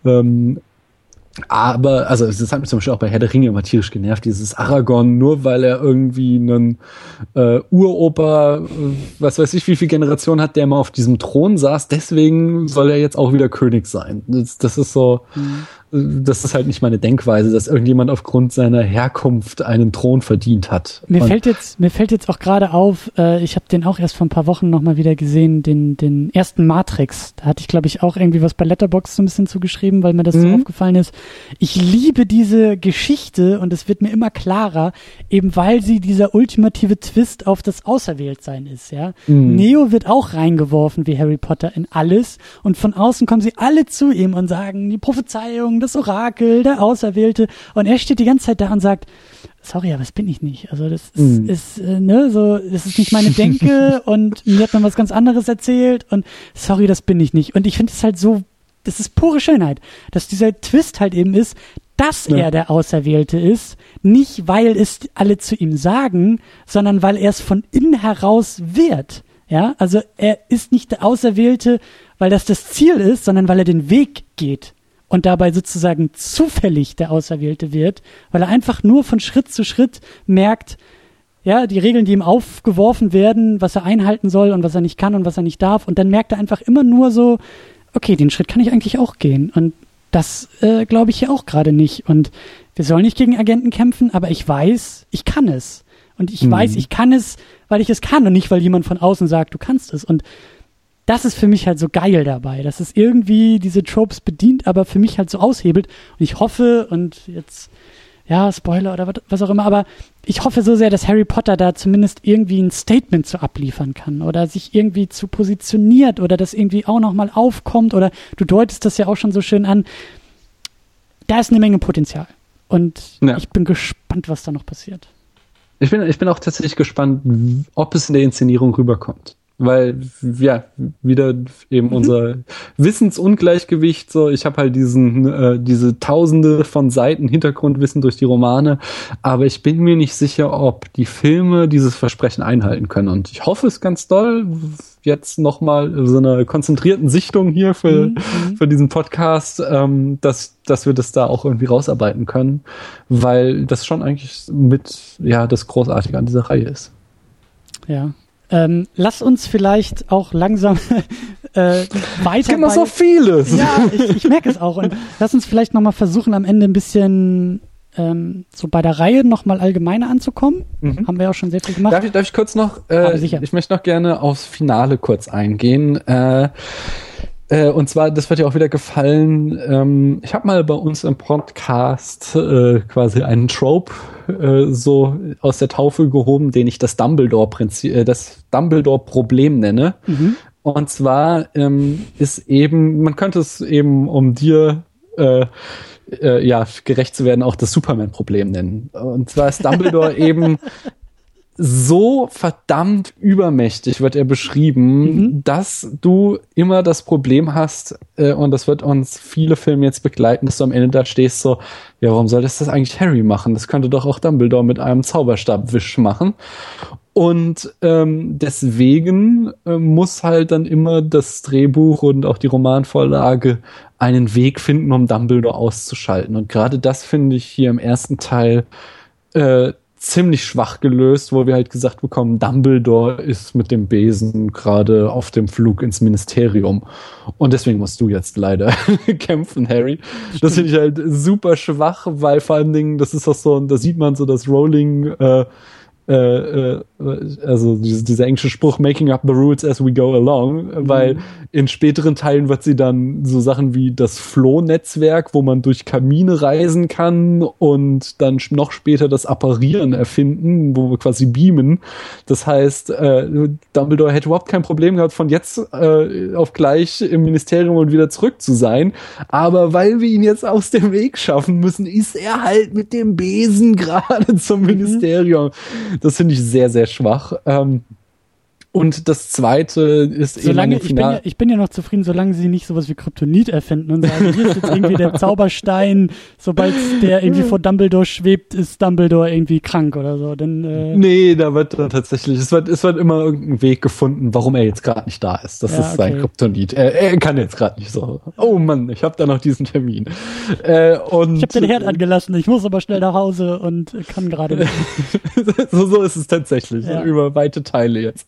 Mhm. Ähm, aber, also das hat mich zum Beispiel auch bei Herr der Ringe immer tierisch genervt, dieses Aragorn, nur weil er irgendwie einen äh, Uropa, äh, was weiß ich, wie viel Generationen hat, der mal auf diesem Thron saß, deswegen soll er jetzt auch wieder König sein. Das, das ist so, mhm das ist halt nicht meine Denkweise, dass irgendjemand aufgrund seiner Herkunft einen Thron verdient hat. Mir Und fällt jetzt, mir fällt jetzt auch gerade auf, äh, ich habe den auch erst vor ein paar Wochen nochmal wieder gesehen, den, den ersten Matrix. Da hatte ich, glaube ich, auch irgendwie was bei Letterbox so ein bisschen zugeschrieben, weil mir das mhm. so aufgefallen ist. Ich liebe diese Geschichte und es wird mir immer klarer, eben weil sie dieser ultimative Twist auf das Auserwähltsein ist, ja. Mhm. Neo wird auch reingeworfen wie Harry Potter in alles und von außen kommen sie alle zu ihm und sagen, die Prophezeiung, das Orakel, der Auserwählte. Und er steht die ganze Zeit da und sagt, sorry, aber das bin ich nicht. Also das ist, mm. ist äh, ne, so, das ist nicht meine Denke und mir hat man was ganz anderes erzählt und sorry, das bin ich nicht. Und ich finde es halt so, das ist pure Schönheit, dass dieser Twist halt eben ist, dass ja. er der Auserwählte ist, nicht weil es alle zu ihm sagen, sondern weil er es von innen heraus wird. Ja, also er ist nicht der Auserwählte, weil das das Ziel ist, sondern weil er den Weg geht und dabei sozusagen zufällig der Auserwählte wird, weil er einfach nur von Schritt zu Schritt merkt, ja, die Regeln, die ihm aufgeworfen werden, was er einhalten soll und was er nicht kann und was er nicht darf. Und dann merkt er einfach immer nur so, okay, den Schritt kann ich eigentlich auch gehen. Und das äh, glaube ich hier auch gerade nicht. Und wir sollen nicht gegen Agenten kämpfen, aber ich weiß, ich kann es. Und ich mhm. weiß, ich kann es, weil ich es kann und nicht, weil jemand von außen sagt, du kannst es. Und das ist für mich halt so geil dabei, dass es irgendwie diese Tropes bedient, aber für mich halt so aushebelt. Und ich hoffe, und jetzt, ja, Spoiler oder was auch immer, aber ich hoffe so sehr, dass Harry Potter da zumindest irgendwie ein Statement zu abliefern kann oder sich irgendwie zu positioniert oder das irgendwie auch nochmal aufkommt oder du deutest das ja auch schon so schön an. Da ist eine Menge Potenzial. Und ja. ich bin gespannt, was da noch passiert. Ich bin, ich bin auch tatsächlich gespannt, ob es in der Inszenierung rüberkommt weil ja wieder eben mhm. unser Wissensungleichgewicht so ich habe halt diesen äh, diese Tausende von Seiten Hintergrundwissen durch die Romane aber ich bin mir nicht sicher ob die Filme dieses Versprechen einhalten können und ich hoffe es ganz doll jetzt noch mal so einer konzentrierten Sichtung hier für mhm. für diesen Podcast ähm, dass dass wir das da auch irgendwie rausarbeiten können weil das schon eigentlich mit ja das großartige an dieser Reihe ist ja ähm, lass uns vielleicht auch langsam äh, weiter. Es gibt noch so vieles. Ja, ich, ich merke es auch. Und lass uns vielleicht nochmal versuchen, am Ende ein bisschen ähm, so bei der Reihe nochmal allgemeiner anzukommen. Mhm. Haben wir auch schon sehr viel gemacht. Darf ich, darf ich kurz noch, äh, ich möchte noch gerne aufs Finale kurz eingehen. Äh, äh, und zwar, das wird ja auch wieder gefallen. Ähm, ich habe mal bei uns im Podcast äh, quasi einen Trope äh, so aus der Taufe gehoben, den ich das Dumbledore-Prinzip, äh, das Dumbledore-Problem nenne. Mhm. Und zwar ähm, ist eben, man könnte es eben um dir äh, äh, ja, gerecht zu werden, auch das Superman-Problem nennen. Und zwar ist Dumbledore eben so verdammt übermächtig wird er beschrieben, mhm. dass du immer das Problem hast, äh, und das wird uns viele Filme jetzt begleiten, dass du am Ende da stehst so, ja, warum soll das das eigentlich Harry machen? Das könnte doch auch Dumbledore mit einem Zauberstabwisch machen. Und ähm, deswegen äh, muss halt dann immer das Drehbuch und auch die Romanvorlage einen Weg finden, um Dumbledore auszuschalten. Und gerade das finde ich hier im ersten Teil äh, ziemlich schwach gelöst, wo wir halt gesagt bekommen, Dumbledore ist mit dem Besen gerade auf dem Flug ins Ministerium. Und deswegen musst du jetzt leider kämpfen, Harry. Das finde ich halt super schwach, weil vor allen Dingen, das ist auch so, da sieht man so das Rolling äh, äh, äh, also diese, dieser englische Spruch making up the rules as we go along, mhm. weil in späteren Teilen wird sie dann so Sachen wie das Floh-Netzwerk, wo man durch Kamine reisen kann und dann noch später das Apparieren erfinden, wo wir quasi beamen. Das heißt, äh, Dumbledore hätte überhaupt kein Problem gehabt, von jetzt äh, auf gleich im Ministerium und wieder zurück zu sein. Aber weil wir ihn jetzt aus dem Weg schaffen müssen, ist er halt mit dem Besen gerade zum mhm. Das finde ich sehr, sehr schwach. Ähm, und das zweite ist solange, eben ich bin, ja, ich bin ja noch zufrieden, solange sie nicht sowas wie Kryptonit erfinden und sagen, hier ist jetzt irgendwie der Zauberstein, sobald der irgendwie vor Dumbledore schwebt, ist Dumbledore irgendwie krank oder so. Denn, äh nee, da wird dann tatsächlich, es wird, es wird immer irgendein Weg gefunden, warum er jetzt gerade nicht da ist. Das ja, ist sein Kryptonit. Er, er kann jetzt gerade nicht so. Oh Mann, ich habe da noch diesen Termin. Äh, und ich habe den Herd angelassen, ich muss aber schnell nach Hause und kann gerade nicht. so, so ist es tatsächlich, ja. über weite Teile jetzt.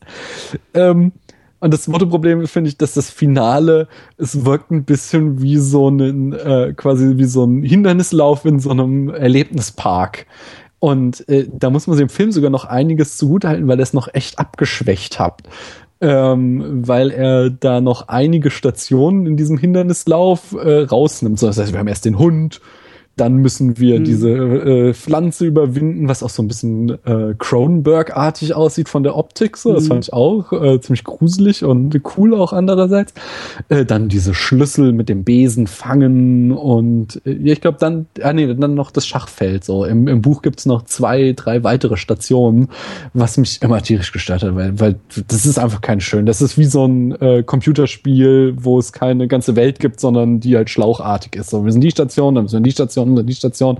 Ähm, und das Mottoproblem finde ich, dass das Finale, es wirkt ein bisschen wie so ein, äh, quasi wie so ein Hindernislauf in so einem Erlebnispark. Und äh, da muss man dem Film sogar noch einiges zugutehalten, weil er es noch echt abgeschwächt hat. Ähm, weil er da noch einige Stationen in diesem Hindernislauf äh, rausnimmt. So, das heißt, wir haben erst den Hund, dann müssen wir hm. diese äh, Pflanze überwinden, was auch so ein bisschen äh, Cronenberg-artig aussieht von der Optik. So, das hm. fand ich auch äh, ziemlich gruselig und cool auch andererseits. Äh, dann diese Schlüssel mit dem Besen fangen und äh, ich glaube dann, ah nee, dann noch das Schachfeld. So im, im Buch gibt's noch zwei, drei weitere Stationen, was mich immer tierisch gestört hat, weil, weil das ist einfach kein schön. Das ist wie so ein äh, Computerspiel, wo es keine ganze Welt gibt, sondern die halt schlauchartig ist. So, wir sind die Station, dann müssen wir die Station Station die Station.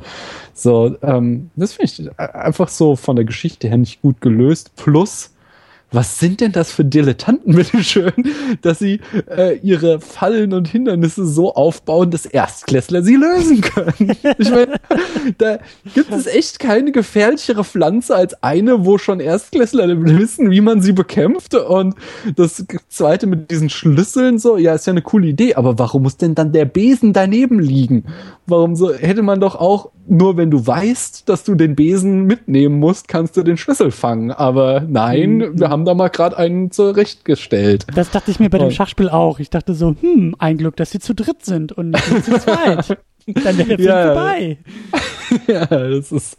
So, ähm, das finde ich einfach so von der Geschichte her nicht gut gelöst. Plus, was sind denn das für Dilettanten, bitteschön, dass sie äh, ihre Fallen und Hindernisse so aufbauen, dass Erstklässler sie lösen können? Ich meine, da gibt es echt keine gefährlichere Pflanze als eine, wo schon Erstklässler wissen, wie man sie bekämpft. Und das zweite mit diesen Schlüsseln so, ja, ist ja eine coole Idee, aber warum muss denn dann der Besen daneben liegen? Warum so, hätte man doch auch, nur wenn du weißt, dass du den Besen mitnehmen musst, kannst du den Schlüssel fangen. Aber nein, mhm. wir haben da mal gerade einen zurechtgestellt. Das dachte ich mir bei dem Schachspiel auch. Ich dachte so, hm, ein Glück, dass sie zu dritt sind und nicht zu zweit. Dann wäre der Film ja. vorbei. ja, das ist,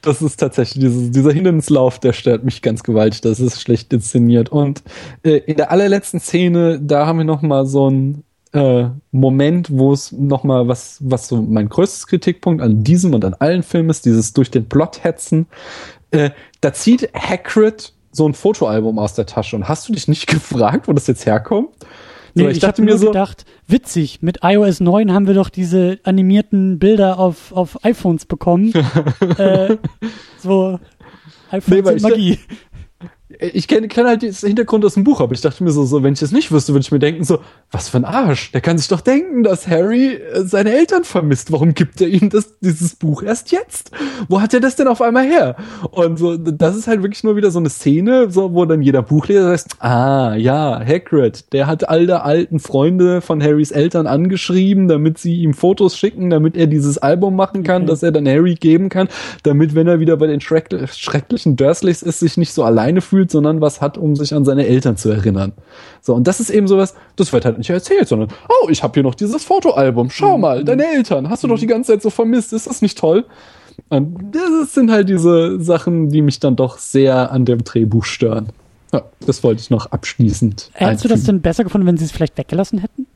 das ist tatsächlich, dieses, dieser Hindernislauf, der stört mich ganz gewaltig. Das ist schlecht inszeniert. Und äh, in der allerletzten Szene, da haben wir noch mal so ein äh, Moment, wo es nochmal was, was so mein größtes Kritikpunkt an diesem und an allen Filmen ist, dieses durch den Plot hetzen. Äh, da zieht Hagrid so ein Fotoalbum aus der Tasche und hast du dich nicht gefragt, wo das jetzt herkommt? Nee, ich, ich habe mir so gedacht, witzig, mit iOS 9 haben wir doch diese animierten Bilder auf, auf iPhones bekommen. äh, so iPhones nee, Magie. Ich kenne kenn halt den Hintergrund aus dem Buch, aber ich dachte mir so, so, wenn ich das nicht wüsste, würde ich mir denken so, was für ein Arsch. Der kann sich doch denken, dass Harry äh, seine Eltern vermisst. Warum gibt er ihm das, dieses Buch erst jetzt? Wo hat er das denn auf einmal her? Und so, das ist halt wirklich nur wieder so eine Szene, so, wo dann jeder Buchleser sagt, ah, ja, Hagrid, der hat alle alten Freunde von Harrys Eltern angeschrieben, damit sie ihm Fotos schicken, damit er dieses Album machen kann, okay. das er dann Harry geben kann, damit, wenn er wieder bei den schrecklichen Dursleys ist, sich nicht so alleine fühlt, sondern was hat, um sich an seine Eltern zu erinnern. So, und das ist eben sowas, das wird halt nicht erzählt, sondern, oh, ich habe hier noch dieses Fotoalbum, schau mhm. mal, deine Eltern, hast du doch die ganze Zeit so vermisst, ist das nicht toll? Und das sind halt diese Sachen, die mich dann doch sehr an dem Drehbuch stören. Ja, das wollte ich noch abschließend. Hättest du das denn besser gefunden, wenn sie es vielleicht weggelassen hätten?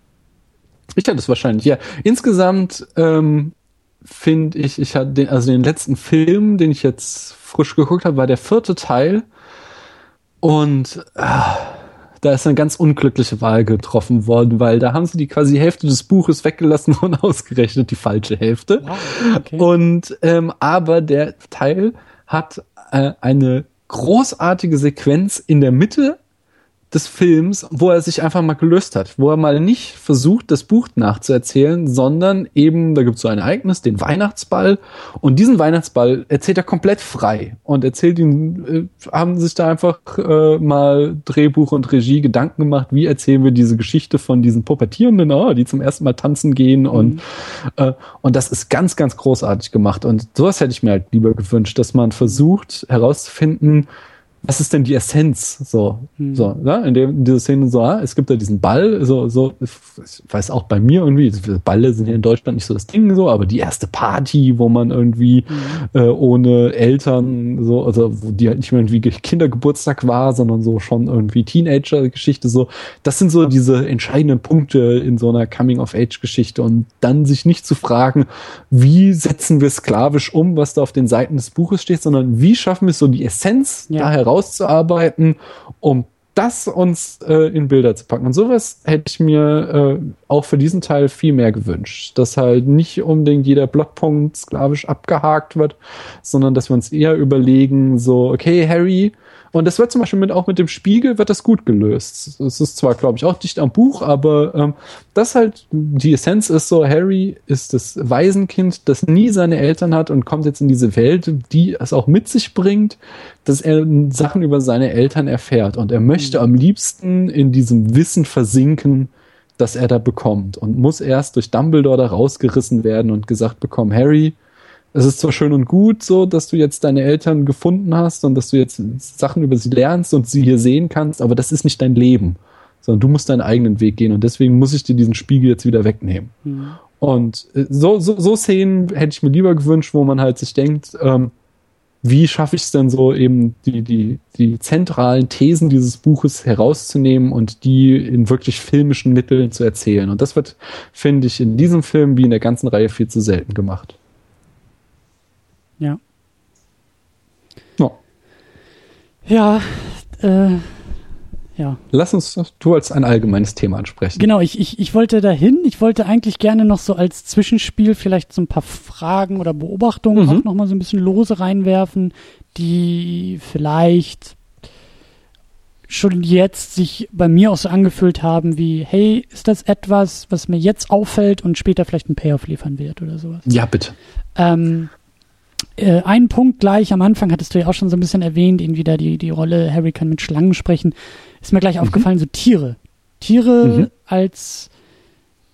Ich hätte es wahrscheinlich, ja. Insgesamt ähm, finde ich, ich hatte den, also den letzten Film, den ich jetzt frisch geguckt habe, war der vierte Teil. Und ah, da ist eine ganz unglückliche Wahl getroffen worden, weil da haben sie die quasi Hälfte des Buches weggelassen und ausgerechnet die falsche Hälfte. Wow, okay. Und ähm, aber der Teil hat äh, eine großartige Sequenz in der Mitte des Films, wo er sich einfach mal gelöst hat, wo er mal nicht versucht, das Buch nachzuerzählen, sondern eben, da gibt es so ein Ereignis, den Weihnachtsball, und diesen Weihnachtsball erzählt er komplett frei und erzählt ihn, äh, haben sich da einfach äh, mal Drehbuch und Regie Gedanken gemacht, wie erzählen wir diese Geschichte von diesen Pubertierenden, oh, die zum ersten Mal tanzen gehen mhm. und, äh, und das ist ganz, ganz großartig gemacht und sowas hätte ich mir halt lieber gewünscht, dass man versucht herauszufinden, was ist denn die Essenz? So, hm. so, ne? In, dem, in dieser Szene so, ah, es gibt da diesen Ball, so, so, ich weiß auch bei mir irgendwie, Balle sind ja in Deutschland nicht so das Ding so, aber die erste Party, wo man irgendwie hm. äh, ohne Eltern, so, also wo die halt nicht mehr irgendwie Kindergeburtstag war, sondern so schon irgendwie Teenager-Geschichte, so, das sind so diese entscheidenden Punkte in so einer Coming-of-Age-Geschichte und dann sich nicht zu fragen, wie setzen wir sklavisch um, was da auf den Seiten des Buches steht, sondern wie schaffen wir so die Essenz ja. da heraus rauszuarbeiten, um das uns äh, in Bilder zu packen. Und sowas hätte ich mir äh, auch für diesen Teil viel mehr gewünscht. Dass halt nicht unbedingt jeder Blockpunkt sklavisch abgehakt wird, sondern dass wir uns eher überlegen, so, okay, Harry, und das wird zum Beispiel mit, auch mit dem Spiegel wird das gut gelöst. Es ist zwar, glaube ich, auch dicht am Buch, aber ähm, das halt, die Essenz ist so, Harry ist das Waisenkind, das nie seine Eltern hat und kommt jetzt in diese Welt, die es auch mit sich bringt, dass er Sachen über seine Eltern erfährt. Und er möchte am liebsten in diesem Wissen versinken, das er da bekommt und muss erst durch Dumbledore da rausgerissen werden und gesagt bekommen, Harry, es ist zwar schön und gut so, dass du jetzt deine Eltern gefunden hast und dass du jetzt Sachen über sie lernst und sie hier sehen kannst, aber das ist nicht dein Leben, sondern du musst deinen eigenen Weg gehen und deswegen muss ich dir diesen Spiegel jetzt wieder wegnehmen. Mhm. Und äh, so, so, so Szenen hätte ich mir lieber gewünscht, wo man halt sich denkt, ähm, wie schaffe ich es denn so, eben die, die, die zentralen Thesen dieses Buches herauszunehmen und die in wirklich filmischen Mitteln zu erzählen. Und das wird, finde ich, in diesem Film wie in der ganzen Reihe viel zu selten gemacht. Ja. Ja. Ja, äh, ja. Lass uns du als ein allgemeines Thema ansprechen. Genau, ich, ich, ich wollte dahin. Ich wollte eigentlich gerne noch so als Zwischenspiel vielleicht so ein paar Fragen oder Beobachtungen mhm. auch noch mal so ein bisschen lose reinwerfen, die vielleicht schon jetzt sich bei mir auch so angefühlt haben wie, hey, ist das etwas, was mir jetzt auffällt und später vielleicht einen Payoff liefern wird oder sowas? Ja, bitte. Ähm, äh, ein Punkt gleich am Anfang hattest du ja auch schon so ein bisschen erwähnt, irgendwie da die, die Rolle Harry kann mit Schlangen sprechen. Ist mir gleich mhm. aufgefallen, so Tiere. Tiere mhm. als,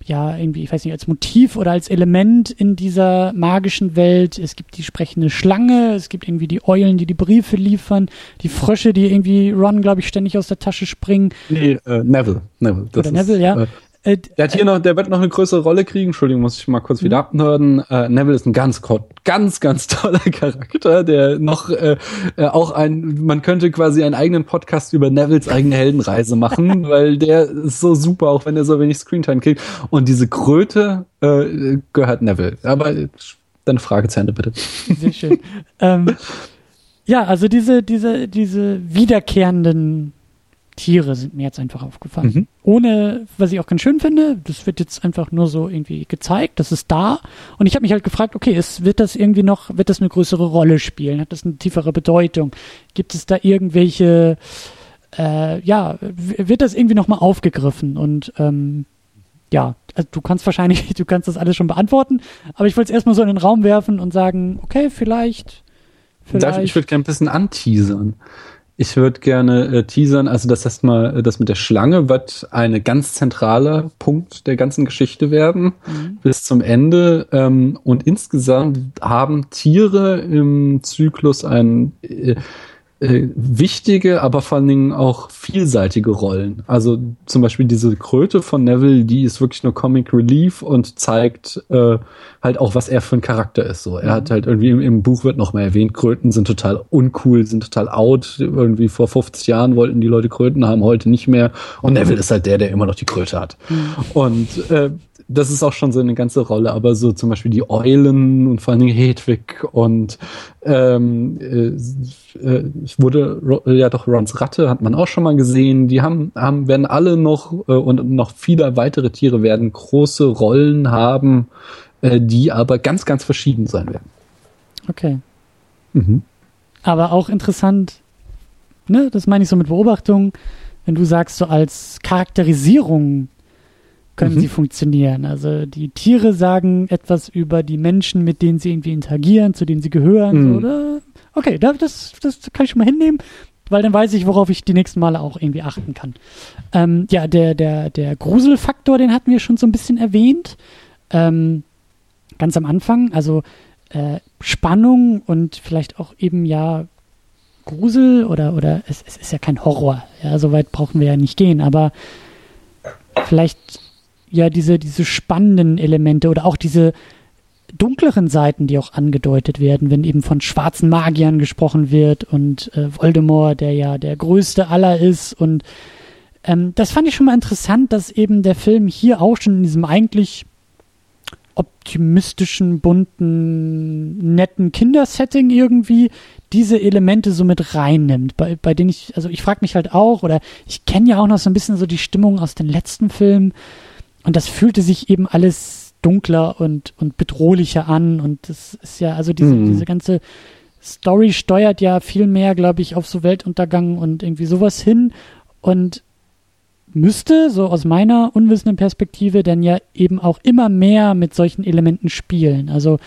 ja, irgendwie, ich weiß nicht, als Motiv oder als Element in dieser magischen Welt. Es gibt die sprechende Schlange, es gibt irgendwie die Eulen, die die Briefe liefern, die Frösche, die irgendwie Ron, glaube ich, ständig aus der Tasche springen. Nee, äh, Neville. Neville. Das oder Neville, ja. Äh, äh, der hat hier noch, der wird noch eine größere Rolle kriegen. Entschuldigung, muss ich mal kurz wieder mhm. abhören. Äh, Neville ist ein ganz, ganz, ganz toller Charakter, der noch äh, äh, auch ein, man könnte quasi einen eigenen Podcast über Nevilles eigene Heldenreise machen, weil der ist so super, auch wenn er so wenig Screentime kriegt. Und diese Kröte äh, gehört Neville. Aber deine Frage zu Ende, bitte. Sehr schön. ähm, ja, also diese, diese, diese wiederkehrenden Tiere sind mir jetzt einfach aufgefallen. Mhm. Ohne, was ich auch ganz schön finde, das wird jetzt einfach nur so irgendwie gezeigt, das ist da. Und ich habe mich halt gefragt, okay, ist, wird das irgendwie noch, wird das eine größere Rolle spielen? Hat das eine tiefere Bedeutung? Gibt es da irgendwelche, äh, ja, wird das irgendwie nochmal aufgegriffen? Und ähm, ja, also du kannst wahrscheinlich, du kannst das alles schon beantworten, aber ich wollte es erstmal so in den Raum werfen und sagen, okay, vielleicht. vielleicht. Ich würde gerne ein bisschen anteasern. Ich würde gerne äh, teasern, also das heißt mal, äh, das mit der Schlange wird eine ganz zentraler Punkt der ganzen Geschichte werden mhm. bis zum Ende. Ähm, und insgesamt haben Tiere im Zyklus ein äh, äh, wichtige, aber vor allen Dingen auch vielseitige Rollen. Also zum Beispiel diese Kröte von Neville, die ist wirklich nur Comic Relief und zeigt äh, halt auch, was er für ein Charakter ist. So, er mhm. hat halt irgendwie im, im, Buch wird noch mal erwähnt, Kröten sind total uncool, sind total out. Irgendwie vor 50 Jahren wollten die Leute Kröten haben, heute nicht mehr. Und Neville ist halt der, der immer noch die Kröte hat. Mhm. Und äh, das ist auch schon so eine ganze Rolle, aber so zum Beispiel die Eulen und vor allen Dingen Hedwig und ähm, äh, äh, wurde ja doch Rons Ratte hat man auch schon mal gesehen. Die haben, haben werden alle noch äh, und noch viele weitere Tiere werden große Rollen haben, äh, die aber ganz ganz verschieden sein werden. Okay. Mhm. Aber auch interessant, ne? Das meine ich so mit Beobachtung, wenn du sagst so als Charakterisierung können mhm. sie funktionieren. Also die Tiere sagen etwas über die Menschen, mit denen sie irgendwie interagieren, zu denen sie gehören. Mhm. Oder okay, das, das kann ich schon mal hinnehmen, weil dann weiß ich, worauf ich die nächsten Male auch irgendwie achten kann. Ähm, ja, der, der, der Gruselfaktor, den hatten wir schon so ein bisschen erwähnt. Ähm, ganz am Anfang. Also äh, Spannung und vielleicht auch eben ja Grusel oder, oder es, es ist ja kein Horror. Ja, so weit brauchen wir ja nicht gehen, aber vielleicht ja diese, diese spannenden Elemente oder auch diese dunkleren Seiten, die auch angedeutet werden, wenn eben von schwarzen Magiern gesprochen wird und äh, Voldemort, der ja der größte aller ist. Und ähm, das fand ich schon mal interessant, dass eben der Film hier auch schon in diesem eigentlich optimistischen, bunten, netten Kindersetting irgendwie diese Elemente so mit reinnimmt, bei, bei denen ich, also ich frage mich halt auch, oder ich kenne ja auch noch so ein bisschen so die Stimmung aus den letzten Filmen, und das fühlte sich eben alles dunkler und, und bedrohlicher an. Und das ist ja, also diese, mhm. diese ganze Story steuert ja viel mehr, glaube ich, auf so Weltuntergang und irgendwie sowas hin. Und müsste, so aus meiner unwissenden Perspektive, dann ja eben auch immer mehr mit solchen Elementen spielen. Also,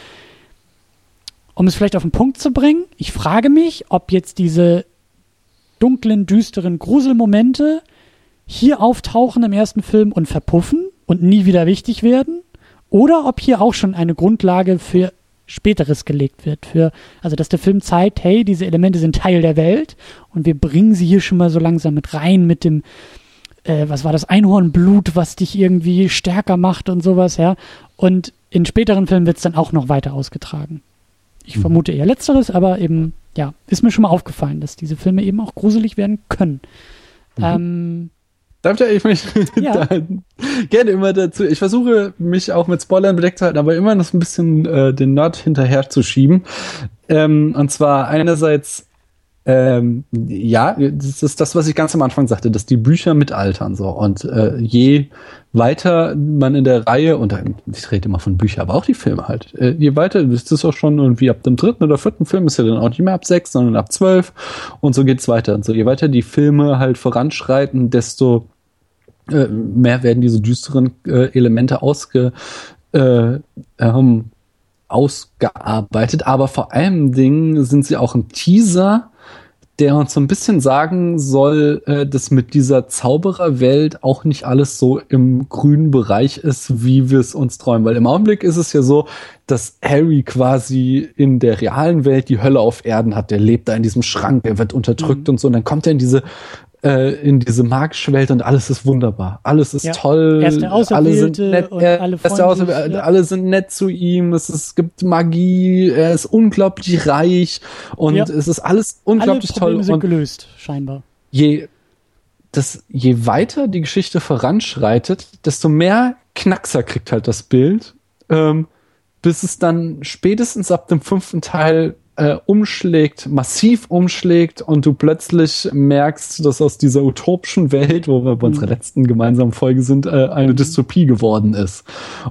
um es vielleicht auf den Punkt zu bringen, ich frage mich, ob jetzt diese dunklen, düsteren Gruselmomente hier auftauchen im ersten Film und verpuffen und nie wieder wichtig werden oder ob hier auch schon eine Grundlage für späteres gelegt wird, für also dass der Film zeigt, hey, diese Elemente sind Teil der Welt und wir bringen sie hier schon mal so langsam mit rein mit dem äh, was war das Einhornblut, was dich irgendwie stärker macht und sowas, ja. Und in späteren Filmen wird es dann auch noch weiter ausgetragen. Ich mhm. vermute eher letzteres, aber eben ja, ist mir schon mal aufgefallen, dass diese Filme eben auch gruselig werden können. Mhm. Ähm, Darf ich mich ja. gerne immer dazu. Ich versuche mich auch mit Spoilern bedeckt zu halten, aber immer noch ein bisschen äh, den Nerd hinterher zu schieben. Ähm, und zwar einerseits ähm, ja, das ist das, was ich ganz am Anfang sagte, dass die Bücher mitaltern so und äh, je weiter man in der Reihe und ich rede immer von Büchern, aber auch die Filme halt, äh, je weiter ist es auch schon irgendwie ab dem dritten oder vierten Film ist ja dann auch nicht mehr ab sechs, sondern ab zwölf und so geht's weiter und so je weiter die Filme halt voranschreiten, desto äh, mehr werden diese düsteren äh, Elemente ausge, äh, ähm, ausgearbeitet, aber vor allem Dingen sind sie auch ein Teaser, der uns so ein bisschen sagen soll, äh, dass mit dieser Zaubererwelt auch nicht alles so im grünen Bereich ist, wie wir es uns träumen. Weil im Augenblick ist es ja so, dass Harry quasi in der realen Welt die Hölle auf Erden hat. Der lebt da in diesem Schrank, er wird unterdrückt mhm. und so. Und dann kommt er in diese äh, in diese magische Welt und alles ist wunderbar. Alles ist ja. toll. Er ist der alle sind nett, und er, alle, ist der ja. alle sind nett zu ihm. Es, ist, es gibt Magie. Er ist unglaublich reich und ja. es ist alles unglaublich alle Probleme toll. Sind und gelöst, scheinbar. Je das, je weiter die Geschichte voranschreitet, desto mehr Knackser kriegt halt das Bild, ähm, bis es dann spätestens ab dem fünften Teil äh, umschlägt, massiv umschlägt und du plötzlich merkst, dass aus dieser utopischen Welt, wo wir bei unserer mhm. letzten gemeinsamen Folge sind, äh, eine mhm. Dystopie geworden ist.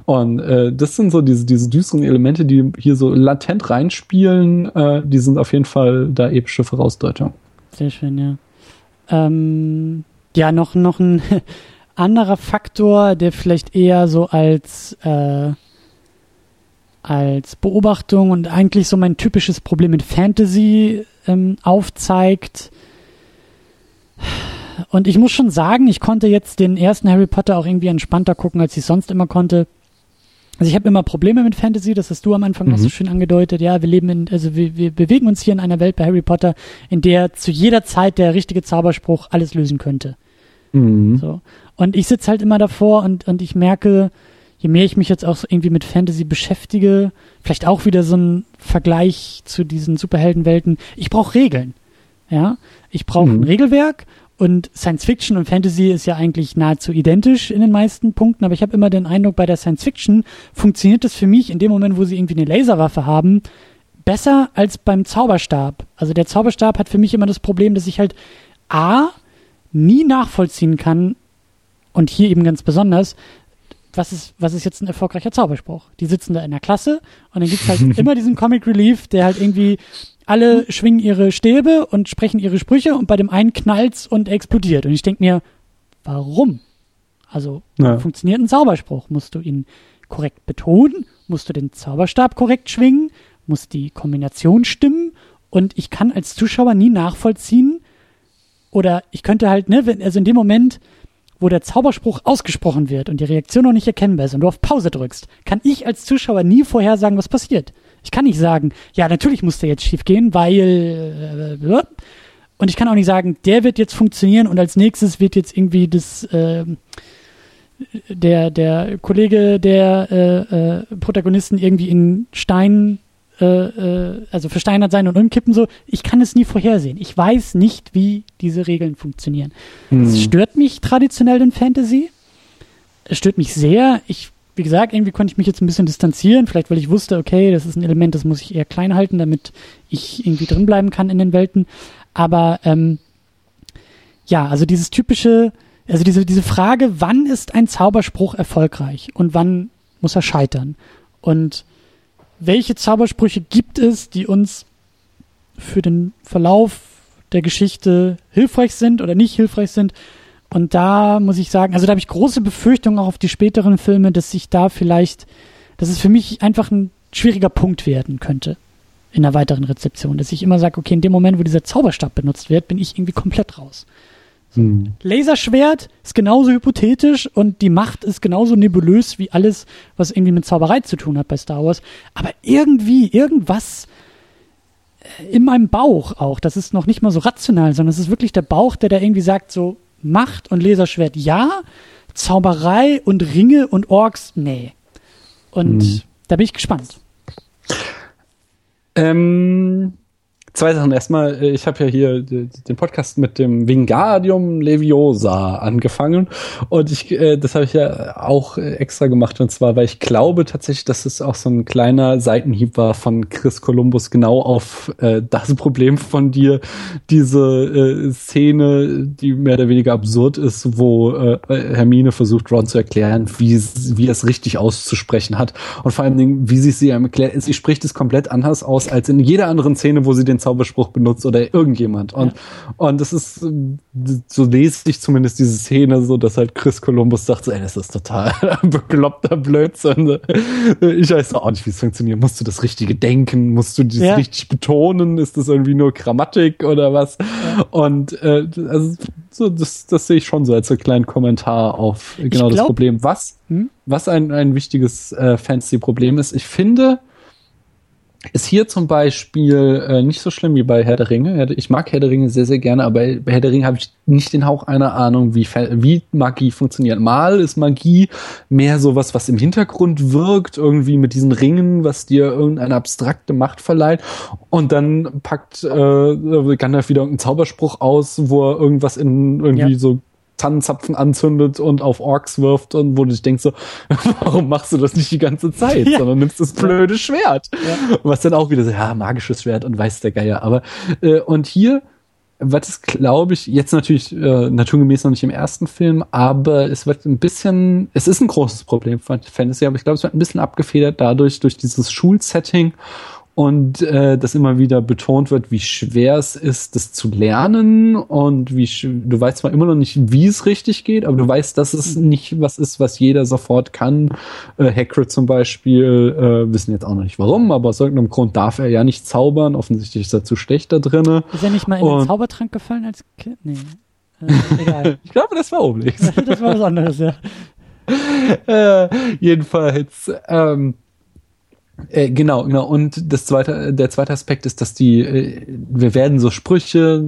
Und äh, das sind so diese, diese düsteren Elemente, die hier so latent reinspielen, äh, die sind auf jeden Fall da epische Vorausdeutung. Sehr schön, ja. Ähm, ja, noch, noch ein anderer Faktor, der vielleicht eher so als äh, als Beobachtung und eigentlich so mein typisches Problem mit Fantasy ähm, aufzeigt. Und ich muss schon sagen, ich konnte jetzt den ersten Harry Potter auch irgendwie entspannter gucken, als ich sonst immer konnte. Also ich habe immer Probleme mit Fantasy, das hast du am Anfang mhm. auch so schön angedeutet. Ja, wir leben in, also wir, wir bewegen uns hier in einer Welt bei Harry Potter, in der zu jeder Zeit der richtige Zauberspruch alles lösen könnte. Mhm. So. Und ich sitze halt immer davor und, und ich merke, je mehr ich mich jetzt auch irgendwie mit Fantasy beschäftige, vielleicht auch wieder so ein Vergleich zu diesen Superheldenwelten, ich brauche Regeln. Ja, ich brauche mhm. ein Regelwerk und Science Fiction und Fantasy ist ja eigentlich nahezu identisch in den meisten Punkten, aber ich habe immer den Eindruck, bei der Science Fiction funktioniert das für mich in dem Moment, wo sie irgendwie eine Laserwaffe haben, besser als beim Zauberstab. Also der Zauberstab hat für mich immer das Problem, dass ich halt A, nie nachvollziehen kann, und hier eben ganz besonders, was ist, was ist jetzt ein erfolgreicher Zauberspruch? Die sitzen da in der Klasse und dann gibt's halt immer diesen Comic Relief, der halt irgendwie alle schwingen ihre Stäbe und sprechen ihre Sprüche und bei dem einen knallt's und explodiert. Und ich denke mir, warum? Also ja. funktioniert ein Zauberspruch? Musst du ihn korrekt betonen? Musst du den Zauberstab korrekt schwingen? Muss die Kombination stimmen? Und ich kann als Zuschauer nie nachvollziehen, oder ich könnte halt, ne, wenn, also in dem Moment, wo der Zauberspruch ausgesprochen wird und die Reaktion noch nicht erkennbar ist und du auf Pause drückst, kann ich als Zuschauer nie vorhersagen, was passiert. Ich kann nicht sagen, ja, natürlich muss der jetzt schief gehen, weil äh, und ich kann auch nicht sagen, der wird jetzt funktionieren und als nächstes wird jetzt irgendwie das äh, der der Kollege der äh, äh, Protagonisten irgendwie in Stein äh, äh, also versteinert sein und umkippen so. Ich kann es nie vorhersehen. Ich weiß nicht, wie diese Regeln funktionieren. Hm. Es stört mich traditionell in Fantasy. Es stört mich sehr. Ich, wie gesagt, irgendwie konnte ich mich jetzt ein bisschen distanzieren. Vielleicht, weil ich wusste, okay, das ist ein Element, das muss ich eher klein halten, damit ich irgendwie drin bleiben kann in den Welten. Aber ähm, ja, also dieses typische, also diese, diese Frage, wann ist ein Zauberspruch erfolgreich und wann muss er scheitern? Und welche Zaubersprüche gibt es, die uns für den Verlauf der Geschichte hilfreich sind oder nicht hilfreich sind. Und da muss ich sagen, also da habe ich große Befürchtungen auch auf die späteren Filme, dass sich da vielleicht, dass es für mich einfach ein schwieriger Punkt werden könnte in der weiteren Rezeption. Dass ich immer sage, okay, in dem Moment, wo dieser Zauberstab benutzt wird, bin ich irgendwie komplett raus. Hm. Laserschwert ist genauso hypothetisch und die Macht ist genauso nebulös wie alles, was irgendwie mit Zauberei zu tun hat bei Star Wars. Aber irgendwie, irgendwas äh, in meinem Bauch auch, das ist noch nicht mal so rational, sondern es ist wirklich der Bauch, der da irgendwie sagt, so Macht und Laserschwert ja, Zauberei und Ringe und Orks, nee. Und hm. da bin ich gespannt. Ähm, Zwei Sachen. Erstmal, äh, ich habe ja hier den Podcast mit dem Wingardium Leviosa angefangen und ich, äh, das habe ich ja auch extra gemacht und zwar, weil ich glaube tatsächlich, dass es auch so ein kleiner Seitenhieb war von Chris Columbus genau auf äh, das Problem von dir, diese äh, Szene, die mehr oder weniger absurd ist, wo äh, Hermine versucht Ron zu erklären, wie, wie es richtig auszusprechen hat und vor allen Dingen, wie sie es ihr erklärt. Sie spricht es komplett anders aus als in jeder anderen Szene, wo sie den Zauberspruch benutzt oder irgendjemand. Und, ja. und das ist, so lese ich zumindest diese Szene, so dass halt Chris Columbus sagt, ey, das ist total bekloppter Blödsinn. Ich weiß auch nicht, wie es funktioniert. Musst du das Richtige denken? Musst du das ja. richtig betonen? Ist das irgendwie nur Grammatik oder was? Ja. Und äh, also, so, das, das sehe ich schon so als einen kleinen Kommentar auf genau glaub, das Problem. Was, hm? was ein, ein wichtiges äh, Fantasy-Problem ist, ich finde, ist hier zum Beispiel äh, nicht so schlimm wie bei Herr der Ringe. Ich mag Herr der Ringe sehr, sehr gerne, aber bei Herr der Ringe habe ich nicht den Hauch einer Ahnung, wie, wie Magie funktioniert. Mal ist Magie mehr sowas, was im Hintergrund wirkt, irgendwie mit diesen Ringen, was dir irgendeine abstrakte Macht verleiht. Und dann packt äh, Gandalf wieder irgendeinen Zauberspruch aus, wo er irgendwas in irgendwie ja. so Tannenzapfen anzündet und auf Orks wirft und wo du dich denkst so, warum machst du das nicht die ganze Zeit, ja. sondern nimmst das blöde Schwert. Ja. Was dann auch wieder so, ja, magisches Schwert und weiß der Geier. Aber äh, und hier wird es, glaube ich, jetzt natürlich äh, naturgemäß noch nicht im ersten Film, aber es wird ein bisschen, es ist ein großes Problem von Fantasy, aber ich glaube, es wird ein bisschen abgefedert dadurch, durch dieses Schulsetting und äh, dass immer wieder betont wird, wie schwer es ist, das zu lernen und wie du weißt zwar immer noch nicht, wie es richtig geht, aber du weißt, dass es nicht was ist, was jeder sofort kann. Äh, Hagrid zum Beispiel äh, wissen jetzt auch noch nicht warum, aber aus irgendeinem Grund darf er ja nicht zaubern. Offensichtlich ist er zu schlecht da drinne. Ist er nicht mal in und, den Zaubertrank gefallen als Kind? Nee. Äh, egal. ich glaube, das war Obelix. das war was anderes, ja. äh, jedenfalls. Ähm, äh, genau, genau. Und das zweite, der zweite Aspekt ist, dass die, äh, wir werden so Sprüche,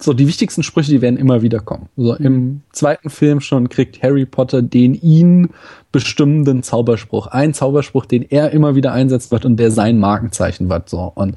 so die wichtigsten Sprüche, die werden immer wieder kommen. So im zweiten Film schon kriegt Harry Potter den ihn bestimmenden Zauberspruch. Ein Zauberspruch, den er immer wieder einsetzt wird und der sein Markenzeichen wird. So. Und,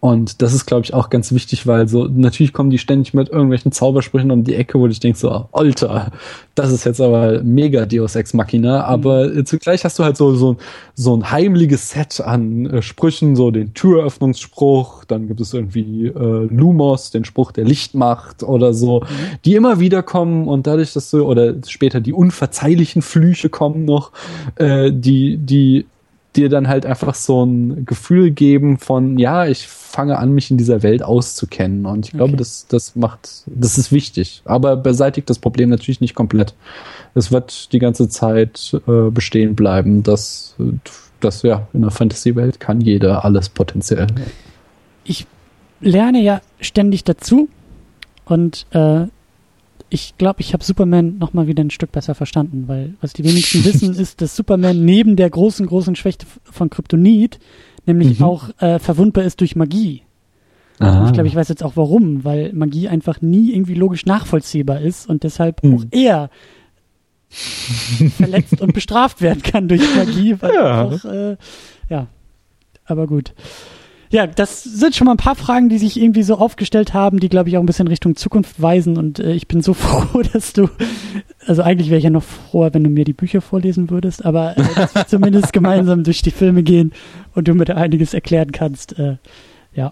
und das ist, glaube ich, auch ganz wichtig, weil so, natürlich kommen die ständig mit irgendwelchen Zaubersprüchen um die Ecke, wo ich denke so, Alter, das ist jetzt aber mega Deus Ex Machina. Aber mhm. zugleich hast du halt so, so, so ein heimliches Set an äh, Sprüchen, so den Türöffnungsspruch, dann gibt es irgendwie äh, Lumos, den Spruch der Licht macht oder so, mhm. die immer wieder kommen und dadurch, dass du, oder später die unverzeihlichen Flüche kommen noch, äh, die, die dir dann halt einfach so ein Gefühl geben von, ja, ich fange an, mich in dieser Welt auszukennen. Und ich glaube, okay. das, das macht, das ist wichtig. Aber beseitigt das Problem natürlich nicht komplett. Es wird die ganze Zeit äh, bestehen bleiben, dass, dass ja, in der Fantasy-Welt kann jeder alles potenziell. Ich lerne ja ständig dazu und äh, ich glaube, ich habe Superman noch mal wieder ein Stück besser verstanden, weil was die wenigsten wissen, ist, dass Superman neben der großen, großen Schwäche von Kryptonit nämlich mhm. auch äh, verwundbar ist durch Magie. Ich glaube, ich weiß jetzt auch warum, weil Magie einfach nie irgendwie logisch nachvollziehbar ist und deshalb mhm. auch er verletzt und bestraft werden kann durch Magie, weil ja. Auch, äh, ja, aber gut. Ja, das sind schon mal ein paar Fragen, die sich irgendwie so aufgestellt haben, die, glaube ich, auch ein bisschen Richtung Zukunft weisen. Und äh, ich bin so froh, dass du, also eigentlich wäre ich ja noch froher, wenn du mir die Bücher vorlesen würdest, aber äh, dass wir zumindest gemeinsam durch die Filme gehen und du mir da einiges erklären kannst. Äh, ja.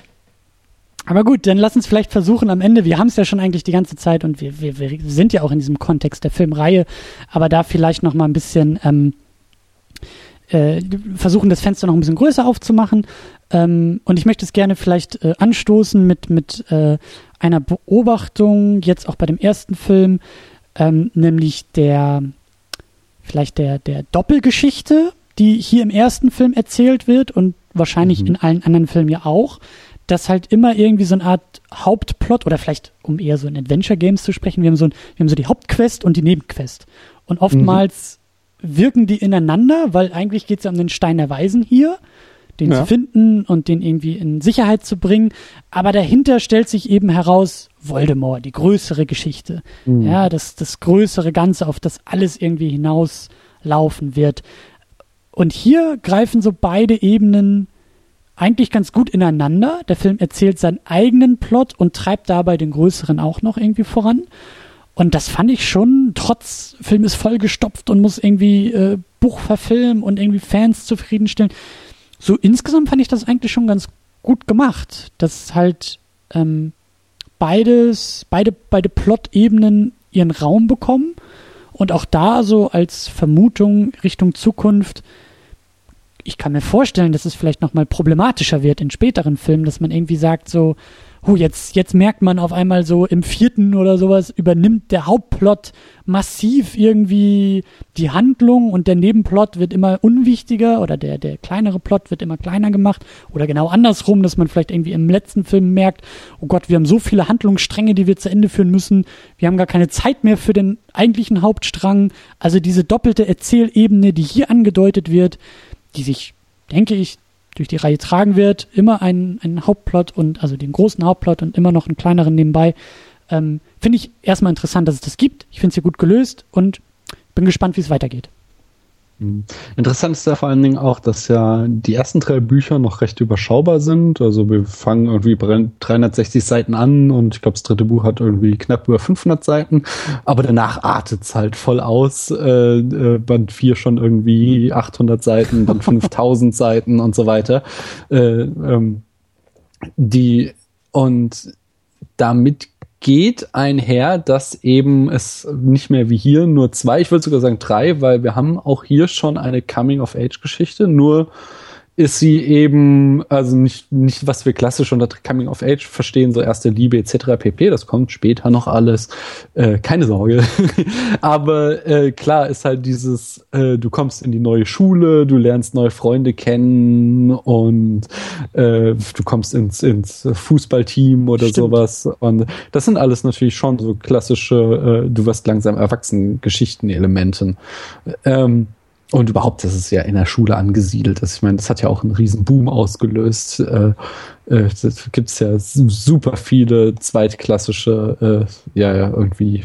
Aber gut, dann lass uns vielleicht versuchen am Ende, wir haben es ja schon eigentlich die ganze Zeit und wir, wir, wir sind ja auch in diesem Kontext der Filmreihe, aber da vielleicht noch mal ein bisschen ähm, äh, versuchen, das Fenster noch ein bisschen größer aufzumachen ähm, und ich möchte es gerne vielleicht äh, anstoßen mit, mit äh, einer Beobachtung, jetzt auch bei dem ersten Film, ähm, nämlich der, vielleicht der, der Doppelgeschichte, die hier im ersten Film erzählt wird und wahrscheinlich mhm. in allen anderen Filmen ja auch, dass halt immer irgendwie so eine Art Hauptplot oder vielleicht, um eher so in Adventure Games zu sprechen, wir haben so, ein, wir haben so die Hauptquest und die Nebenquest. Und oftmals mhm. Wirken die ineinander, weil eigentlich geht es ja um den Stein der Weisen hier den ja. zu finden und den irgendwie in Sicherheit zu bringen. Aber dahinter stellt sich eben heraus Voldemort, die größere Geschichte. Mhm. Ja, das, das größere Ganze, auf das alles irgendwie hinauslaufen wird. Und hier greifen so beide Ebenen eigentlich ganz gut ineinander. Der Film erzählt seinen eigenen Plot und treibt dabei den größeren auch noch irgendwie voran. Und das fand ich schon, trotz Film ist vollgestopft und muss irgendwie äh, Buch verfilmen und irgendwie Fans zufriedenstellen so insgesamt fand ich das eigentlich schon ganz gut gemacht, dass halt ähm, beides, beide, beide Plot-Ebenen ihren Raum bekommen und auch da so als Vermutung Richtung Zukunft. Ich kann mir vorstellen, dass es vielleicht noch mal problematischer wird in späteren Filmen, dass man irgendwie sagt so, oh, jetzt, jetzt merkt man auf einmal so im vierten oder sowas übernimmt der Hauptplot massiv irgendwie die Handlung und der Nebenplot wird immer unwichtiger oder der, der kleinere Plot wird immer kleiner gemacht oder genau andersrum, dass man vielleicht irgendwie im letzten Film merkt, oh Gott, wir haben so viele Handlungsstränge, die wir zu Ende führen müssen, wir haben gar keine Zeit mehr für den eigentlichen Hauptstrang. Also diese doppelte Erzählebene, die hier angedeutet wird, die sich, denke ich, durch die Reihe tragen wird, immer einen, einen Hauptplot und also den großen Hauptplot und immer noch einen kleineren nebenbei. Ähm, Finde ich erstmal interessant, dass es das gibt. Ich finde es hier gut gelöst und bin gespannt, wie es weitergeht. Mhm. Interessant ist ja vor allen Dingen auch, dass ja die ersten drei Bücher noch recht überschaubar sind. Also wir fangen irgendwie bei 360 Seiten an und ich glaube, das dritte Buch hat irgendwie knapp über 500 Seiten. Aber danach artet es halt voll aus. Äh, äh, Band 4 schon irgendwie 800 Seiten, Band 5000 Seiten und so weiter. Äh, ähm, die und damit geht einher, dass eben es nicht mehr wie hier nur zwei, ich würde sogar sagen drei, weil wir haben auch hier schon eine Coming-of-Age-Geschichte, nur ist sie eben, also nicht, nicht was wir klassisch unter Coming of Age verstehen, so erste Liebe etc. pp. Das kommt später noch alles. Äh, keine Sorge. Aber äh, klar ist halt dieses, äh, du kommst in die neue Schule, du lernst neue Freunde kennen und äh, du kommst ins, ins Fußballteam oder Stimmt. sowas. Und das sind alles natürlich schon so klassische, äh, du wirst langsam erwachsen Geschichten-Elementen. Ähm, und überhaupt, das ist ja in der Schule angesiedelt. Das, ich meine, das hat ja auch einen riesen Boom ausgelöst. Äh, äh, das gibt's ja super viele zweitklassische, äh, ja, ja, irgendwie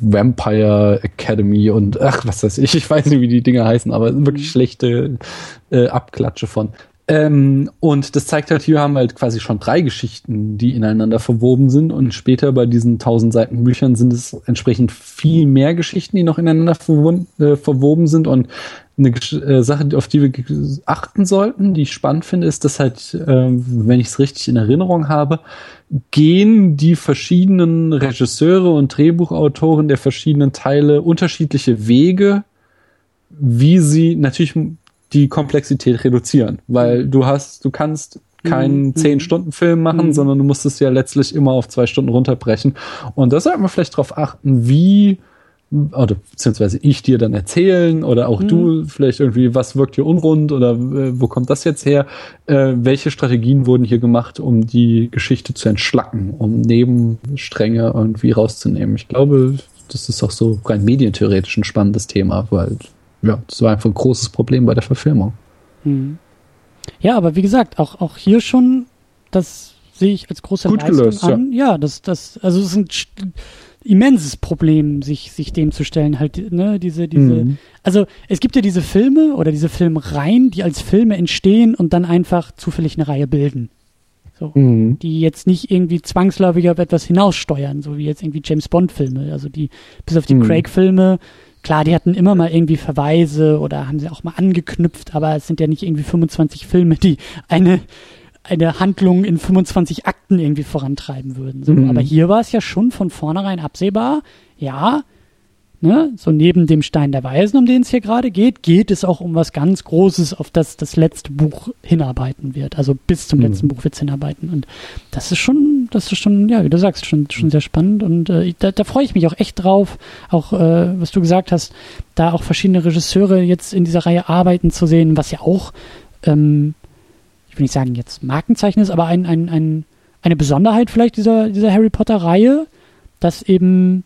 Vampire Academy und ach, was weiß ich, ich weiß nicht, wie die Dinge heißen, aber wirklich schlechte äh, Abklatsche von. Ähm, und das zeigt halt, hier haben wir halt quasi schon drei Geschichten, die ineinander verwoben sind. Und später bei diesen tausend Seiten Büchern sind es entsprechend viel mehr Geschichten, die noch ineinander äh, verwoben sind. Und eine äh, Sache, auf die wir achten sollten, die ich spannend finde, ist, dass halt, äh, wenn ich es richtig in Erinnerung habe, gehen die verschiedenen Regisseure und Drehbuchautoren der verschiedenen Teile unterschiedliche Wege, wie sie natürlich die Komplexität reduzieren, weil du hast, du kannst keinen mhm. zehn Stunden Film machen, mhm. sondern du musst es ja letztlich immer auf zwei Stunden runterbrechen. Und da sollte man vielleicht darauf achten, wie oder beziehungsweise ich dir dann erzählen oder auch mhm. du vielleicht irgendwie, was wirkt hier unrund oder äh, wo kommt das jetzt her? Äh, welche Strategien wurden hier gemacht, um die Geschichte zu entschlacken, um Nebenstränge irgendwie rauszunehmen? Ich glaube, das ist auch so rein medientheoretisch ein spannendes Thema, weil ja, das war einfach ein großes Problem bei der Verfilmung. Mhm. Ja, aber wie gesagt, auch, auch hier schon, das sehe ich als große Gut Leistung gelöst, an. Ja. ja, das, das, also es ist ein immenses Problem, sich, sich dem zu stellen, halt, ne, diese, diese, mhm. also es gibt ja diese Filme oder diese Filmreihen, die als Filme entstehen und dann einfach zufällig eine Reihe bilden. So, mhm. die jetzt nicht irgendwie zwangsläufig auf etwas hinaussteuern, so wie jetzt irgendwie James Bond-Filme, also die, bis auf die mhm. Craig-Filme, klar, die hatten immer mal irgendwie Verweise oder haben sie auch mal angeknüpft, aber es sind ja nicht irgendwie 25 Filme, die eine eine Handlung in 25 Akten irgendwie vorantreiben würden. So. Mhm. Aber hier war es ja schon von vornherein absehbar, ja, ne, so neben dem Stein der Weisen, um den es hier gerade geht, geht es auch um was ganz Großes, auf das das letzte Buch hinarbeiten wird. Also bis zum mhm. letzten Buch wird es hinarbeiten. Und das ist schon, das ist schon, ja, wie du sagst, schon, schon sehr spannend. Und äh, da, da freue ich mich auch echt drauf, auch äh, was du gesagt hast, da auch verschiedene Regisseure jetzt in dieser Reihe arbeiten zu sehen, was ja auch ähm, ich will nicht sagen jetzt Markenzeichen ist, aber ein, ein, ein, eine Besonderheit vielleicht dieser, dieser Harry Potter-Reihe, dass eben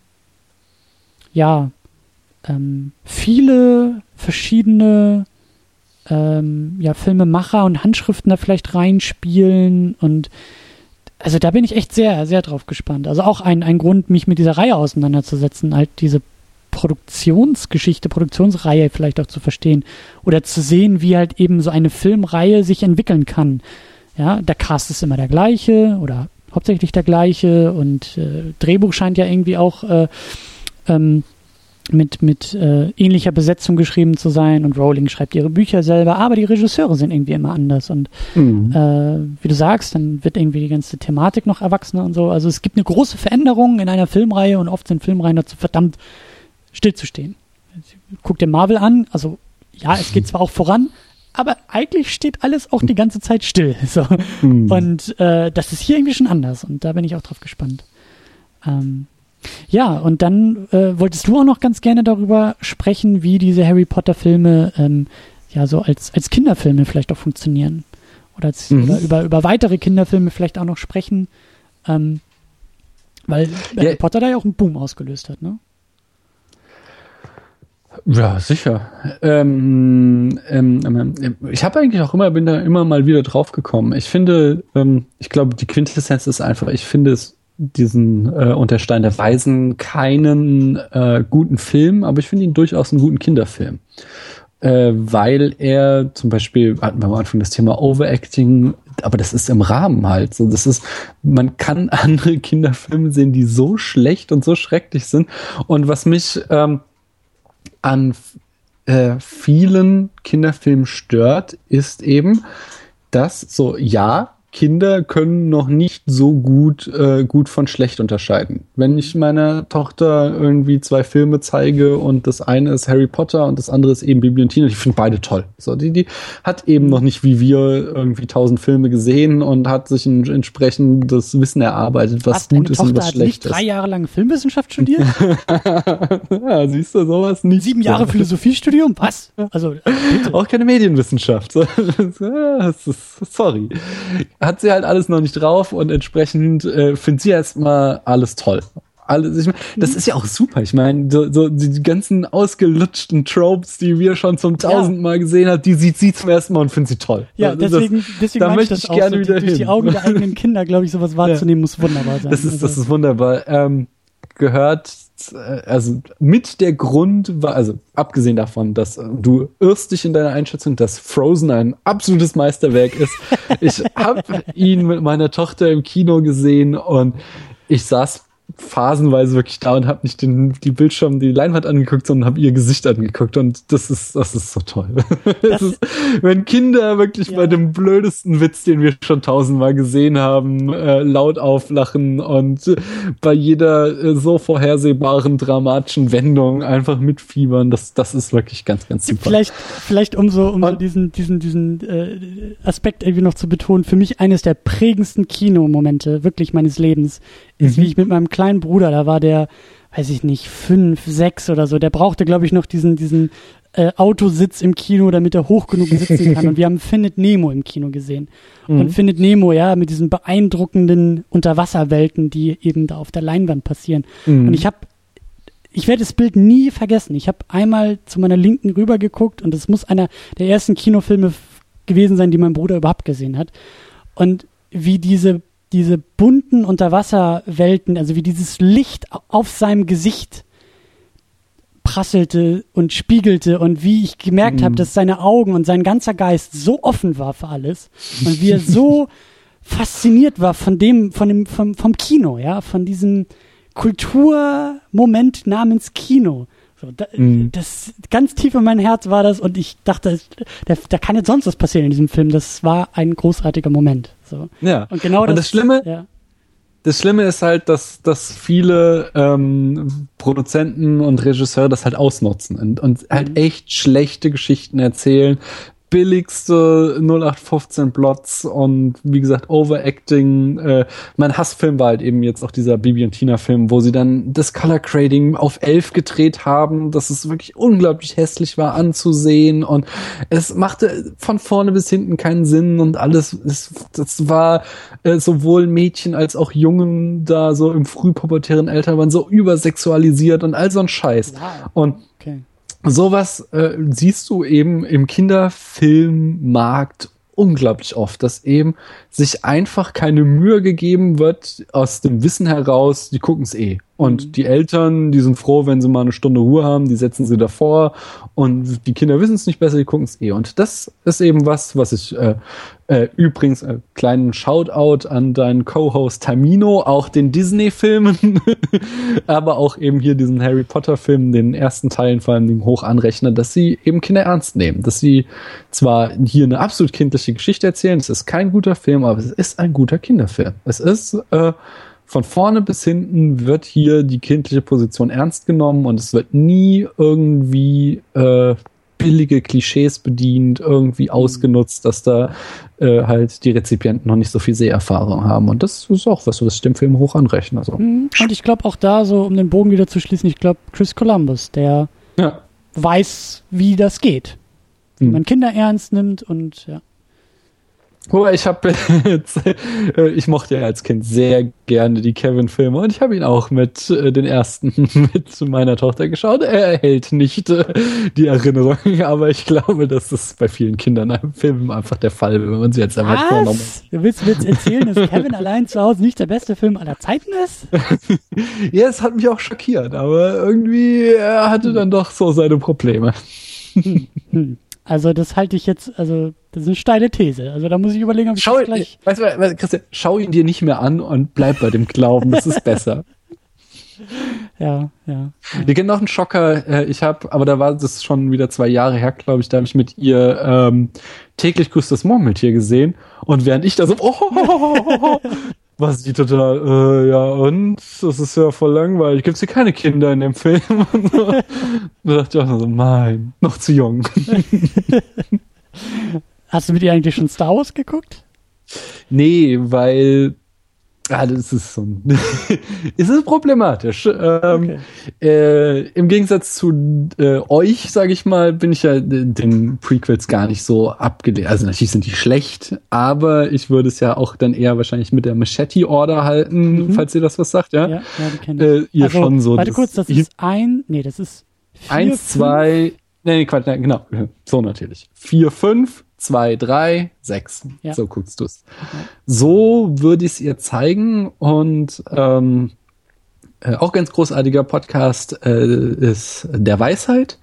ja ähm, viele verschiedene ähm, ja, Filmemacher und Handschriften da vielleicht reinspielen und also da bin ich echt sehr, sehr drauf gespannt. Also auch ein, ein Grund, mich mit dieser Reihe auseinanderzusetzen, halt diese Produktionsgeschichte, Produktionsreihe vielleicht auch zu verstehen oder zu sehen, wie halt eben so eine Filmreihe sich entwickeln kann. Ja, der Cast ist immer der gleiche oder hauptsächlich der gleiche und äh, Drehbuch scheint ja irgendwie auch äh, ähm, mit, mit äh, ähnlicher Besetzung geschrieben zu sein und Rowling schreibt ihre Bücher selber, aber die Regisseure sind irgendwie immer anders und mhm. äh, wie du sagst, dann wird irgendwie die ganze Thematik noch erwachsener und so. Also es gibt eine große Veränderung in einer Filmreihe und oft sind Filmreihen dazu verdammt stillzustehen. Guck dir Marvel an, also ja, es geht zwar auch voran, aber eigentlich steht alles auch die ganze Zeit still. So. Mhm. Und äh, das ist hier irgendwie schon anders und da bin ich auch drauf gespannt. Ähm, ja, und dann äh, wolltest du auch noch ganz gerne darüber sprechen, wie diese Harry Potter-Filme ähm, ja so als, als Kinderfilme vielleicht auch funktionieren. Oder, als, mhm. oder über, über weitere Kinderfilme vielleicht auch noch sprechen. Ähm, weil ja. Harry Potter da ja auch einen Boom ausgelöst hat, ne? Ja, sicher. Ähm, ähm, ähm, ich habe eigentlich auch immer, bin da immer mal wieder drauf gekommen. Ich finde, ähm, ich glaube, die Quintessenz ist einfach, ich finde es diesen äh, Unter Stein der Weisen keinen äh, guten Film, aber ich finde ihn durchaus einen guten Kinderfilm. äh, weil er zum Beispiel, hatten wir am Anfang das Thema Overacting, aber das ist im Rahmen halt. So, das ist, man kann andere Kinderfilme sehen, die so schlecht und so schrecklich sind. Und was mich ähm, an äh, vielen Kinderfilmen stört, ist eben, dass so, ja, Kinder können noch nicht so gut, äh, gut von schlecht unterscheiden. Wenn ich meiner Tochter irgendwie zwei Filme zeige und das eine ist Harry Potter und das andere ist eben Bibi und Tina, ich finde beide toll. So, die, die hat eben noch nicht wie wir irgendwie tausend Filme gesehen und hat sich ein entsprechendes Wissen erarbeitet, was Was, gut ist und Tochter was hat schlecht nicht ist. drei Jahre lang Filmwissenschaft studiert? ja, siehst du, sowas nicht. Sieben Jahre Philosophiestudium? Was? Also, Auch keine Medienwissenschaft. Sorry. Hat sie halt alles noch nicht drauf und entsprechend äh, findet sie erstmal alles toll. Alles, ich mein, das ist ja auch super. Ich meine, so, so die ganzen ausgelutschten Tropes, die wir schon zum tausendmal gesehen haben, die sieht sie zum ersten Mal und findet sie toll. ja, Das- deswegen, deswegen da meine ich möchte das ich auch. gerne so, wieder durch die hin. Augen der eigenen Kinder, glaube ich, sowas wahrzunehmen, muss wunderbar sein. Das ist, das Also, ist wunderbar. Ähm, gehört, also mit der Grund war, also abgesehen davon, dass äh, du irrst dich in deiner Einschätzung, dass Frozen ein absolutes Meisterwerk ist. Ich habe ihn mit meiner Tochter im Kino gesehen und ich saß phasenweise wirklich da und habe nicht den, die Bildschirm, die Leinwand angeguckt, sondern habe ihr Gesicht angeguckt und das ist, das ist so toll. Ist, wenn Kinder wirklich Ja. bei dem blödesten Witz, den wir schon tausendmal gesehen haben, äh, laut auflachen und äh, bei jeder äh, so vorhersehbaren dramatischen Wendung einfach mitfiebern, das, das ist wirklich ganz, ganz super. Vielleicht, vielleicht um so, um so diesen, diesen, diesen äh, Aspekt irgendwie noch zu betonen, für mich eines der prägendsten Kinomomente wirklich meines Lebens ist, Mhm. wie ich mit meinem kleinen Bruder, da war der, weiß ich nicht, fünf, sechs oder so, der brauchte, glaube ich, noch diesen, diesen äh, Autositz im Kino, damit er hoch genug sitzen kann. Und wir haben Findet Nemo im Kino gesehen. Mhm. Und Findet Nemo, ja, mit diesen beeindruckenden Unterwasserwelten, die eben da auf der Leinwand passieren. Mhm. Und ich habe ich werde das Bild nie vergessen. Ich habe einmal zu meiner Linken rüber geguckt und es muss einer der ersten Kinofilme gewesen sein, die mein Bruder überhaupt gesehen hat. Und wie diese, diese bunten Unterwasserwelten, also wie dieses Licht au- auf seinem Gesicht prasselte und spiegelte und wie ich gemerkt habe, dass seine Augen und sein ganzer Geist so offen war für alles und wie er so fasziniert war von dem, von dem, vom, vom Kino, ja, von diesem Kulturmoment namens Kino. So, da, Mhm. Das ganz tief in mein Herz war das und ich dachte, da, da kann jetzt sonst was passieren in diesem Film. Das war ein großartiger Moment. So. ja. Und genau Und das, das Schlimme, ja. Das Schlimme ist halt, dass, dass viele ähm, Produzenten und Regisseure das halt ausnutzen und, und halt echt schlechte Geschichten erzählen. Billigste 0815 Plots und wie gesagt Overacting. Äh, mein Hassfilm war halt eben jetzt auch dieser Bibi und Tina Film, wo sie dann das Color Grading auf 11 gedreht haben, dass es wirklich unglaublich hässlich war anzusehen und es machte von vorne bis hinten keinen Sinn und alles, es, das war äh, sowohl Mädchen als auch Jungen da so im frühpubertären Alter waren so übersexualisiert und all so ein Scheiß. Wow. Und. Sowas äh, siehst du eben im Kinderfilmmarkt unglaublich oft, dass eben sich einfach keine Mühe gegeben wird aus dem Wissen heraus, die gucken es eh. Und die Eltern, die sind froh, wenn sie mal eine Stunde Ruhe haben, die setzen sie davor und die Kinder wissen es nicht besser, die gucken es eh. Und das ist eben was, was ich äh, äh, übrigens äh, kleinen Shoutout an deinen Co-Host Tamino, auch den Disney-Filmen, aber auch eben hier diesen Harry Potter-Film, den ersten Teilen vor allem hoch anrechne, dass sie eben Kinder ernst nehmen, dass sie zwar hier eine absolut kindliche Geschichte erzählen, es ist kein guter Film, aber es ist ein guter Kinderfilm. Es ist äh, von vorne bis hinten wird hier die kindliche Position ernst genommen und es wird nie irgendwie äh, billige Klischees bedient, irgendwie ausgenutzt, dass da äh, halt die Rezipienten noch nicht so viel Seherfahrung haben. Und das ist auch was, was ich dem Film hoch anrechne. Also. Mhm. Und ich glaube auch da, so um den Bogen wieder zu schließen, ich glaube Chris Columbus, der Ja. weiß, wie das geht. Wie Mhm. man Kinder ernst nimmt und ja. Wobei ich habe jetzt, äh, ich mochte ja als Kind sehr gerne die Kevin-Filme und ich habe ihn auch mit äh, den ersten mit meiner Tochter geschaut. Er erhält nicht äh, die Erinnerung, aber ich glaube, dass das bei vielen Kindern im Film einfach der Fall wenn man sie jetzt einfach vornommen. Du willst mir jetzt erzählen, dass Kevin allein zu Hause nicht der beste Film aller Zeiten ist? Ja, es hat mich auch schockiert, aber irgendwie er hatte dann doch so seine Probleme. Also das halte ich jetzt, also das ist eine steile These. Also da muss ich überlegen, ob ich schau, das gleich... Weißt du, Christian, schau ihn dir nicht mehr an und bleib bei dem Glauben, das ist besser. ja, ja, ja. Wir kennen noch einen Schocker. Äh, ich habe, aber da war das schon wieder zwei Jahre her, glaube ich. Da habe ich mit ihr ähm, täglich grüßt das Murmeltier gesehen. Und während ich da so, oh, oh, oh, oh, war sie total, äh, ja und? Das ist ja voll langweilig. Gibt's hier keine Kinder in dem Film? Da dachte ich auch so, nein, noch zu jung. Hast du mit ihr eigentlich schon Star Wars geguckt? Nee, weil ja, das ist so ein ist es problematisch. Ähm, okay. äh, Im Gegensatz zu äh, euch, sage ich mal, bin ich ja den Prequels gar nicht so abgelehnt. Also natürlich sind die schlecht, aber ich würde es ja auch dann eher wahrscheinlich mit der Machete Order halten, mhm. falls ihr das was sagt, ja? Ja, ja die kenne ich. Äh, ihr also, schon so. Warte kurz, das ist ein, nee, das ist vier, eins, zwei, nee, Quatsch, nee, genau, so natürlich. Vier, fünf, zwei, drei, sechs. Ja. So guckst du es. Okay. So würde ich es ihr zeigen und ähm, äh, auch ganz großartiger Podcast äh, ist Der Weisheit.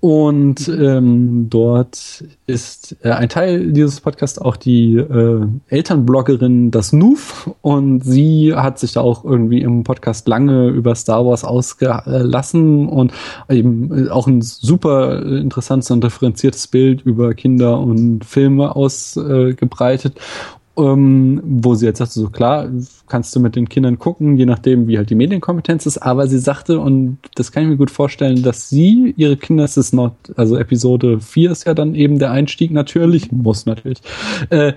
Und ähm, dort ist äh, ein Teil dieses Podcasts auch die äh, Elternbloggerin Das Nuf und sie hat sich da auch irgendwie im Podcast lange über Star Wars ausgelassen und eben äh, auch ein super interessantes und differenziertes Bild über Kinder und Filme ausgebreitet ähm, wo sie jetzt sagte, so klar, kannst du mit den Kindern gucken, je nachdem, wie halt die Medienkompetenz ist, aber sie sagte, und das kann ich mir gut vorstellen, dass sie, ihre Kinder, es ist noch, also Episode 4 ist ja dann eben der Einstieg natürlich, muss natürlich, äh,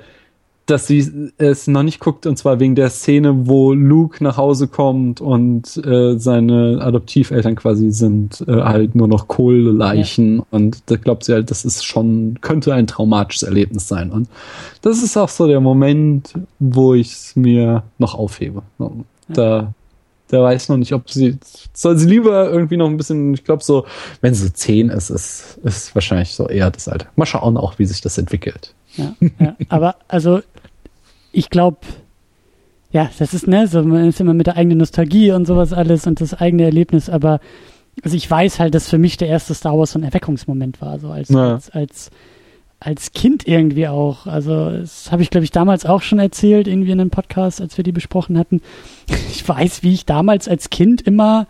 dass sie es noch nicht guckt und zwar wegen der Szene, wo Luke nach Hause kommt und äh, seine Adoptiveltern quasi sind äh, halt nur noch Kohleleichen ja. und da glaubt sie halt, das ist schon könnte ein traumatisches Erlebnis sein und das ist auch so der Moment, wo ich es mir noch aufhebe. Da der weiß noch nicht, ob sie soll sie lieber irgendwie noch ein bisschen, ich glaube so, wenn sie zehn ist, ist ist wahrscheinlich so eher das Alter. Mal schauen auch, wie sich das entwickelt. Ja, ja. aber also ich glaube, ja, das ist, ne, so, man ist immer mit der eigenen Nostalgie und sowas alles und das eigene Erlebnis, aber also ich weiß halt, dass für mich der erste Star Wars so ein Erweckungsmoment war, so als, ja. als, als, als Kind irgendwie auch. Also, das habe ich, glaube ich, damals auch schon erzählt, irgendwie in einem Podcast, als wir die besprochen hatten. Ich weiß, wie ich damals als Kind immer,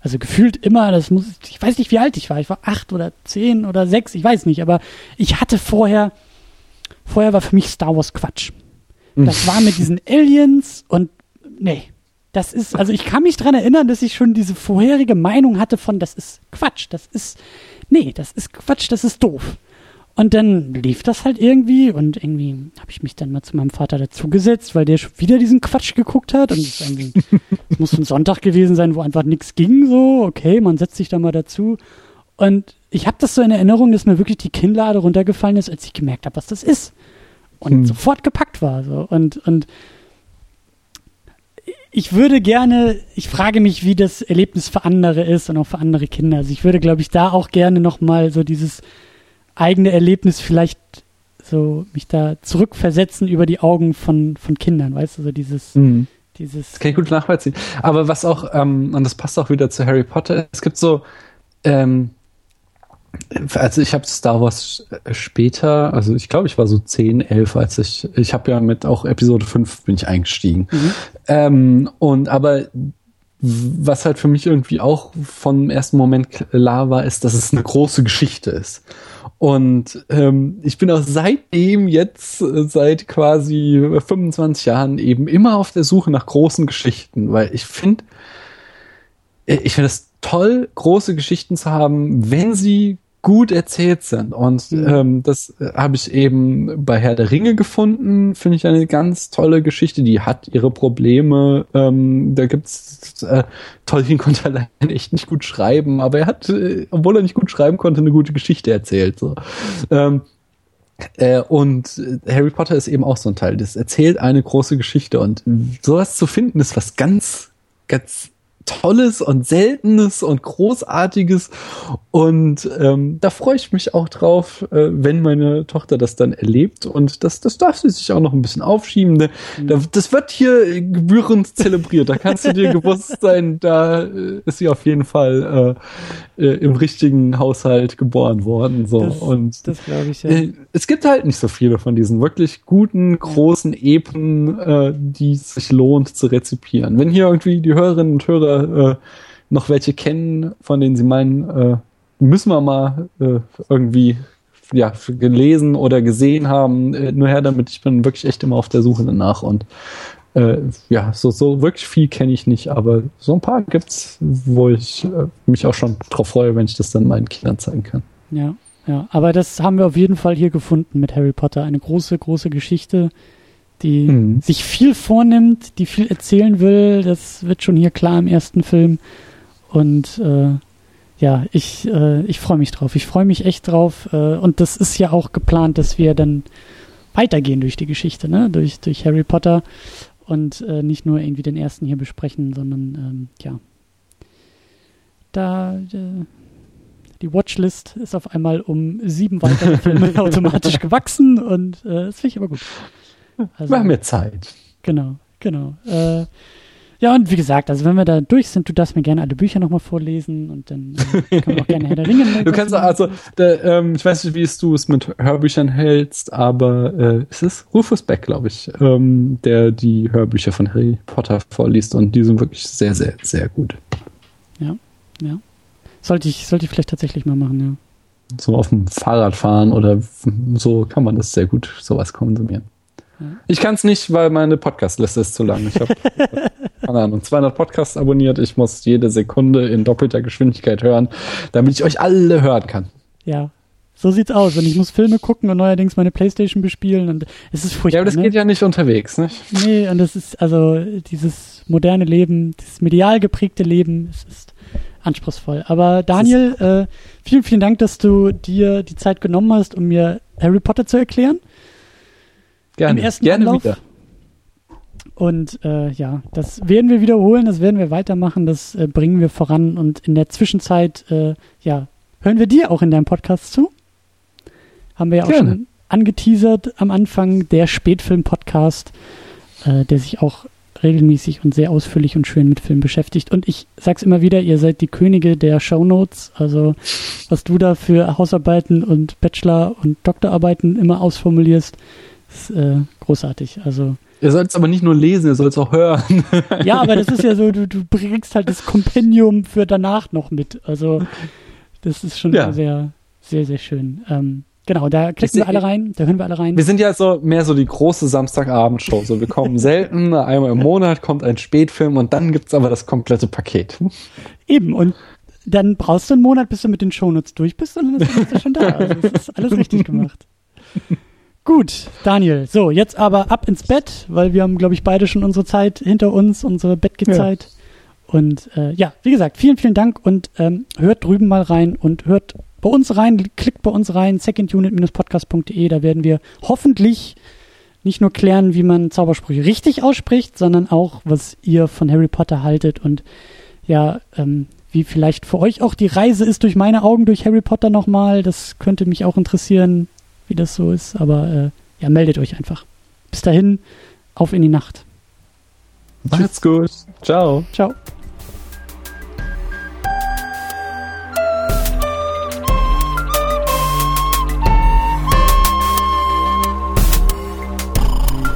also gefühlt immer, das muss, ich weiß nicht, wie alt ich war. Ich war acht oder zehn oder sechs, ich weiß nicht, aber ich hatte vorher, vorher war für mich Star Wars Quatsch. Das war mit diesen Aliens und nee. Das ist, also ich kann mich dran erinnern, dass ich schon diese vorherige Meinung hatte von, das ist Quatsch, das ist, nee, das ist Quatsch, das ist doof. Und dann lief das halt irgendwie und irgendwie habe ich mich dann mal zu meinem Vater dazugesetzt, weil der schon wieder diesen Quatsch geguckt hat und es muss ein Sonntag gewesen sein, wo einfach nichts ging so, okay, man setzt sich da mal dazu und ich habe das so in Erinnerung, dass mir wirklich die Kinnlade runtergefallen ist, als ich gemerkt habe, was das ist und hm. sofort gepackt war. So. Und, und ich würde gerne, ich frage mich, wie das Erlebnis für andere ist und auch für andere Kinder. Also ich würde, glaube ich, da auch gerne nochmal so dieses eigene Erlebnis vielleicht so mich da zurückversetzen über die Augen von, von Kindern, weißt du, so dieses, mhm. dieses. Das kann ich gut nachvollziehen. Aber was auch, ähm, und das passt auch wieder zu Harry Potter, es gibt so, ähm, also ich habe Star Wars später, also ich glaube, ich war so 10, 11, als ich, ich habe ja mit auch Episode 5 bin ich eingestiegen. Mhm. Ähm, und aber was halt für mich irgendwie auch vom ersten Moment klar war, ist, dass es eine große Geschichte ist. Und ähm, ich bin auch seitdem jetzt, seit quasi 25 Jahren eben immer auf der Suche nach großen Geschichten, weil ich finde, äh, ich finde es toll, große Geschichten zu haben, wenn sie gut erzählt sind. Und mhm. ähm, das äh, habe ich eben bei Herr der Ringe gefunden. Finde ich eine ganz tolle Geschichte. Die hat ihre Probleme. Ähm, da gibt's äh, Tolkien konnte allein echt nicht gut schreiben, aber er hat, äh, obwohl er nicht gut schreiben konnte, eine gute Geschichte erzählt. So. Ähm, äh, und Harry Potter ist eben auch so ein Teil. Das erzählt eine große Geschichte und sowas zu finden ist was ganz, ganz Tolles und Seltenes und Großartiges. Und ähm, da freue ich mich auch drauf, äh, wenn meine Tochter das dann erlebt. Und das, das darf sie sich auch noch ein bisschen aufschieben. Ne? Mhm. Das wird hier gebührend zelebriert. Da kannst du dir gewusst sein, da äh, ist sie auf jeden Fall äh, äh, im richtigen Haushalt geboren worden. So. Das, und das glaube ich, ja. Äh, es gibt halt nicht so viele von diesen wirklich guten, großen Epen, äh, die es sich lohnt zu rezipieren. Wenn hier irgendwie die Hörerinnen und Hörer äh, noch welche kennen, von denen sie meinen, äh, müssen wir mal äh, irgendwie ja, gelesen oder gesehen haben, äh, nur her damit, ich bin wirklich echt immer auf der Suche danach und äh, ja, so, so wirklich viel kenne ich nicht, aber so ein paar gibt's, wo ich äh, mich auch schon drauf freue, wenn ich das dann meinen Kindern zeigen kann. Ja, ja, aber das haben wir auf jeden Fall hier gefunden mit Harry Potter. Eine große, große Geschichte, die mhm. sich viel vornimmt, die viel erzählen will. Das wird schon hier klar im ersten Film. Und äh, ja, ich, äh, ich freue mich drauf. Ich freue mich echt drauf. Äh, und das ist ja auch geplant, dass wir dann weitergehen durch die Geschichte, ne? durch, durch Harry Potter und äh, nicht nur irgendwie den ersten hier besprechen, sondern ähm, ja. Da äh, die Watchlist ist auf einmal um sieben weitere Filme automatisch gewachsen und äh, das finde ich aber gut. Also, wir haben ja Zeit. Genau, genau. Äh, ja, und wie gesagt, also wenn wir da durch sind, du darfst mir gerne alle Bücher nochmal vorlesen und dann äh, können wir auch gerne Herr der Ringe Du kannst also, der, ähm, ich weiß nicht, wie du es mit Hörbüchern hältst, aber äh, es ist Rufus Beck, glaube ich, ähm, der die Hörbücher von Harry Potter vorliest und die sind wirklich sehr, sehr, sehr gut. Ja, ja. Sollte ich, sollte ich vielleicht tatsächlich mal machen, ja. So auf dem Fahrrad fahren oder so kann man das sehr gut sowas konsumieren. Ich kann es nicht, weil meine Podcast-Liste ist zu lang. Ich habe, keine Ahnung, 200 Podcasts abonniert. Ich muss jede Sekunde in doppelter Geschwindigkeit hören, damit ich euch alle hören kann. Ja, so sieht's aus. Und ich muss Filme gucken und neuerdings meine Playstation bespielen und es ist furchtbar. Ja, aber das ne? geht ja nicht unterwegs, nicht? Nee, und das ist, also, dieses moderne Leben, dieses medial geprägte Leben, es ist anspruchsvoll. Aber Daniel, äh, vielen, vielen Dank, dass du dir die Zeit genommen hast, um mir Harry Potter zu erklären. Gerne, Im ersten gerne Anlauf. wieder. Und äh, ja, das werden wir wiederholen, das werden wir weitermachen, das äh, bringen wir voran. Und in der Zwischenzeit, äh, ja, hören wir dir auch in deinem Podcast zu. Haben wir ja auch Gerne. schon angeteasert am Anfang, der Spätfilm-Podcast, äh, der sich auch regelmäßig und sehr ausführlich und schön mit Filmen beschäftigt. Und ich sag's immer wieder, ihr seid die Könige der Shownotes. Also was du da für Hausarbeiten und Bachelor- und Doktorarbeiten immer ausformulierst, ist äh, großartig. Also Ihr sollt es aber nicht nur lesen, ihr sollt es auch hören. ja, aber das ist ja so, du, du bringst halt das Kompendium für danach noch mit. Also das ist schon Ja. sehr, sehr, sehr schön. Ähm, genau, da klicken wir alle rein, da hören wir alle rein. Wir sind ja so mehr so die große Samstagabendshow. So, wir kommen selten, einmal im Monat kommt ein Spätfilm und dann gibt's aber das komplette Paket. Eben, und dann brauchst du einen Monat, bis du mit den Shownotes durch bist und dann bist du schon da. Also das ist alles richtig gemacht. Gut, Daniel. So, jetzt aber ab ins Bett, weil wir haben, glaube ich, beide schon unsere Zeit hinter uns, unsere Bettgezeit. Und äh, ja, wie gesagt, vielen, vielen Dank und ähm, hört drüben mal rein und hört bei uns rein, klickt bei uns rein, secondunit-podcast.de, da werden wir hoffentlich nicht nur klären, wie man Zaubersprüche richtig ausspricht, sondern auch, was ihr von Harry Potter haltet und ja, ähm, wie vielleicht für euch auch die Reise ist durch meine Augen durch Harry Potter nochmal. Das könnte mich auch interessieren, wie das so ist. Aber äh, ja, meldet euch einfach. Bis dahin, auf in die Nacht. Macht's gut. Ciao. Ciao.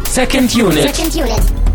Second Unit. Second unit.